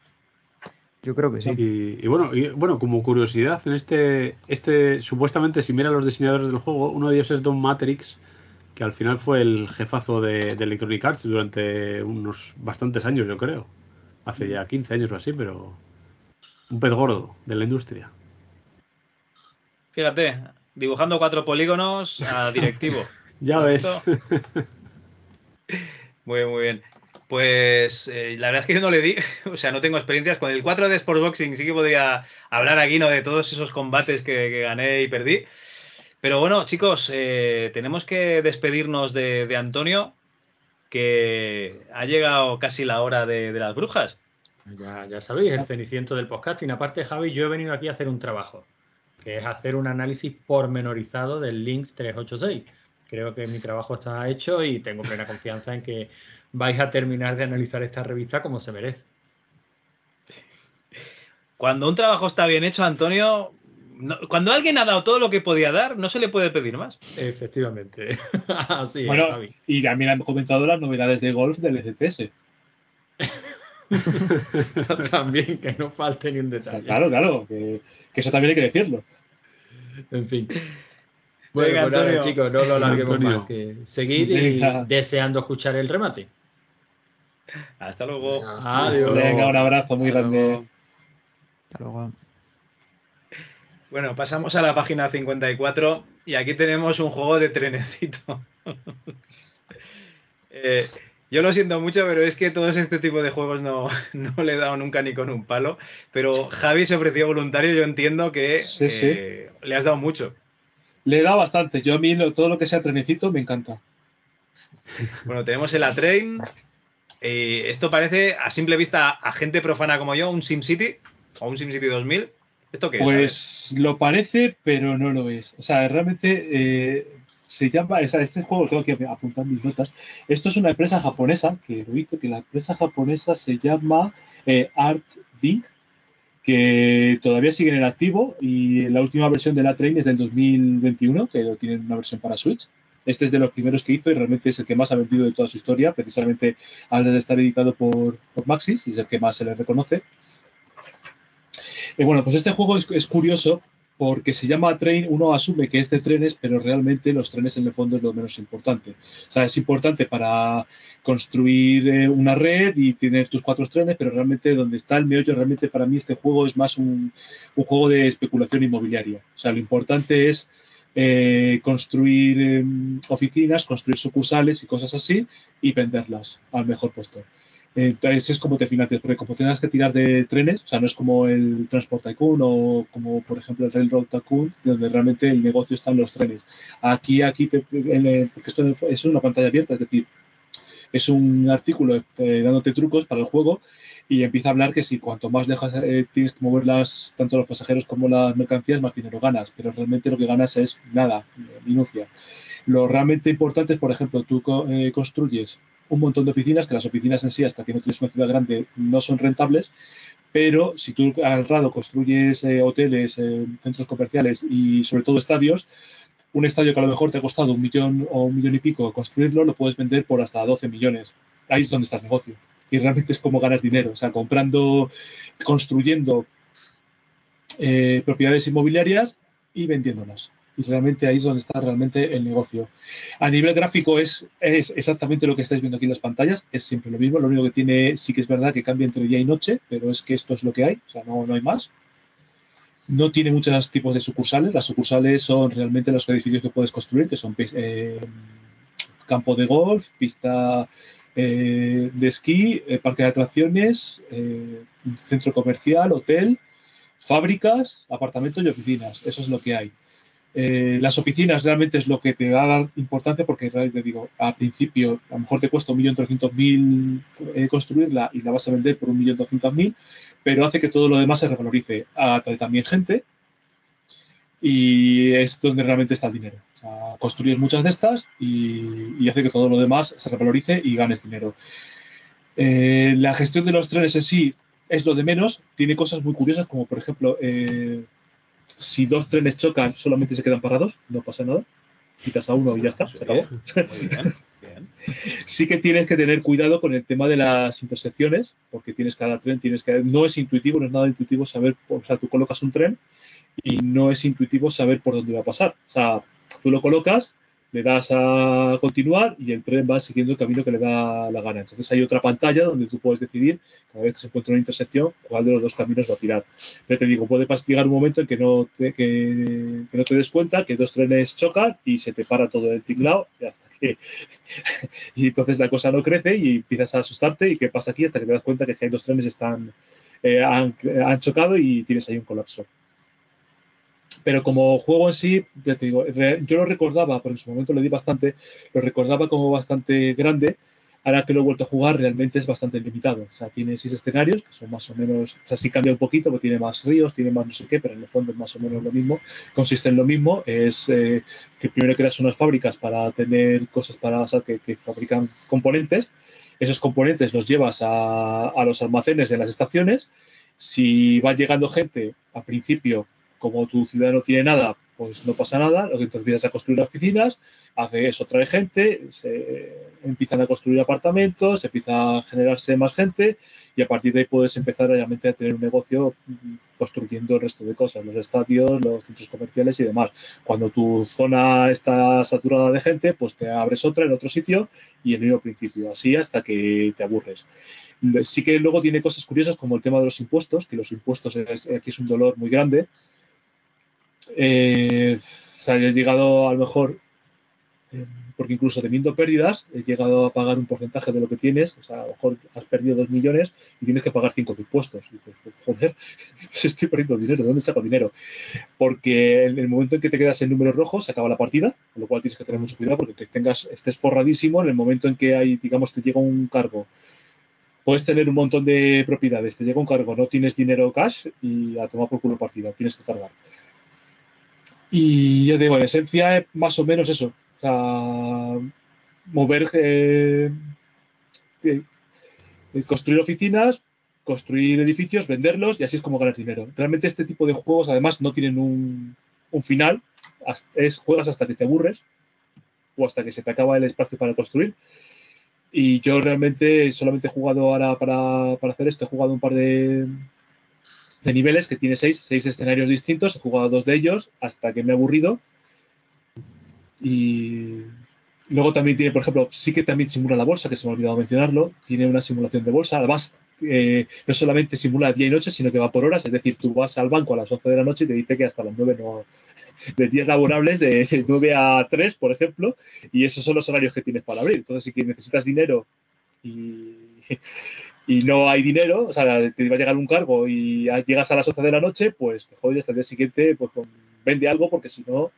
Yo creo que sí. Y, y bueno, y bueno, como curiosidad, en este, este, supuestamente, si miran los diseñadores del juego, uno de ellos es Don Matrix, que al final fue el jefazo de, de Electronic Arts durante unos bastantes años, yo creo. Hace ya 15 años o así, pero un pez gordo de la industria. Fíjate, dibujando cuatro polígonos a directivo. Ya ¿Has ves. Muy bien, muy bien. Pues eh, la verdad es que yo no le di, o sea, no tengo experiencias con el 4 de Sportboxing, sí que podría hablar aquí, ¿no? De todos esos combates que, gané y perdí. Pero bueno, chicos, eh, tenemos que despedirnos de, Antonio, que ha llegado casi la hora de, las brujas. Ya, ya sabéis, el ceniciento del podcasting. Aparte, Javi, yo he venido aquí a hacer un trabajo, que es hacer un análisis pormenorizado del Links 386. Creo que mi trabajo está hecho y tengo plena confianza en que vais a terminar de analizar esta revista como se merece. Cuando un trabajo está bien hecho, Antonio, no- cuando alguien ha dado todo lo que podía dar, no se le puede pedir más. Efectivamente. Así es, Javi. y también han comentado las novedades de golf del ECTS. También que no falte ni un O sea, detalle. claro, claro, que, que eso también hay que decirlo. En fin. Bueno, Venga, pues Antonio. chicos, no lo alarguemos Antonio. más. Que seguid y deseando escuchar el remate. Hasta luego. Adiós. Venga, un abrazo muy Hasta grande. luego. Hasta luego. Bueno, pasamos a la página 54 y aquí tenemos un juego de trenecito. Eh, yo lo siento mucho, pero es que todos este tipo de juegos no, no le he dado nunca ni con un palo. Pero Javi se ofreció voluntario, yo entiendo que Sí, eh, le has dado mucho. Le da bastante. Yo a mí todo lo que sea trenecito me encanta. Bueno, tenemos el A-Train. Y esto parece, a simple vista, a gente profana como yo, un SimCity o un SimCity 2000. ¿Esto qué. Pues lo parece, pero no lo es. O sea, realmente eh, se llama, o sea, este juego tengo que apuntar mis notas. Esto es una empresa japonesa que lo hizo, que la empresa japonesa se llama eh, Art Dink, que todavía sigue en activo y la última versión de la Train es del 2021, que lo tienen una versión para Switch. Este es de los primeros que hizo y realmente es el que más ha vendido de toda su historia, precisamente al de estar editado por, Maxis y es el que más se le reconoce. Bueno, pues este juego es, es curioso porque se llama Train, uno asume que es de trenes, pero realmente los trenes en el fondo es lo menos importante. O sea, es importante para construir eh, una red y tener tus cuatro trenes, pero realmente donde está el meollo, realmente para mí este juego es más un, un juego de especulación inmobiliaria. O sea, lo importante es eh, construir eh, oficinas, construir sucursales y cosas así y venderlas al mejor postor. Entonces es como te financias, porque como tengas que tirar de trenes, o sea, no es como el Transport Tycoon o como por ejemplo el Railroad Tycoon, donde realmente el negocio está en los trenes. Aquí, aquí, te, porque esto es una pantalla abierta, es decir, es un artículo eh, dándote trucos para el juego y empieza a hablar que si cuanto más lejos eh, tienes que mover las, tanto los pasajeros como las mercancías, más dinero ganas, pero realmente lo que ganas es nada, minucia. Lo realmente importante es, por ejemplo, tú eh, construyes un montón de oficinas, que las oficinas en sí, hasta que no tienes una ciudad grande, no son rentables, pero si tú al lado construyes eh, hoteles, eh, centros comerciales y sobre todo estadios, un estadio que a lo mejor te ha costado un millón o un millón y pico construirlo, lo puedes vender por hasta 12 millones. Ahí es donde está el negocio. Y realmente es como ganar dinero. O sea, comprando, construyendo eh, propiedades inmobiliarias y vendiéndolas. Y realmente ahí es donde está realmente el negocio. A nivel gráfico es, es exactamente lo que estáis viendo aquí en las pantallas, es siempre lo mismo, lo único que tiene, sí que es verdad que cambia entre día y noche, pero es que esto es lo que hay, o sea, no, no hay más. No tiene muchos tipos de sucursales, las sucursales son realmente los edificios que puedes construir, que son eh, campo de golf, pista eh, de esquí, eh, parque de atracciones, centro comercial, hotel, fábricas, apartamentos y oficinas, eso es lo que hay. Eh, las oficinas realmente es lo que te va a dar importancia porque te digo, al principio a lo mejor te cuesta 1.300.000 eh, construirla y la vas a vender por 1.200.000, pero hace que todo lo demás se revalorice. Atrae también gente y es donde realmente está el dinero. O construyes muchas de estas y, y, hace que todo lo demás se revalorice y ganes dinero. Eh, la gestión de los trenes en sí es lo de menos. Tiene cosas muy curiosas como por ejemplo si dos trenes chocan, solamente se quedan parados, no pasa nada. Quitas a uno y ya está, se acabó. Muy bien, bien. Sí que tienes que tener cuidado con el tema de las intersecciones, porque tienes cada tren, tienes que. No es intuitivo, no es nada intuitivo saber. O sea, tú colocas un tren y no es intuitivo saber por dónde va a pasar. O sea, tú lo colocas, le das a continuar y el tren va siguiendo el camino que le da la gana. Entonces hay otra pantalla donde tú puedes decidir, cada vez que se encuentra una intersección, cuál de los dos caminos va a tirar. Pero te digo, puede llegar un momento en que no te, que, no te des cuenta que dos trenes chocan y se te para todo el tinglado y hasta que... y entonces la cosa no crece y empiezas a asustarte y qué pasa aquí hasta que te das cuenta que hay dos trenes están, eh, han chocado y tienes ahí un colapso pero como juego en sí, ya te digo, yo lo recordaba, porque en su momento le di bastante, lo recordaba como bastante grande. Ahora que lo he vuelto a jugar, realmente es bastante limitado. O sea, tiene seis escenarios, que son más o menos, o sea, sí cambia un poquito, porque tiene más ríos, tiene más no sé qué, pero en el fondo es más o menos lo mismo. Consiste en lo mismo, es eh, que primero creas unas fábricas para tener cosas para, o sea, que, que fabrican componentes. Esos componentes los llevas a, a los almacenes de las estaciones. Si va llegando gente, al principio como tu ciudad no tiene nada, pues no pasa nada, lo que entonces empiezas a construir oficinas, hace eso, trae gente, se empiezan a construir apartamentos, se empieza a generarse más gente y a partir de ahí puedes empezar realmente a tener un negocio mm, construyendo el resto de cosas, los estadios, los centros comerciales y demás. Cuando tu zona está saturada de gente, pues te abres otra en otro sitio y el mismo principio, así hasta que te aburres. Sí que luego tiene cosas curiosas como el tema de los impuestos, que los impuestos es- aquí es un dolor muy grande. Eh, o sea, yo he llegado a lo mejor, eh, porque incluso teniendo pérdidas, he llegado a pagar un porcentaje de lo que tienes. O sea, a lo mejor has perdido dos millones y tienes que pagar cinco de impuestos. Y dices, joder, si estoy perdiendo dinero, ¿de dónde saco dinero? Porque en el momento en que te quedas en números rojos, se acaba la partida, con lo cual tienes que tener mucho cuidado porque que tengas, estés forradísimo en el momento en que hay, digamos, te llega un cargo. Puedes tener un montón de propiedades, te llega un cargo, no tienes dinero cash y a tomar por culo partida, tienes que cargar. Y ya te digo, en esencia es más o menos eso. O sea, mover, eh, eh, construir oficinas, construir edificios, venderlos y así es como ganar dinero. Realmente este tipo de juegos además no tienen un, un final, es juegas hasta que te aburres o hasta que se te acaba el espacio para construir. Y yo realmente solamente he jugado ahora para, para hacer esto, he jugado un par de, de niveles que tiene seis, seis escenarios distintos, he jugado dos de ellos hasta que me he aburrido. Y luego también tiene, por ejemplo, sí que también simula la bolsa, que se me ha olvidado mencionarlo, tiene una simulación de bolsa, además eh, no solamente simula día y noche, sino que va por horas, es decir, tú vas al banco a las 11 de la noche y te dice que hasta las 9 no, de días laborables de 9 a 3, por ejemplo, y esos son los horarios que tienes para abrir. Entonces, si necesitas dinero y, y no hay dinero, o sea, te va a llegar un cargo y llegas a las 11 de la noche, pues te jodes hasta el día siguiente, pues vende algo, porque si no.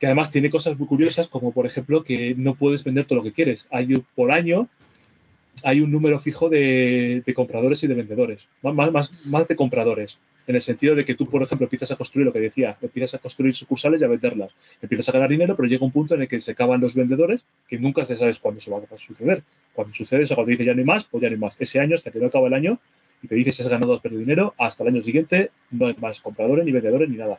Que además tiene cosas muy curiosas, como por ejemplo que no puedes vender todo lo que quieres. Hay por año hay un número fijo de, de compradores y de vendedores, más, más- de compradores, en el sentido de que tú, por ejemplo, empiezas a construir lo que decía, empiezas a construir sucursales y a venderlas, empiezas a ganar dinero, pero llega un punto en el que se acaban los vendedores, que nunca se sabes cuándo se va a suceder. Cuando sucede eso, cuando dice ya no hay más, pues ya no hay más. Ese año, hasta que no acaba el año, y te dice si has ganado o has perdido dinero, hasta el año siguiente no hay más compradores, ni vendedores, ni nada.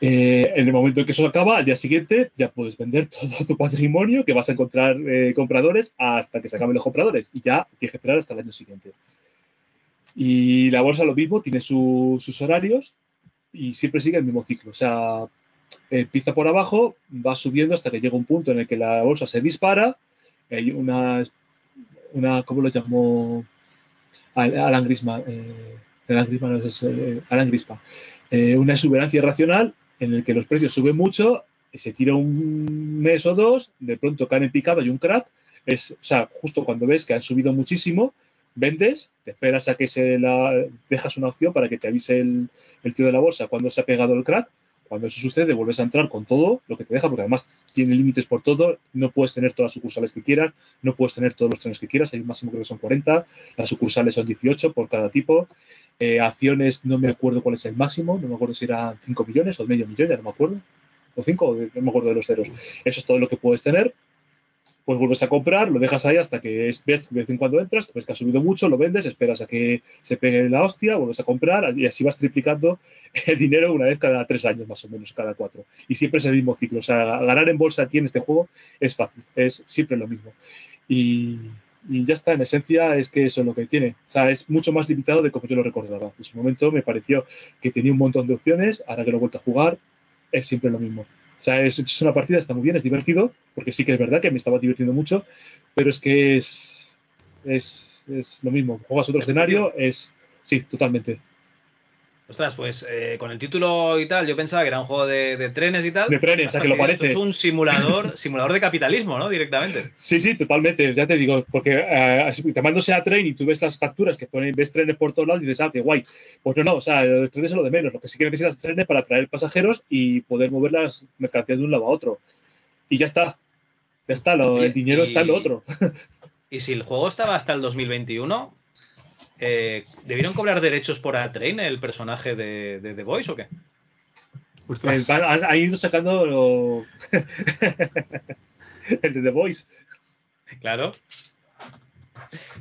Eh, en el momento en que eso acaba, al día siguiente ya puedes vender todo tu patrimonio, que vas a encontrar eh, compradores hasta que se acaben los compradores y ya tienes que esperar hasta el año siguiente. Y la bolsa lo mismo, tiene su- sus horarios y siempre sigue el mismo ciclo. O sea, empieza por abajo, va subiendo hasta que llega un punto en el que la bolsa se dispara, hay una, una ¿cómo lo llamó? Al- Alan Grisma. eh, Alan Grisma no es eh, Alan Grispa. Eh, una exuberancia irracional en el que los precios suben mucho, se tira un mes o dos, de pronto caen en picado y un crack. Es, o sea, justo cuando ves que han subido muchísimo, vendes, te esperas a que se la dejas una opción para que te avise el, el tío de la bolsa cuando se ha pegado el crack. Cuando eso sucede, vuelves a entrar con todo lo que te deja, porque además tiene límites por todo. No puedes tener todas las sucursales que quieras, no puedes tener todos los trenes que quieras. Hay un máximo que son 40, las sucursales son 18 por cada tipo. Eh, acciones, no me acuerdo cuál es el máximo, no me acuerdo si eran 5 millones o medio millón, ya no me acuerdo. O 5, no me acuerdo de los ceros. Eso es todo lo que puedes tener. Pues vuelves a comprar, lo dejas ahí hasta que es- ves que de vez en cuando entras, ves que ha subido mucho, lo vendes, esperas a que se pegue la hostia, vuelves a comprar y así vas triplicando el dinero una vez cada tres años, más o menos, cada cuatro. Y siempre es el mismo ciclo. O sea, ganar en bolsa aquí en este juego es fácil, es siempre lo mismo. Y, y ya está, en esencia es que eso es lo que tiene. O sea, es mucho más limitado de como yo lo recordaba. En su momento me pareció que tenía un montón de opciones, ahora que lo he vuelto a jugar, es siempre lo mismo. O sea, es, es una partida, está muy bien, es divertido, porque sí que es verdad que me estaba divirtiendo mucho, pero es que es, es, es lo mismo. Juegas otro escenario, es... Sí, totalmente. Ostras, pues eh, con el título y tal, yo pensaba que era un juego de, de trenes y tal. De trenes, a que lo parece. Esto Es un simulador, simulador de capitalismo, ¿no? Directamente. Sí, sí, totalmente, ya te digo, porque eh, llamándose a tren y tú ves las capturas que ponen, ves trenes por todos lados y dices, ah, qué guay. Pues no, no, o sea, los trenes es lo de menos. Lo que sí que necesitas trenes para traer pasajeros y poder mover las mercancías de un lado a otro. Y ya está. Ya está, lo- el dinero y- está en lo otro. Y si el juego estaba hasta el 2021, eh, ¿debieron cobrar derechos por A-Train, el personaje de, de The Voice o qué? Eh, han, han ido sacando lo- el de The Voice. Claro.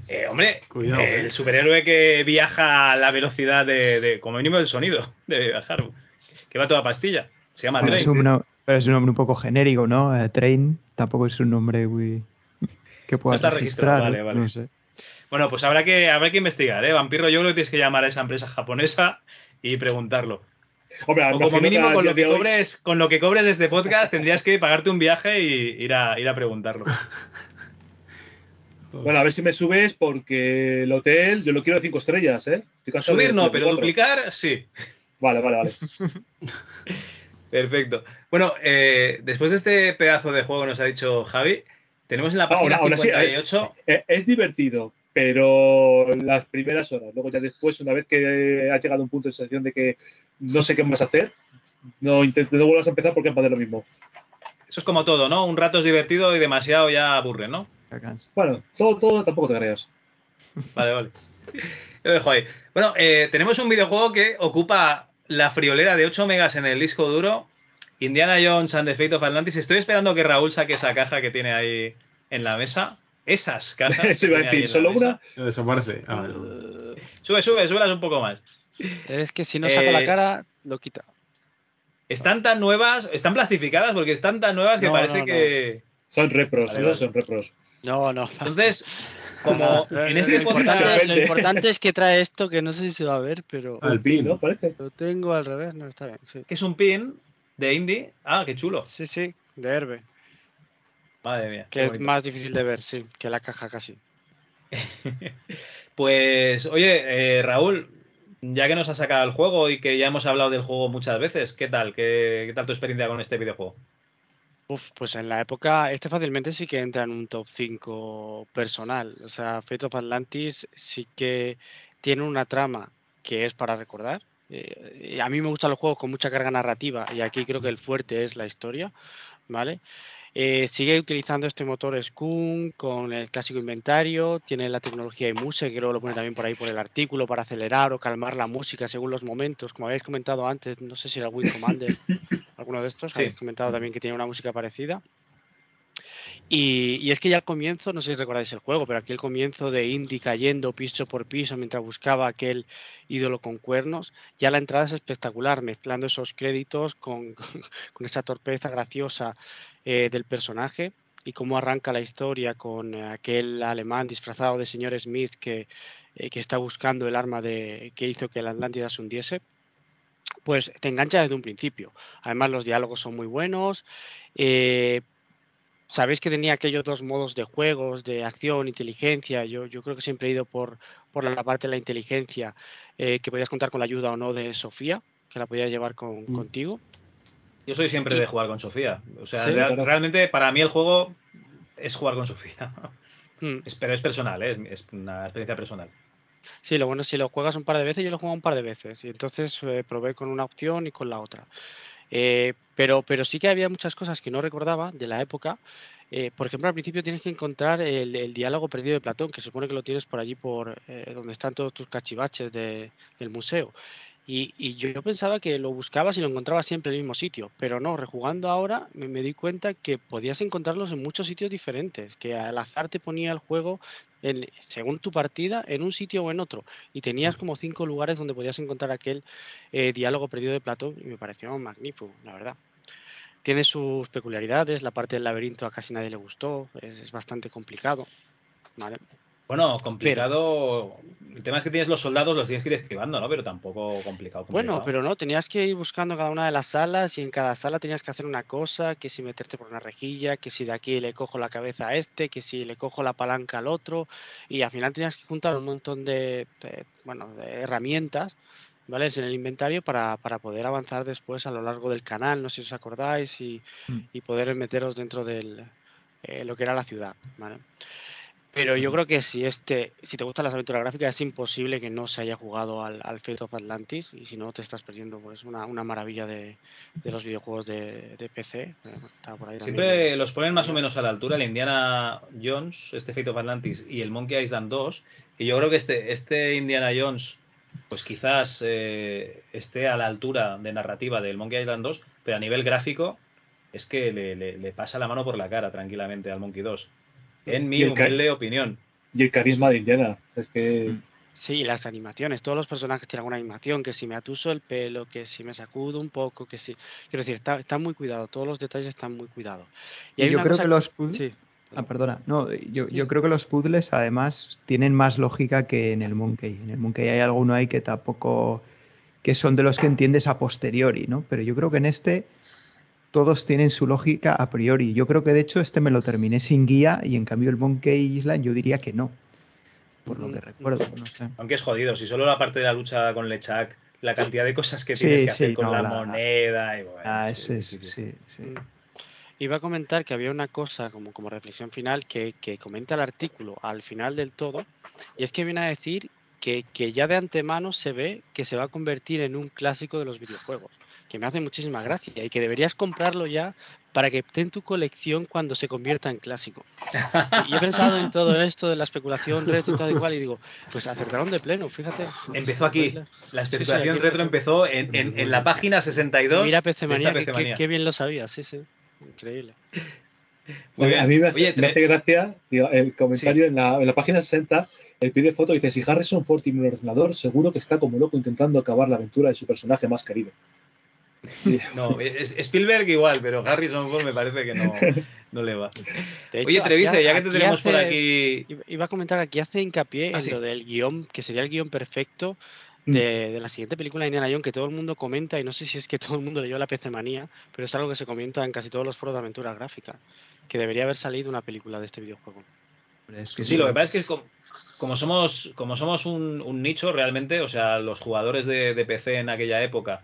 Eh, hombre, Cuidado, eh, el superhéroe que viaja a la velocidad de, de- como mínimo el sonido de viajar, que va a toda pastilla. Se llama Train. es, un, no- pero es un nombre un poco genérico, ¿no? Eh, Train tampoco es un nombre muy que está registrado, registrar. vale, ¿no? vale. No sé. Bueno, pues habrá que, habrá que investigar, ¿eh? Vampiro, yo creo que tienes que llamar a esa empresa japonesa y preguntarlo. Hombre, O como mínimo, con lo, que hoy- cobres, con lo que cobres de este podcast, tendrías que pagarte un viaje y ir a, ir a preguntarlo. Bueno, a ver si me subes porque el hotel yo lo quiero de 5 estrellas, ¿eh? Subir de- no, de pero cuatro. duplicar sí. Vale, vale, vale. Perfecto. Bueno, eh, después de este pedazo de juego nos ha dicho Javi, tenemos en la Ah, página aún- aún así, 58. Eh, Es divertido, pero las primeras horas, luego ya después, una vez que has llegado a un punto de sensación de que no sé qué más hacer, no intentes, no vuelvas a empezar porque de lo mismo. Eso es como todo, ¿no? Un rato es divertido y demasiado ya aburre, ¿no? Bueno, todo, todo tampoco te creas. Vale, vale. Lo dejo ahí. Bueno, eh, tenemos un videojuego que ocupa la friolera de 8 megas en el disco duro. Indiana Jones and the Fate of Atlantis. Estoy esperando que Raúl saque esa caja que tiene ahí en la mesa. Esas cajas. Eso iba a decir, solo una. Desaparece. Ah, no. Sube, sube, súbelas un poco más. Es que si no saco la Eh, cara, lo quita. Están tan nuevas, están plastificadas porque están tan nuevas que No, parece no, no. que. Son repros, Vale. Son repros. No, no. Entonces, como en lo- este lo, podcast. importante, lo importante es que trae esto, que no sé si se va a ver, pero Ah, el Un pin. ¿no? Parece. lo tengo al revés. No, está bien. Sí, que es un pin de indie. Ah, qué chulo. sí, sí de Herbe. Madre mía. Que es más difícil de ver, sí, que la caja casi. Pues, oye, eh, Raúl, ya que nos has sacado el juego y que ya hemos hablado del juego muchas veces, ¿qué tal? ¿Qué, qué tal tu experiencia con este videojuego? Uf, pues en la época, este fácilmente sí que entra en un top 5 personal. O sea, Fate of Atlantis sí que tiene una trama que es para recordar. Eh, a mí me gustan los juegos con mucha carga narrativa y aquí creo que el fuerte es la historia, ¿vale? Eh, sigue utilizando este motor Skunk con el clásico inventario, tiene la tecnología iMuse, que luego lo pone también por ahí por el artículo para acelerar o calmar la música según los momentos, como habéis comentado antes, no sé si era Wing Commander, alguno de estos, Sí. habéis comentado también que tiene una música parecida. Y, es que ya al comienzo, no sé si recordáis el juego, pero aquí el comienzo de Indy cayendo piso por piso mientras buscaba aquel ídolo con cuernos, ya la entrada es espectacular, mezclando esos créditos con, esa torpeza graciosa eh, del personaje y cómo arranca la historia con aquel alemán disfrazado de señor Smith que, eh, que está buscando el arma de, que hizo que la Atlántida se hundiese. Pues te engancha desde un principio. Además, los diálogos son muy buenos. eh, Sabéis que tenía aquellos dos modos de juegos, de acción, inteligencia. Yo, yo creo que siempre he ido por, por la parte de la inteligencia, eh, que podías contar con la ayuda o no de Sofía, que la podías llevar con, Mm. contigo. Yo soy siempre de jugar con Sofía. O sea, Sí, real- claro. realmente para mí el juego es jugar con Sofía. Mm. Es- pero es personal, ¿eh? es, es una experiencia personal. Sí, lo bueno es si lo juegas un par de veces, yo lo he jugado un par de veces y entonces eh, probé con una opción y con la otra. Eh, pero, pero sí que había muchas cosas que no recordaba de la época. Eh, por ejemplo, al principio tienes que encontrar el, diálogo perdido de Platón, que se supone que lo tienes por allí, por eh, donde están todos tus cachivaches de- del museo. Y, y yo pensaba que lo buscabas y lo encontrabas siempre en el mismo sitio, pero no, rejugando ahora me, me di cuenta que podías encontrarlos en muchos sitios diferentes, que al azar te ponía el juego en- según tu partida en un sitio o en otro, y tenías como cinco lugares donde podías encontrar aquel eh, diálogo perdido de Platón y me pareció magnífico, la verdad. Tiene sus peculiaridades, la parte del laberinto a casi nadie le gustó, es, es bastante complicado. ¿vale? Bueno, complicado. El tema es que tienes los soldados, los tienes que ir esquivando, ¿no? Pero tampoco complicado. Bueno, complicado. pero no, tenías que ir buscando cada una de las salas y en cada sala tenías que hacer una cosa, que si meterte por una rejilla, que si de aquí le cojo la cabeza a este, que si le cojo la palanca al otro, y al final tenías que juntar un montón de, de, bueno, de herramientas, ¿vale? En el inventario para, para poder avanzar después a lo largo del canal, no sé si os acordáis, y, Mm. y poder meteros dentro de lo que era la ciudad, ¿vale? Pero yo creo que si este, si te gustan las aventuras gráficas, es imposible que no se haya jugado al, al Fate of Atlantis y si no te estás perdiendo pues una, una maravilla de, de los videojuegos de, de PC. eh, está por ahí también. Siempre los ponen más o menos a la altura, el Indiana Jones, este Fate of Atlantis y el Monkey Island 2. Y yo creo que este, este Indiana Jones, pues quizás eh, esté a la altura de narrativa del Monkey Island 2, pero a nivel gráfico es que le, le- le pasa la mano por la cara tranquilamente al Monkey 2. En mi Y el ca- humilde opinión. y el carisma de Indiana. Es que. Sí, las animaciones, todos los personajes tienen alguna animación, que si me atuso el pelo, que si me sacudo un poco, que si... Quiero decir, está, está muy cuidado, todos los detalles están muy cuidados. Y yo creo que los puzzles... Sí, Ah, perdona. No, yo, yo creo que los puzzles además tienen más lógica que en el Monkey. En el Monkey hay alguno ahí que tampoco. que son de los que entiendes a posteriori, ¿no? Pero yo creo que en este todos tienen su lógica a priori. Yo creo que de hecho este me lo terminé sin guía y en cambio el Monkey Island yo diría que no. Por lo que recuerdo, no sé. Aunque es jodido, si solo la parte de la lucha con Lechak, la cantidad de cosas que Sí, tienes que sí, hacer con no, la, la- moneda y bueno, Ah, sí, ese sí, es, sí, sí. sí, sí. Iba a comentar que había una cosa como, como reflexión final que, que comenta el artículo al final del todo, y es que viene a decir que, que ya de antemano se ve que se va a convertir en un clásico de los videojuegos, que me hace muchísima gracia y que deberías comprarlo ya para que esté en tu colección cuando se convierta en clásico. Y he pensado en todo esto de la especulación retro y tal y cual y digo, pues acertaron de pleno, fíjate. Empezó aquí. La Sí, sí, especulación aquí retro empezó en, en- en la página 62 Mira PC Manía, que, PC que- que bien lo sabías, sí, sí. Increíble. Muy bien. A mí me hace, Oye, me tre- hace gracia tío, el comentario en, la, en la página 60, el pide foto dice, si Harrison Ford tiene un ordenador, seguro que está como loco intentando acabar la aventura de su personaje más querido. No, es- Spielberg igual, pero Harrison Ford me parece que no, no le va. Hecho, Oye, ha- ya que te tenemos por aquí. Iba- a comentar que aquí hace hincapié Ah, en sí. lo del guion, que sería el guion perfecto Mm. de, de la siguiente película de Indiana Jones, que todo el mundo comenta, y no sé si es que todo el mundo leyó la PC Manía, pero es algo que se comenta en casi todos los foros de aventura gráfica, que debería haber salido una película de este videojuego. Es que Sí, lo que pasa es que como, como somos, como somos un, un nicho realmente, o sea, los jugadores de, de PC en aquella época,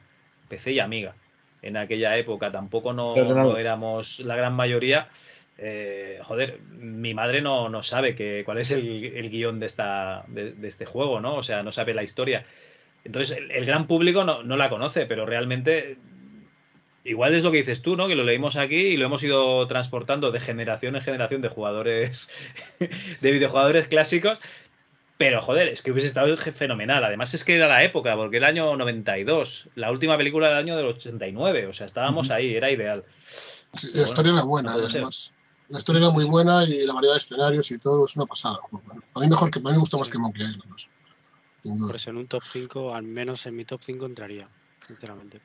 PC y Amiga, en aquella época tampoco no, éramos la gran mayoría. eh, joder, mi madre no, no sabe que, cuál es el, el guion de, esta, de, de este juego, ¿no? O sea, no sabe la historia. Entonces, el, el gran público no, no la conoce, pero realmente igual es lo que dices tú, ¿no? Que lo leímos aquí y lo hemos ido transportando de generación en generación de jugadores, de videojugadores clásicos. Pero joder, es que hubiese estado fenomenal. Además es que era la época, porque el año 92, la última película del año del 89, o sea, estábamos ahí, era ideal. Sí, la historia era buena, no puede ser. además. La historia era muy buena y la variedad de escenarios y todo es una pasada. A mí mejor que a mí me gusta más Sí. que Monkey Island. no. Por eso en un top 5, al menos en mi top 5 entraría, sinceramente.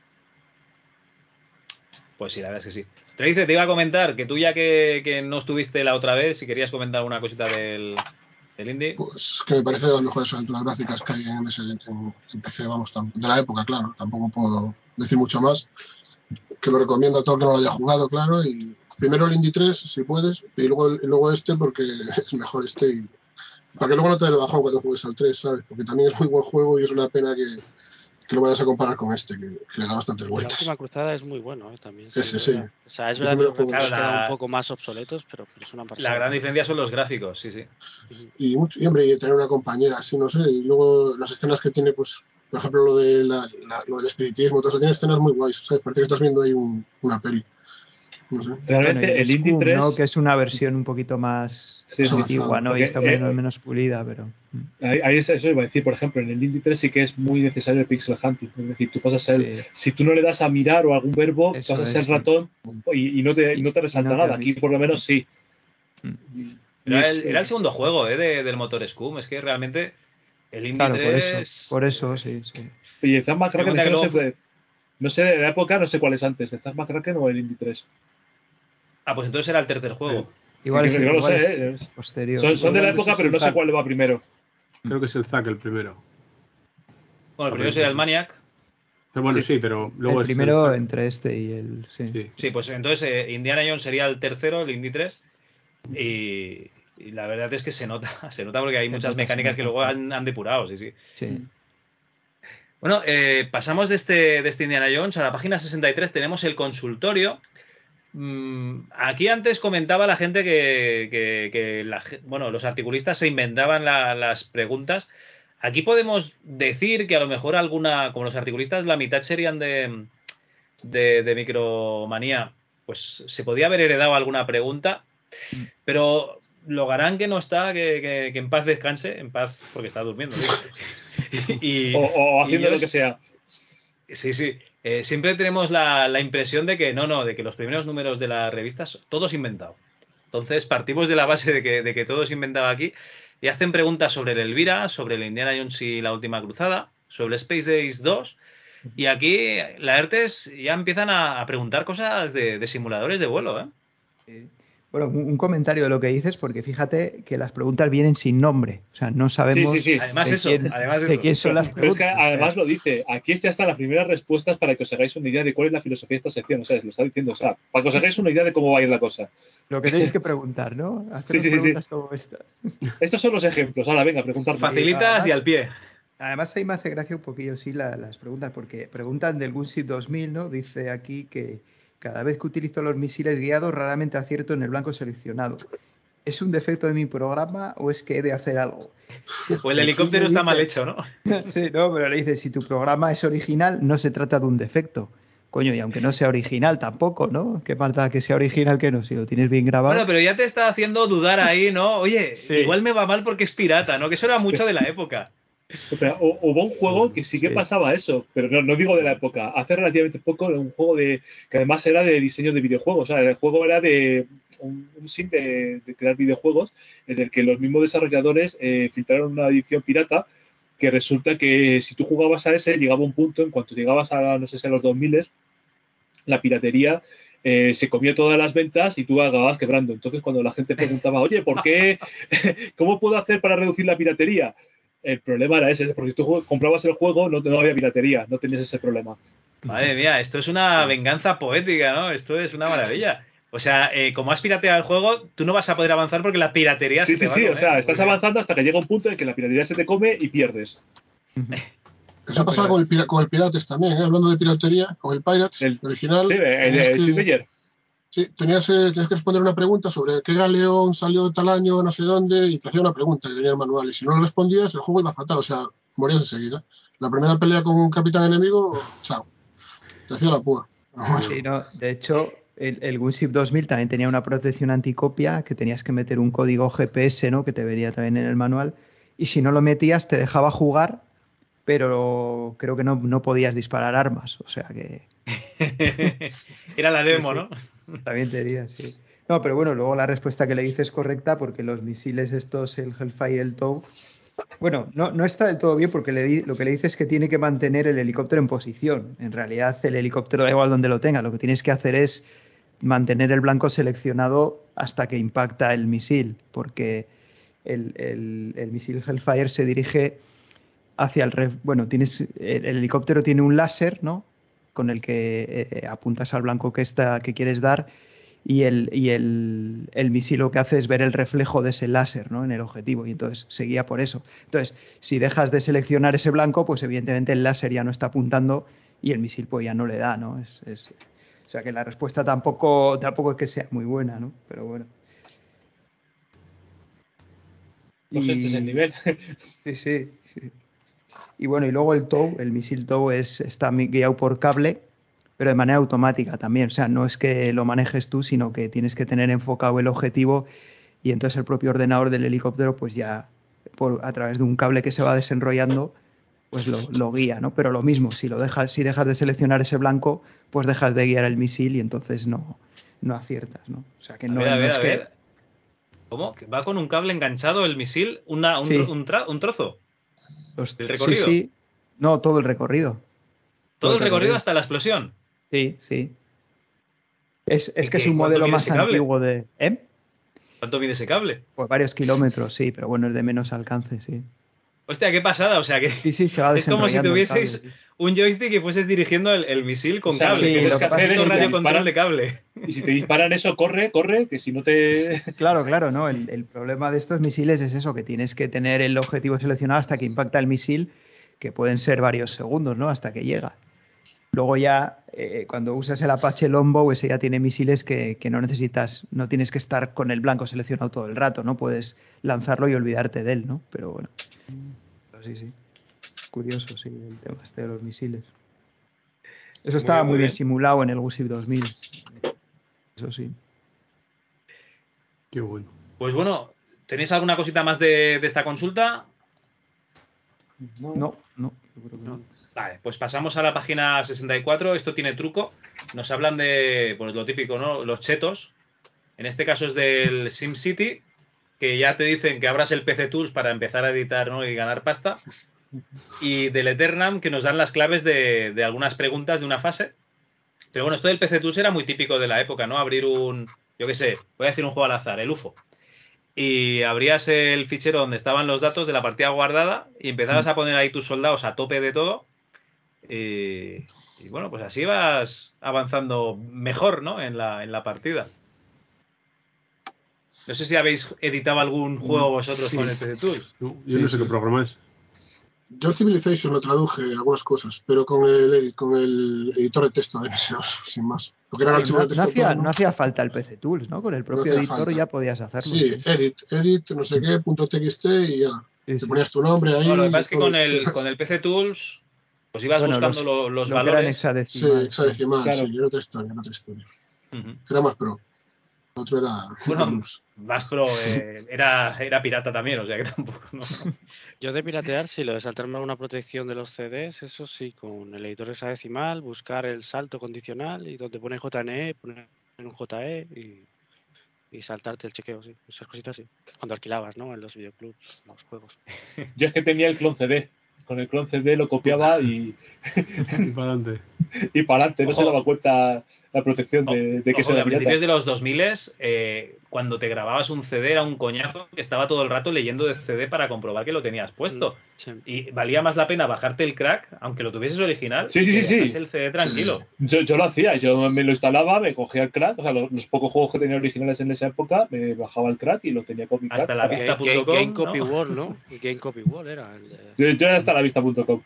Pues sí, la verdad es que sí. Te dice, te iba a comentar que tú ya que, que no estuviste la otra vez, si querías comentar alguna cosita del, del indie. Pues que me parece de las mejores aventuras gráficas que hay en, ese, en, en PC, vamos, de la época, claro. Tampoco puedo decir mucho más. Que lo recomiendo a todo el que no lo haya jugado, claro. Y primero el Indie 3, si puedes, y luego, y luego este, porque es mejor este. Y, para que luego no te lo bajón cuando juegues al 3, ¿sabes? Porque también es muy buen juego y es una pena que, que lo vayas a comparar con este, que, que le da bastantes Y la vueltas. última cruzada es muy bueno, ¿eh? también. Sí. O sea, es verdad que los Claro, la- un poco más obsoletos, pero, es una pasada. La gran diferencia son los gráficos, sí, sí. Y, mucho, y hombre, y tener una compañera, así, no sé. Y luego las escenas que tiene, pues, por ejemplo, lo, de la, la- lo del espiritismo, todo eso, tiene escenas muy guays, ¿sabes? Parece que estás viendo ahí un- una peli. No sé. Realmente Bueno, y el Indie Scum, 3... ¿no? Que es una versión un poquito más Sí, sí, antigua, ¿no? porque, Y está eh, menos, menos pulida, pero. mm, Ahí, ahí es- eso iba a decir, por ejemplo, en el Indie 3 sí que es muy necesario el pixel hunting. Es decir, tú pasas el. sí. Si tú no le das a mirar o algún verbo, Eso pasas es, el sí. ratón y, y no te, Y- no te y resalta no te nada. Aquí por lo menos sí. Mm. Y Era el, era el segundo juego eh, de- del motor Scum. Es que realmente el Indie Claro, 3. por eso. Por eso, sí, sí. Oye, Zack McCracken, no, sé, no sé de la época, no sé cuál es antes, de Zack McCracken o el Indie 3. Ah, pues entonces era el tercer juego. Igual Sí, es, que no lo igual sé, es ¿eh? Posterior. Son, son de la época, pero no sé cuál va primero. Creo que es el Zack el primero. Bueno, el primero sería el Maniac. Pero bueno, Sí. sí, pero luego el es primero entre este y el. Sí. Sí. Sí, pues entonces eh, Indiana Jones sería el tercero, el Indie 3. Y, y la verdad es que se nota, se nota porque hay muchas mecánicas que luego han, han depurado, sí, sí. sí. Bueno, eh, pasamos de este, de este Indiana Jones a la página 63, tenemos el consultorio. Mm, aquí antes comentaba la gente que, que- que la ge- bueno, los articulistas se inventaban la- las preguntas. Aquí podemos decir que a lo mejor alguna, como los articulistas, la mitad serían de, de, de Micromanía, pues se podía haber heredado alguna pregunta, pero Logarán que no está, que, que- que en paz descanse, en paz porque está durmiendo. ¿sí? y, O, o y haciendo lo que sea. Sí, sí. Eh, siempre tenemos la, la impresión de que no, no, de que los primeros números de las revistas, todo es inventado. Entonces partimos de la base de que, de que todo es inventado aquí. y hacen preguntas sobre el Elvira, sobre el Indiana Jones y la última cruzada, sobre Space Days 2. Y aquí la ERTES ya empiezan a, a preguntar cosas de, de simuladores de vuelo, ¿eh? Sí. Bueno, un, comentario de lo que dices, porque fíjate que las preguntas vienen sin nombre. O sea, no sabemos Sí, sí, sí. Además de eso, quién, además de eso. quién son las Pero es preguntas. que o sea, además lo dice, aquí ya están las primeras respuestas para que os hagáis una idea de cuál es la filosofía de esta sección. O sea, lo está diciendo, o sea, para que os hagáis una idea de cómo va a ir la cosa. lo que tenéis que preguntar, ¿no? Haceros Sí, sí, sí, sí. preguntas como estas. Estos son los ejemplos. Ahora, venga, preguntar. Facilitas y al pie. Además, ahí me hace gracia un poquillo, sí, la- las preguntas, porque preguntan del Gunship 2000, ¿no? Dice aquí que cada vez que utilizo los misiles guiados, raramente acierto en el blanco seleccionado. ¿Es un defecto de mi programa o es que he de hacer algo? O el helicóptero está mal hecho, ¿no? Sí, no, pero le dice, si tu programa es original, no se trata de un defecto. Coño, y aunque no sea original tampoco, ¿no? ¿Qué más da que sea original que no? Si lo tienes bien grabado. Bueno, pero ya te está haciendo dudar ahí, ¿no? Oye, Sí. igual me va mal porque es pirata, ¿no? Que eso era mucho de la época. Hu- hubo un juego que sí que Sí. pasaba eso, pero no, no digo de la época. Hace relativamente poco, un juego de que además era de diseño de videojuegos. O sea, el juego era de un, un sim de, de crear videojuegos en el que los mismos desarrolladores eh, filtraron una edición pirata que resulta que si tú jugabas a ese, llegaba un punto, en cuanto llegabas a, no sé si a los 2000, la piratería eh, se comía todas las ventas y tú acababas quebrando. Entonces, cuando la gente preguntaba, oye, ¿por qué? ¿Cómo puedo hacer para reducir la piratería? El problema era ese, porque si tú comprabas el juego, no, no había piratería, no tenías ese problema. Madre mía, esto es una venganza poética, ¿no? Esto es una maravilla. O sea, eh, como has pirateado el juego, tú no vas a poder avanzar porque la piratería Sí, se te sí, a sí, o sea, estás avanzando hasta que llega un punto en que la piratería se te come y pierdes. Eso pasaba con el, con el Pirates también, ¿eh? hablando de piratería, con el Pirates El- original. Sí, el, el que- Meier. Sí, tenías, tenías que responder una pregunta sobre qué galeón salió tal año, no sé dónde, y te hacía una pregunta que tenía el manual. Y si no lo respondías, el juego iba fatal, o sea, morías enseguida. La primera pelea con un capitán enemigo, chao. Te hacía la púa. Sí, no, de hecho, el, el Gunship 2000 también tenía una protección anticopia que tenías que meter un código GPS, ¿no? Que te vería también en el manual. Y si no lo metías, te dejaba jugar, pero creo que no, no podías disparar armas. O sea que Era la demo, Sí, ¿no? también te diría, sí. No, pero bueno, luego la respuesta que le dices es correcta porque los misiles estos, el Hellfire y el TOW, bueno, no, no está del todo bien porque le lo que le dice es que tiene que mantener el helicóptero en posición. En realidad el helicóptero da igual donde lo tenga, lo que tienes que hacer es mantener el blanco seleccionado hasta que impacta el misil, porque el, el- el misil Hellfire se dirige hacia el... ref- Bueno, tienes, el, el helicóptero tiene un láser, ¿no? Con el que eh, apuntas al blanco que, está, que quieres dar y, el, y el, el misil lo que hace es ver el reflejo de ese láser ¿no? en el objetivo y entonces se guía por eso. Entonces, si dejas de seleccionar ese blanco, pues evidentemente el láser ya no está apuntando y el misil pues ya no le da, ¿no? Es, es- o sea que la respuesta tampoco, tampoco es que sea muy buena, ¿no? Pero bueno. Pues este es el Y- nivel. Sí, sí, sí. Y bueno, y luego el TOW, el misil TOW es, está guiado por cable, pero de manera automática también. O sea, no es que lo manejes tú, sino que tienes que tener enfocado el objetivo y entonces el propio ordenador del helicóptero, pues ya por, a través de un cable que se va desenrollando, pues lo, lo guía, ¿no? Pero lo mismo, si lo dejas, si dejas de seleccionar ese blanco, pues dejas de guiar el misil y entonces no, no aciertas, ¿no? O sea que A no, a ver, es a que-. ¿Cómo? ¿Que ¿Va con un cable enganchado el misil? Una, un, Sí. un trozo? Los- ¿El recorrido? Sí, sí. No, todo el recorrido. ¿Todo el recorrido hasta la explosión? Sí, sí. Es, es ¿Y que es un ¿Cuánto modelo más antiguo de. ¿Eh? ¿Cuánto mide ese cable? Pues varios kilómetros, sí, pero bueno, es de menos alcance, sí. Hostia, qué pasada. O sea, que Sí, sí, se va es como si cable, sí. un joystick y fueses dirigiendo el, el misil con O sea, cable. sí, que lo es que radio control de cable. Y si te disparan eso, corre, corre, que si no te. Claro, claro, ¿no? El, el problema de estos misiles es eso, que tienes que tener el objetivo seleccionado hasta que impacta el misil, que pueden ser varios segundos, ¿no? Hasta que llega. Luego ya, eh, cuando usas el Apache Longbow, ese ya tiene misiles que, que no necesitas, no tienes que estar con el blanco seleccionado todo el rato, ¿no? Puedes lanzarlo y olvidarte de él, ¿no? Pero bueno. Pero sí, sí. Curioso, sí, el tema este de los misiles. Eso estaba bien, muy muy bien bien. simulado en el Gusip 2000. Eso sí. Qué bueno. Pues bueno, ¿tenéis alguna cosita más de, de esta consulta? No, no. Vale, pues pasamos a la página 64. Esto tiene truco. Nos hablan de, pues lo típico, ¿no? Los chetos. En este caso es del SimCity. que ya te dicen que abras el PC Tools para empezar a editar ¿no? y ganar pasta. Y del Eternam, que nos dan las claves de, de algunas preguntas de una fase. Pero bueno, esto del PC Tools era muy típico de la época, ¿no? Abrir un, yo qué sé, voy a decir un juego al azar, el UFO. Y abrías el fichero donde estaban los datos de la partida guardada y empezabas a poner ahí tus soldados a tope de todo. Y, y bueno, pues así vas avanzando mejor, ¿no? En la, en la partida. No sé si habéis editado algún juego vosotros Sí. con el PC Tools. No, yo no sé qué programa es. Yo el Civilization lo traduje algunas cosas, pero con el, edit- con el editor de texto de MS2, sin más. Porque eran No, archivos de no texto. hacía, plano. no hacía falta el PC Tools, ¿no? Con el propio hacía editor falta. ya podías hacerlo. Sí, edit, edit, no sé qué, punto txt y ya. Sí, Te ponías tu nombre ahí. No, lo que pasa es que con el, con el PC Tools, pues ibas Bueno, buscando los- lo- los, lo que eran valores. Sí, hexadecimal. hexadecimal, Claro. sí, era otra historia, era otra historia. Era más pro. El otro era. Bueno, pro, eh, era, era pirata también, o sea que tampoco. ¿no? Yo de piratear, sí, lo de saltarme alguna protección de los CDs, eso sí, con el editor hexadecimal, buscar el salto condicional y donde pone JNE, poner un JE y, y saltarte el chequeo, sí. Esas cositas sí. Cuando alquilabas, ¿no? En los videoclubs, los juegos. Yo es que tenía el clon CD. Con el clon CD lo copiaba y, Y para adelante. y para adelante. No se daba cuenta la protección de, de que Ojo, se a principios de los 2000 eh, cuando te grababas un CD era un coñazo que estaba todo el rato leyendo de CD para comprobar que lo tenías puesto. Sí. Y valía más la pena bajarte el crack, aunque lo tuvieses original, Sí, sí, que sí, el CD tranquilo. Yo, yo lo hacía, yo me lo instalaba, me cogía el crack, o sea, los, los pocos juegos que tenía originales en esa época, me bajaba el crack y lo tenía con mi crack. Hasta la Vista.com, Game ¿no? Copy Wall, ¿no? Game Copy Wall era el de- Yo, yo era hasta la vista.com.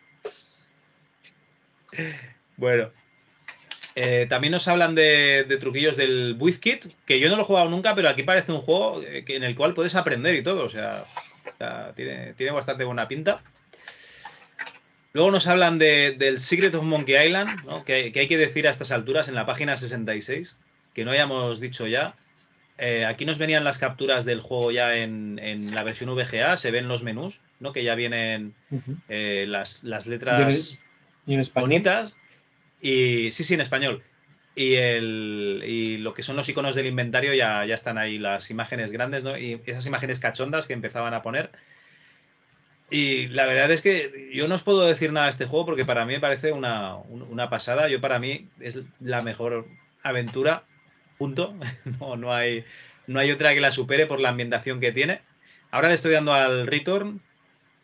Bueno. Eh, también nos hablan de, de truquillos del WizKit, que yo no lo he jugado nunca, pero aquí parece un juego en el cual puedes aprender y todo. O sea, o sea, tiene, tiene bastante buena pinta. Luego nos hablan de- del Secret of Monkey Island, ¿no? que, que hay que decir a estas alturas en la página 66, que no hayamos dicho ya. Eh, aquí nos venían las capturas del juego ya en, en la versión VGA, se ven los menús, ¿no? que ya vienen eh, las, las letras Y en español. bonitas. Y sí, sí, en español. Y, el, y lo que son los iconos del inventario ya, ya están ahí, las imágenes grandes, ¿no? Y esas imágenes cachondas que empezaban a poner. Y la verdad es que yo no os puedo decir nada de este juego porque para mí me parece una, un- una pasada. Yo para mí es la mejor aventura, punto. No, no, hay, no hay otra que la supere por la ambientación que tiene. Ahora le estoy dando al Return.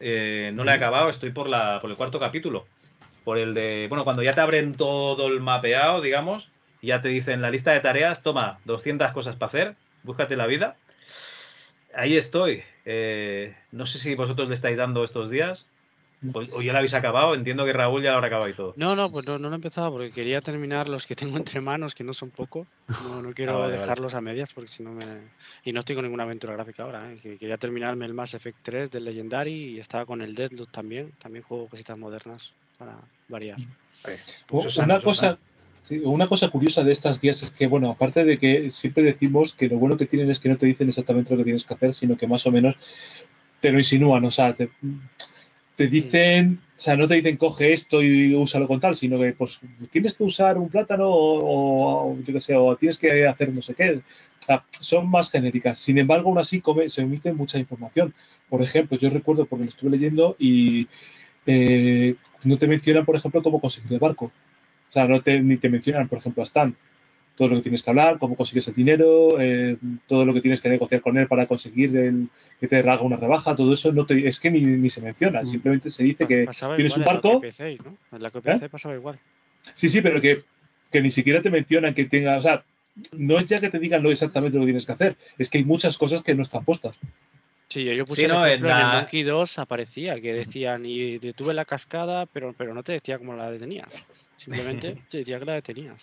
eh, no le he acabado, estoy por, la, por el cuarto capítulo. Por el de. Bueno, cuando ya te abren todo el mapeado, digamos, y ya te dicen la lista de tareas, toma 200 cosas para hacer, búscate la vida. Ahí estoy. Eh, no sé si vosotros le estáis dando estos días. O, o ya lo habéis acabado. Entiendo que Raúl ya lo habrá acabado y todo. No, no, pues no, no lo he empezado porque quería terminar los que tengo entre manos, que no son pocos. No, no quiero Ah, vale, vale. dejarlos a medias porque si no me... Y no estoy con ninguna aventura gráfica ahora, ¿eh? que quería terminarme el Mass Effect 3 del Legendary y estaba con el Deadloop también. También juego cositas modernas para variar. Sano, una cosa, sí, una cosa curiosa de estas guías es que, bueno, aparte de que siempre decimos que lo bueno que tienen es que no te dicen exactamente lo que tienes que hacer, sino que más o menos te lo insinúan, o sea, te, te dicen, o sea, no te dicen coge esto y úsalo con tal, sino que pues tienes que usar un plátano o, o yo qué sé, o tienes que hacer no sé qué. O sea, son más genéricas. Sin embargo, aún así come- se omite mucha información. Por ejemplo, yo recuerdo porque lo estuve leyendo y eh, no te mencionan, por ejemplo, cómo conseguir el barco. O sea, no te, ni te mencionan, por ejemplo, a Stan. Todo lo que tienes que hablar, cómo consigues el dinero, eh, todo lo que tienes que negociar con él para conseguir el, que te haga una rebaja, todo eso no te, es que ni, ni se menciona. Mm. Simplemente se dice que pasaba tienes un barco. en la ¿no? En la KPC pasaba igual. Sí, sí, pero que, que ni siquiera te mencionan que tenga. O sea, no es ya que te digan lo exactamente lo que tienes que hacer, es que hay muchas cosas que no están puestas. Sí, yo, yo puse Sí, el no, en ejemplo en, el la- Monkey 2 aparecía que decían y detuve la cascada, pero, pero no te decía cómo la detenías. Simplemente te decía que la detenías.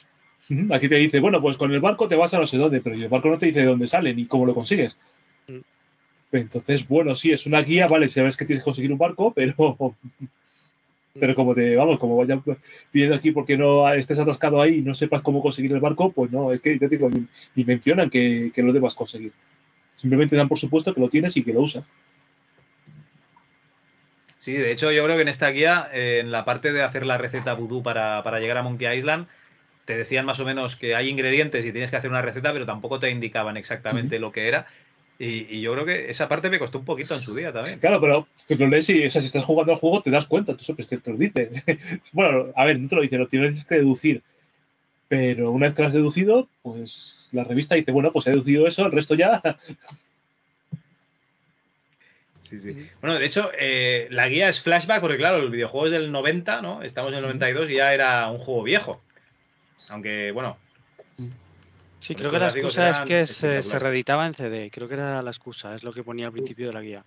Aquí te dice, bueno, pues con el barco te vas a no sé dónde, pero el barco no te dice de dónde sale ni cómo lo consigues. Mm. Entonces, bueno, sí, es una guía, vale, sabes que tienes que conseguir un barco, pero pero como te, vamos, como vaya pidiendo aquí porque no estés atascado ahí y no sepas cómo conseguir el barco, pues no, es que ya te digo, ni, ni mencionan que, que lo debas conseguir. Simplemente dan por supuesto que lo tienes y que lo usas. Sí, de hecho, yo creo que en esta guía, eh, en la parte de hacer la receta vudú para, para llegar a Monkey Island, te decían más o menos que hay ingredientes y tienes que hacer una receta, pero tampoco te indicaban exactamente lo que era. Y, y yo creo que esa parte me costó un poquito en su día también. Claro, pero que lo lees y, o sea, si estás jugando al juego te das cuenta, tú sabes que te lo dice. bueno, a ver, no te lo dice, lo tienes que deducir. Pero una vez que lo has deducido, pues la revista dice, bueno, pues he deducido eso, el resto ya. Sí, sí. Bueno, de hecho, eh, la guía es flashback porque, claro, el videojuego es del 90, ¿no? Estamos en el 92 y ya era un juego viejo. Aunque, bueno. Sí, creo que la excusa es que se, reeditaba en CD. Creo que era la excusa, es lo que ponía al principio de la guía.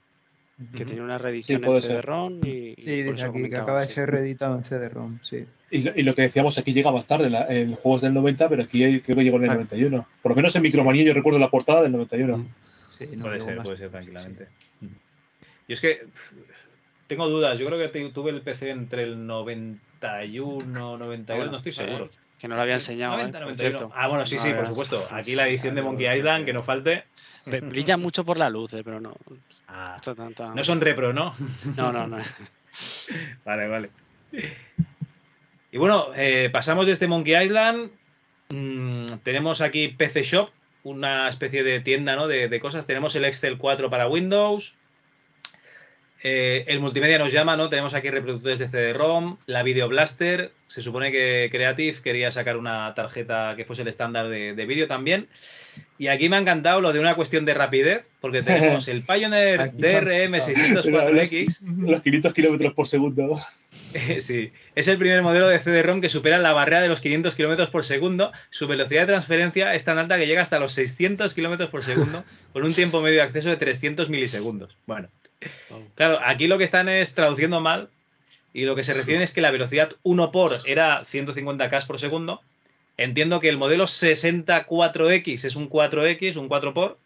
Que tenía una reedición puede en. CD-ROM y, y Sí, por dice eso aquí que acaba de sí. ser reeditado en CD-ROM, sí. Y, lo- y lo que decíamos aquí llega más tarde, la- el juego es del 90, pero aquí creo que llegó en el Ah. 91. Por lo menos en Micromanía yo recuerdo la portada del 91. Sí, no, puede ser, puede ser sí, tranquilamente. Yo es que tengo dudas. Yo creo que te- tuve el PC entre el 91, 92, Ah, bueno, no estoy eh, seguro. Que no lo había enseñado, 90, ¿eh? Por 91. cierto. Ah, bueno, sí, sí, había- por supuesto. Aquí la edición de Monkey Island, que no falte. Br- Brilla mucho por la luz, eh, pero no. Ah, no son repro, ¿no? No, no, no. Vale, vale. Y bueno, eh, pasamos de este Monkey Island. Mm, tenemos aquí PC Shop, una especie de tienda ¿no? de, de cosas. Tenemos el Excel 4 para Windows. Eh, el multimedia nos llama, ¿no? Tenemos aquí reproductores de CD-ROM, la Video Blaster. Se supone que Creative quería sacar una tarjeta que fuese el estándar de, de vídeo también. Y aquí me ha encantado lo de una cuestión de rapidez, porque tenemos el Pioneer Aquí se han- DRM 604X. Los 500 kilómetros por segundo. Sí, es el primer modelo de CD-ROM que supera la barrera de los 500 km por segundo. Su velocidad de transferencia es tan alta que llega hasta los 600 km por segundo, con un tiempo medio de acceso de 300 milisegundos. Bueno, claro, aquí lo que están es traduciendo mal y lo que se refiere es que la velocidad 1 por era 150 K por segundo. Entiendo que el modelo 64X es un 4X, un 4 por,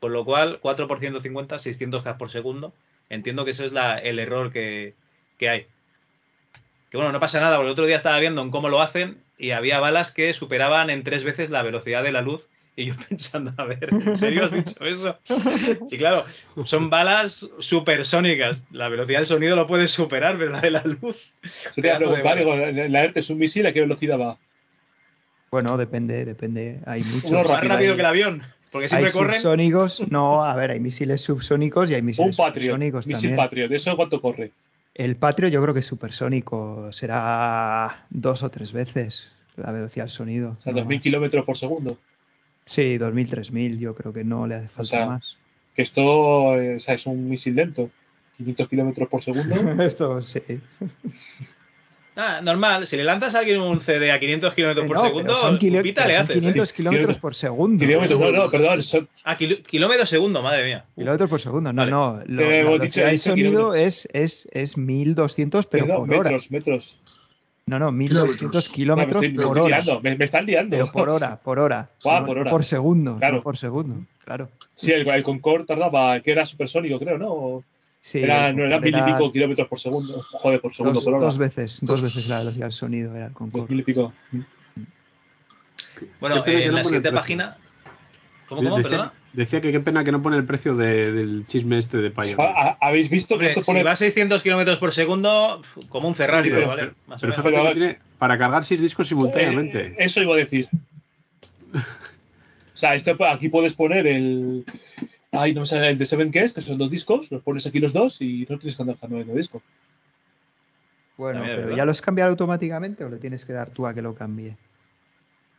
con lo cual 4 por 150, 600 K por segundo. Entiendo que eso es el error que, que hay. Que bueno, no pasa nada, porque el otro día estaba viendo en cómo lo hacen y había balas que superaban en tres veces la velocidad de la luz. Y yo pensando, a ver, ¿en serio has dicho eso? Y claro, son balas supersónicas. La velocidad del sonido lo puedes superar, pero la de la luz. Se te de la- ERTE es un misil, ¿a qué velocidad va? Bueno, depende, depende. Hay muchos. Uno Más rápido, hay- que el avión. Porque Hay siempre corren. subsónicos, no, a ver, hay misiles subsónicos y hay Un misiles Patriot, supersónicos misil también. Patriot, ¿eso cuánto corre? El Patriot yo creo que es supersónico, será dos o tres veces la velocidad del sonido. O sea, no 2000 más. kilómetros por segundo. Sí, 2000, 3000, yo creo que no le hace falta sea, más. Que esto eh, o sea, es un misil lento. 500 kilómetros por segundo. Esto sí. Ah, normal, si le lanzas a alguien un CD a 500 km por No, segundo, son, kilo- pita le son haces. ¿eh? 500 kilómetros por segundo. kilómetros, no, no, perdón. Son, Ah, kilómetros segundo, madre mía. Kilómetros por segundo, no, Vale. no. Lo, Se la dicho- dicho sonido kilómetros. es, es, es 1200, pero perdón, por hora. metros, metros. No, no, 1200 Kilómetros. kilómetros por hora. liando, me, me están liando. Pero por hora, por hora. No, por no hora. por segundo, Claro. no por segundo, claro. Sí, el, el Concorde tardaba, que era supersónico, creo, ¿no? Sí, era, no, eran mil y era pico kilómetros por segundo. Joder, por segundo, dos, por hora. dos veces, dos veces la velocidad del sonido era el Dos Concorde. mil y pico. Bueno, eh, que en la siguiente página. ¿Cómo, cómo? Perdona. Decía que qué pena que no pone el precio de- del chisme este de ah, ¿Habéis visto que esto si pone va a 600 km por segundo, como un Ferrari, Sí, pero, pero- vale. pero, más o pero Pero- que tiene para cargar seis discos simultáneamente. Eh, eso iba a decir. O sea, esto, aquí puedes poner el. Ay, no me sale el de Seven Guest, que son dos discos, los pones aquí los dos y no tienes que andar cambiando de disco. Bueno, pero verdad. ¿ya los cambiar automáticamente o le tienes que dar tú a que lo cambie?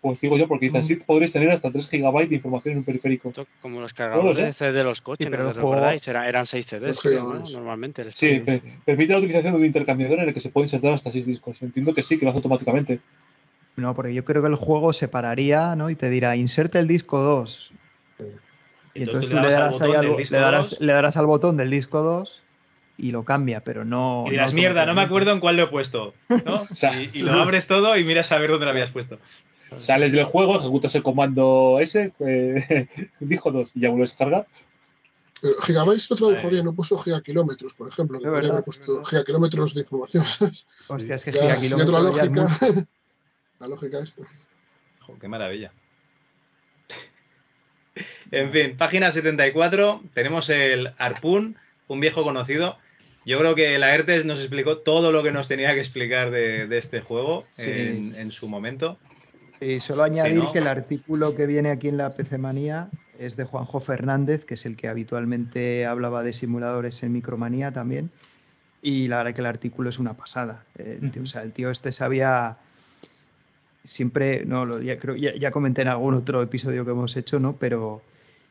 Pues digo yo, porque dice así podréis tener hasta 3 GB de información en un periférico. Como los No cargadores lo sé. de CD de los coches, Sí, pero ¿no recordáis? Era- eran 6 CDs, ¿no? Normalmente. el Sí, permite la utilización de un intercambiador en el que se puede insertar hasta 6 discos. Entiendo que sí, que lo hace automáticamente. No, porque yo creo que el juego separaría, ¿no? Y te dirá, inserte el disco 2. Y entonces, le tú le al darás, al, del bo- disco le, darás, 2 le darás al botón del disco 2 y lo cambia, pero no. Y dirás, no mierda, no me automáticamente". acuerdo en cuál lo he puesto. ¿no? sea, y, y lo abres todo y miras a ver dónde lo habías puesto. Sales del juego, ejecutas el comando S, eh, disco 2, y ya vuelves a cargar. Pero Gigabytes lo tradujo bien, no puso gigakilómetros, por ejemplo. Que Es podría verdad, haber es puesto verdad. gigakilómetros de información. ¿sabes? Hostia, es que Ya, la es lógica. mucho. la lógica esta. Jo, qué maravilla. En fin, página 74, tenemos el Harpoon, un viejo conocido. Yo creo que la ERTES nos explicó todo lo que nos tenía que explicar de, de este juego Sí. en, en su momento. Y solo añadir ¿no? que el artículo que viene aquí en la PC Manía es de Juanjo Fernández, que es el que habitualmente hablaba de simuladores en Micromanía también. Y la verdad que el artículo es una pasada. El tío- O sea, el tío este sabía siempre, no, lo, ya, creo, ya, ya comenté en algún otro episodio que hemos hecho, ¿no? Pero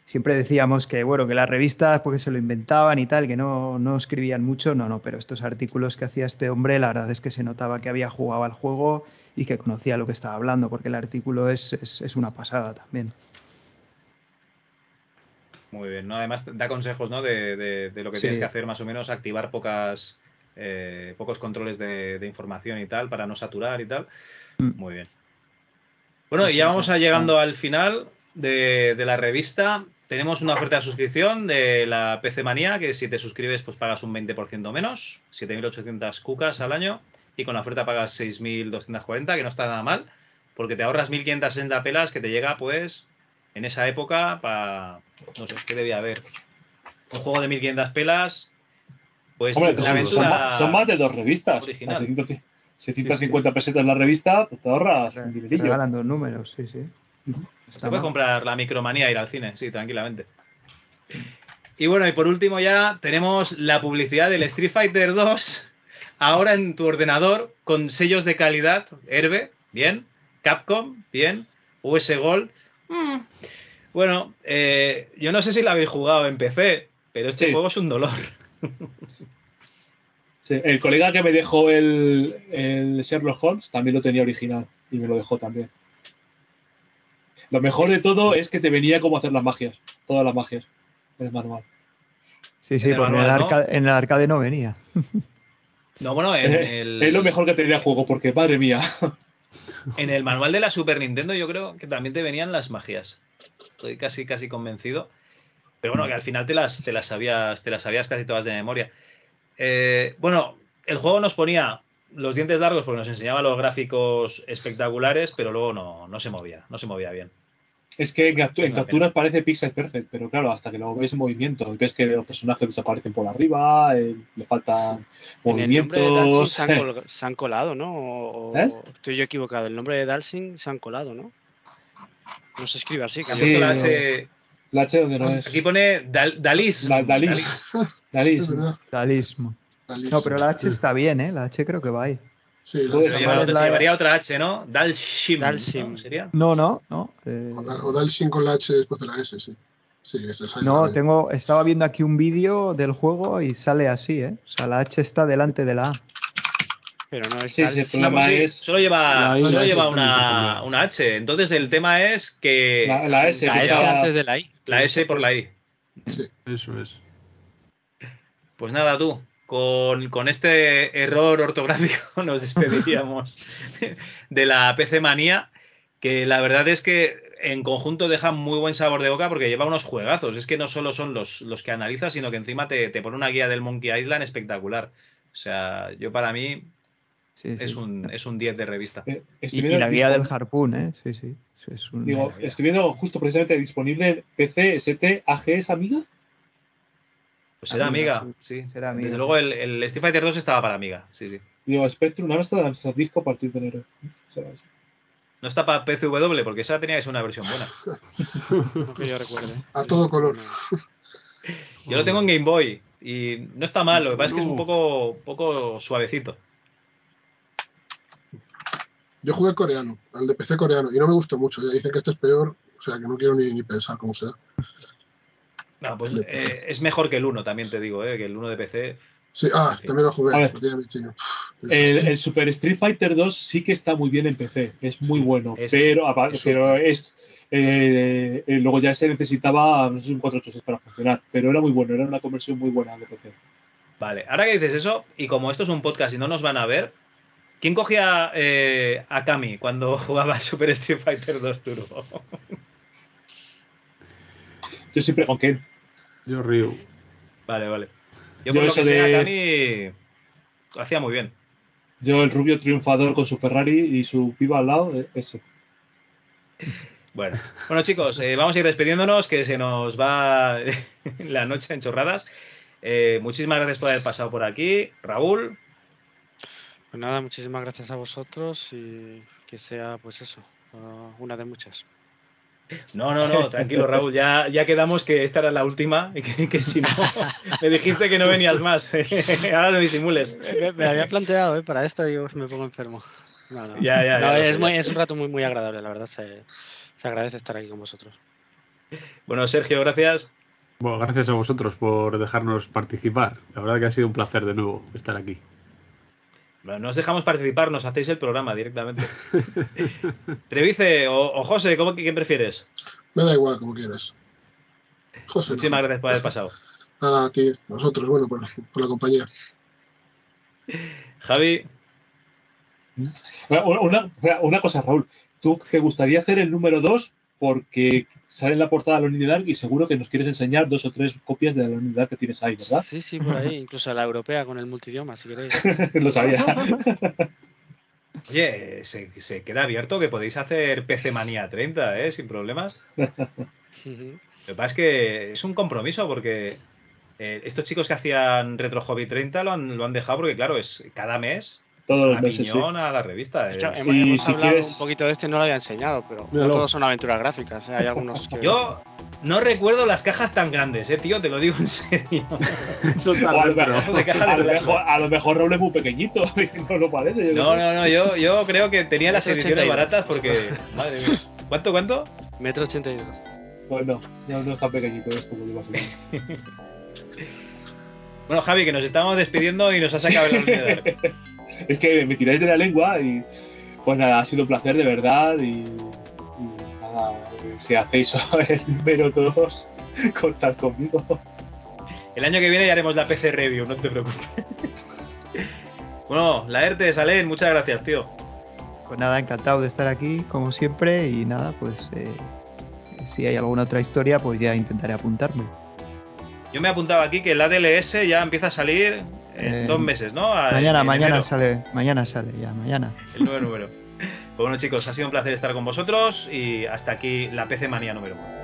siempre decíamos que, bueno, que las revistas porque se lo inventaban y tal, que no, no escribían mucho, no, no, pero estos artículos que hacía este hombre, la verdad es que se notaba que había jugado al juego y que conocía lo que estaba hablando, porque el artículo es, es, es una pasada también. Muy bien, ¿no? Además da consejos, ¿no? De, de- de lo que Sí. tienes que hacer, más o menos, activar pocas, eh, pocos controles de, de información y tal, para no saturar y tal. Mm. Muy bien. Bueno, y ya vamos a llegando al final de, de la revista. Tenemos una oferta de suscripción de la PC Manía, que si te suscribes, pues pagas un 20% menos, 7.800 cucas al año, y con la oferta pagas 6.240, que no está nada mal, porque te ahorras 1.560 pelas que te llega, pues, en esa época, para. No sé, ¿qué debía haber? Un juego de 1.500 pelas, pues, Hombre, son, aventura. son más, son más de dos revistas. original. A 600 650 pesetas la revista, pues te ahorras un Te dinerillo. regalan dos números, sí, sí. Se Está puede mal. comprar la micromanía e ir al cine, sí, tranquilamente. Y bueno, y por último ya tenemos la publicidad del Street Fighter 2 ahora en tu ordenador con sellos de calidad. Herbe, bien. Capcom, bien. US Gold. mm. Bueno, eh, yo no sé si lo habéis jugado en PC, pero este Sí. juego es un dolor. Sí, el colega que me dejó el, el Sherlock Holmes también lo tenía original y me lo dejó también. Lo mejor de todo es que te venía cómo hacer las magias, todas las magias, en el manual. Sí, sí, el porque en el arcade no venía. No, bueno, en el, Es lo mejor que tenía el juego, porque madre mía. en el manual de la Super Nintendo yo creo que también te venían las magias. Estoy casi, casi convencido. Pero bueno, que al final te las, te las sabías, te las sabías casi todas de memoria. Eh, bueno, el juego nos ponía los dientes largos porque nos enseñaba los gráficos espectaculares, pero luego no, no se movía, no se movía bien. Es que en, captu- en Una capturas parece pixel perfect, pero claro, hasta que lo ves en movimiento, ves que los personajes desaparecen por arriba, eh, le faltan En el nombre de Dalsing movimientos. se han, col- se han colado, ¿no? O, ¿Eh? estoy yo equivocado. El nombre de Dalsing se han colado, ¿no? No se escribe así. Han Sí, la. H- La H donde no es. aquí pone Dal- Dalis. Da- Dalis. Dalis. Dalí, No, pero la H está bien, ¿eh? La H creo que va ahí. Sí, la- la- llevaría otra H, ¿no? Dalshim. Dalshim. ¿no? ¿Sería? No, no, no. eh, o Dal- o Dalsing con la H después de la S, sí. Sí, es no, tengo, estaba viendo aquí un vídeo del juego y sale así, ¿eh? O sea, la H está delante de la A. Pero no es Sí, sí, el Dalsing. Problema sí, es- solo lleva, I, solo lleva una, una H. Entonces el tema es que La, la S, La S está- antes de la I. la S por la I. Eso es. Pues nada, tú, con, con este error ortográfico nos despediríamos de la PC Manía, que la verdad es que en conjunto deja muy buen sabor de boca porque lleva unos juegazos. Es que no solo son los, los que analizas, sino que encima te, te pone una guía del Monkey Island espectacular. O sea, yo para mí Sí, sí. es un, es un 10 de revista. eh, Y, la guía del Harpoon, ¿eh? Sí, sí. Es un- Digo, estoy viendo justo precisamente disponible en PC, ST, AGS, Amiga. Pues será Amiga, amiga, sí, sí. será amiga. Desde luego el, el Street Fighter 2 estaba para amiga, sí, sí. Digo, Spectrum, ahora está en Disco a partir de enero. Será eso. No está para PCW porque esa tenía que ser una versión buena. No que yo recuerde. A todo color. Yo lo tengo en Game Boy y no está mal, lo que pasa es que es un poco, poco suavecito. Yo jugué el coreano, al de PC coreano, y no me gustó mucho. Ya dicen que este es peor, o sea que no quiero ni, ni pensar cómo será. No, pues eh, es mejor que el 1, también te digo, eh, que el 1 de PC. Sí, ah, Sí. también lo jugué. Ver. El, el Super Street Fighter 2 sí que está muy bien en PC, es muy bueno, Es- pero, es pero súper. es, eh, eh, luego ya se necesitaba no sé, un 486 para funcionar, pero era muy bueno, era una conversión muy buena de PC. Vale, ahora que dices eso, y como esto es un podcast y no nos van a ver, ¿quién cogía eh, a Kami cuando jugaba Super Street Fighter 2 Turbo? Yo siempre con Ken. Yo río. Vale, vale. Yo, Yo por lo eso que sé, de- a Kami lo hacía muy bien. Yo el rubio triunfador con su Ferrari y su piba al lado, eh, ese. Bueno, bueno chicos, eh, vamos a ir despidiéndonos, que se nos va la noche en chorradas. Eh, muchísimas gracias por haber pasado por aquí. Raúl, Pues nada, muchísimas gracias a vosotros y que sea, pues eso, una de muchas. No, no, no, tranquilo, Raúl. Ya, ya quedamos que esta era la última y que, que si no, me dijiste que no venías más. Ahora no disimules. Me, me había planteado, ¿eh? Para esto digo, me pongo enfermo. No, no. Ya, ya, No, ya es, muy- es un rato muy, muy agradable, la verdad. Se, se agradece estar aquí con vosotros. Bueno, Sergio, gracias. Bueno, gracias a vosotros por dejarnos participar. La verdad que ha sido un placer de nuevo estar aquí. Bueno, no os dejamos participar, nos hacéis el programa directamente. Trevice o, o José, ¿cómo, ¿quién prefieres? Me da igual, como quieras. José, Muchísimas gracias por haber pasado. Nada, a ti, nosotros, bueno, por, por la compañía. Javi, Una, una- una cosa, Raúl. ¿Tú te gustaría hacer el número 2? Porque sale en la portada de la unidad y seguro que nos quieres enseñar dos o tres copias de la unidad que tienes ahí, ¿verdad? Sí, sí, por ahí. Incluso la europea con el multidioma, si queréis. Lo sabía. oye, se, se queda abierto que podéis hacer PC Manía 30, ¿eh? Sin problemas. Lo que pasa es que es un compromiso porque eh, estos chicos que hacían Retro Hobby 30 lo han, lo han dejado porque, claro, es cada mes Todos los meses, sí. a la revista. Hecho, hemos, Y hemos si hablado quieres- un poquito de este, no lo había enseñado, pero no todos son aventuras gráficas. ¿eh? Hay algunos que. Yo no recuerdo las cajas tan grandes, eh, tío, te lo digo en serio. Está O a, lo mejor, de caja de a lo mejor- a lo mejor Raúl es muy pequeñito. No lo parece. yo No, no, no, yo, yo creo que tenía las ediciones 82. baratas porque. Madre mía. ¿Cuánto, cuánto? Metro 82. Bueno, no, no es tan pequeñito, es como lo más Bueno, Javi, que nos estamos despidiendo y nos has sacado el ordenador. Es que me tiráis de la lengua y pues nada, ha sido un placer de verdad y, y nada, si hacéis el número 2, contad conmigo. El año que viene ya haremos la PC Review, no te preocupes. Bueno, la ERTE, Salen, muchas gracias, tío. Pues nada, encantado de estar aquí, como siempre, y nada, pues eh, si hay alguna otra historia, pues ya intentaré apuntarme. Yo me he apuntado aquí que el ADLS ya empieza a salir en Eh, dos meses, ¿no? A- Mañana, mañana enero, sale, mañana sale ya, mañana. El nuevo número. Pues bueno, chicos, ha sido un placer estar con vosotros y hasta aquí la PC Manía número uno.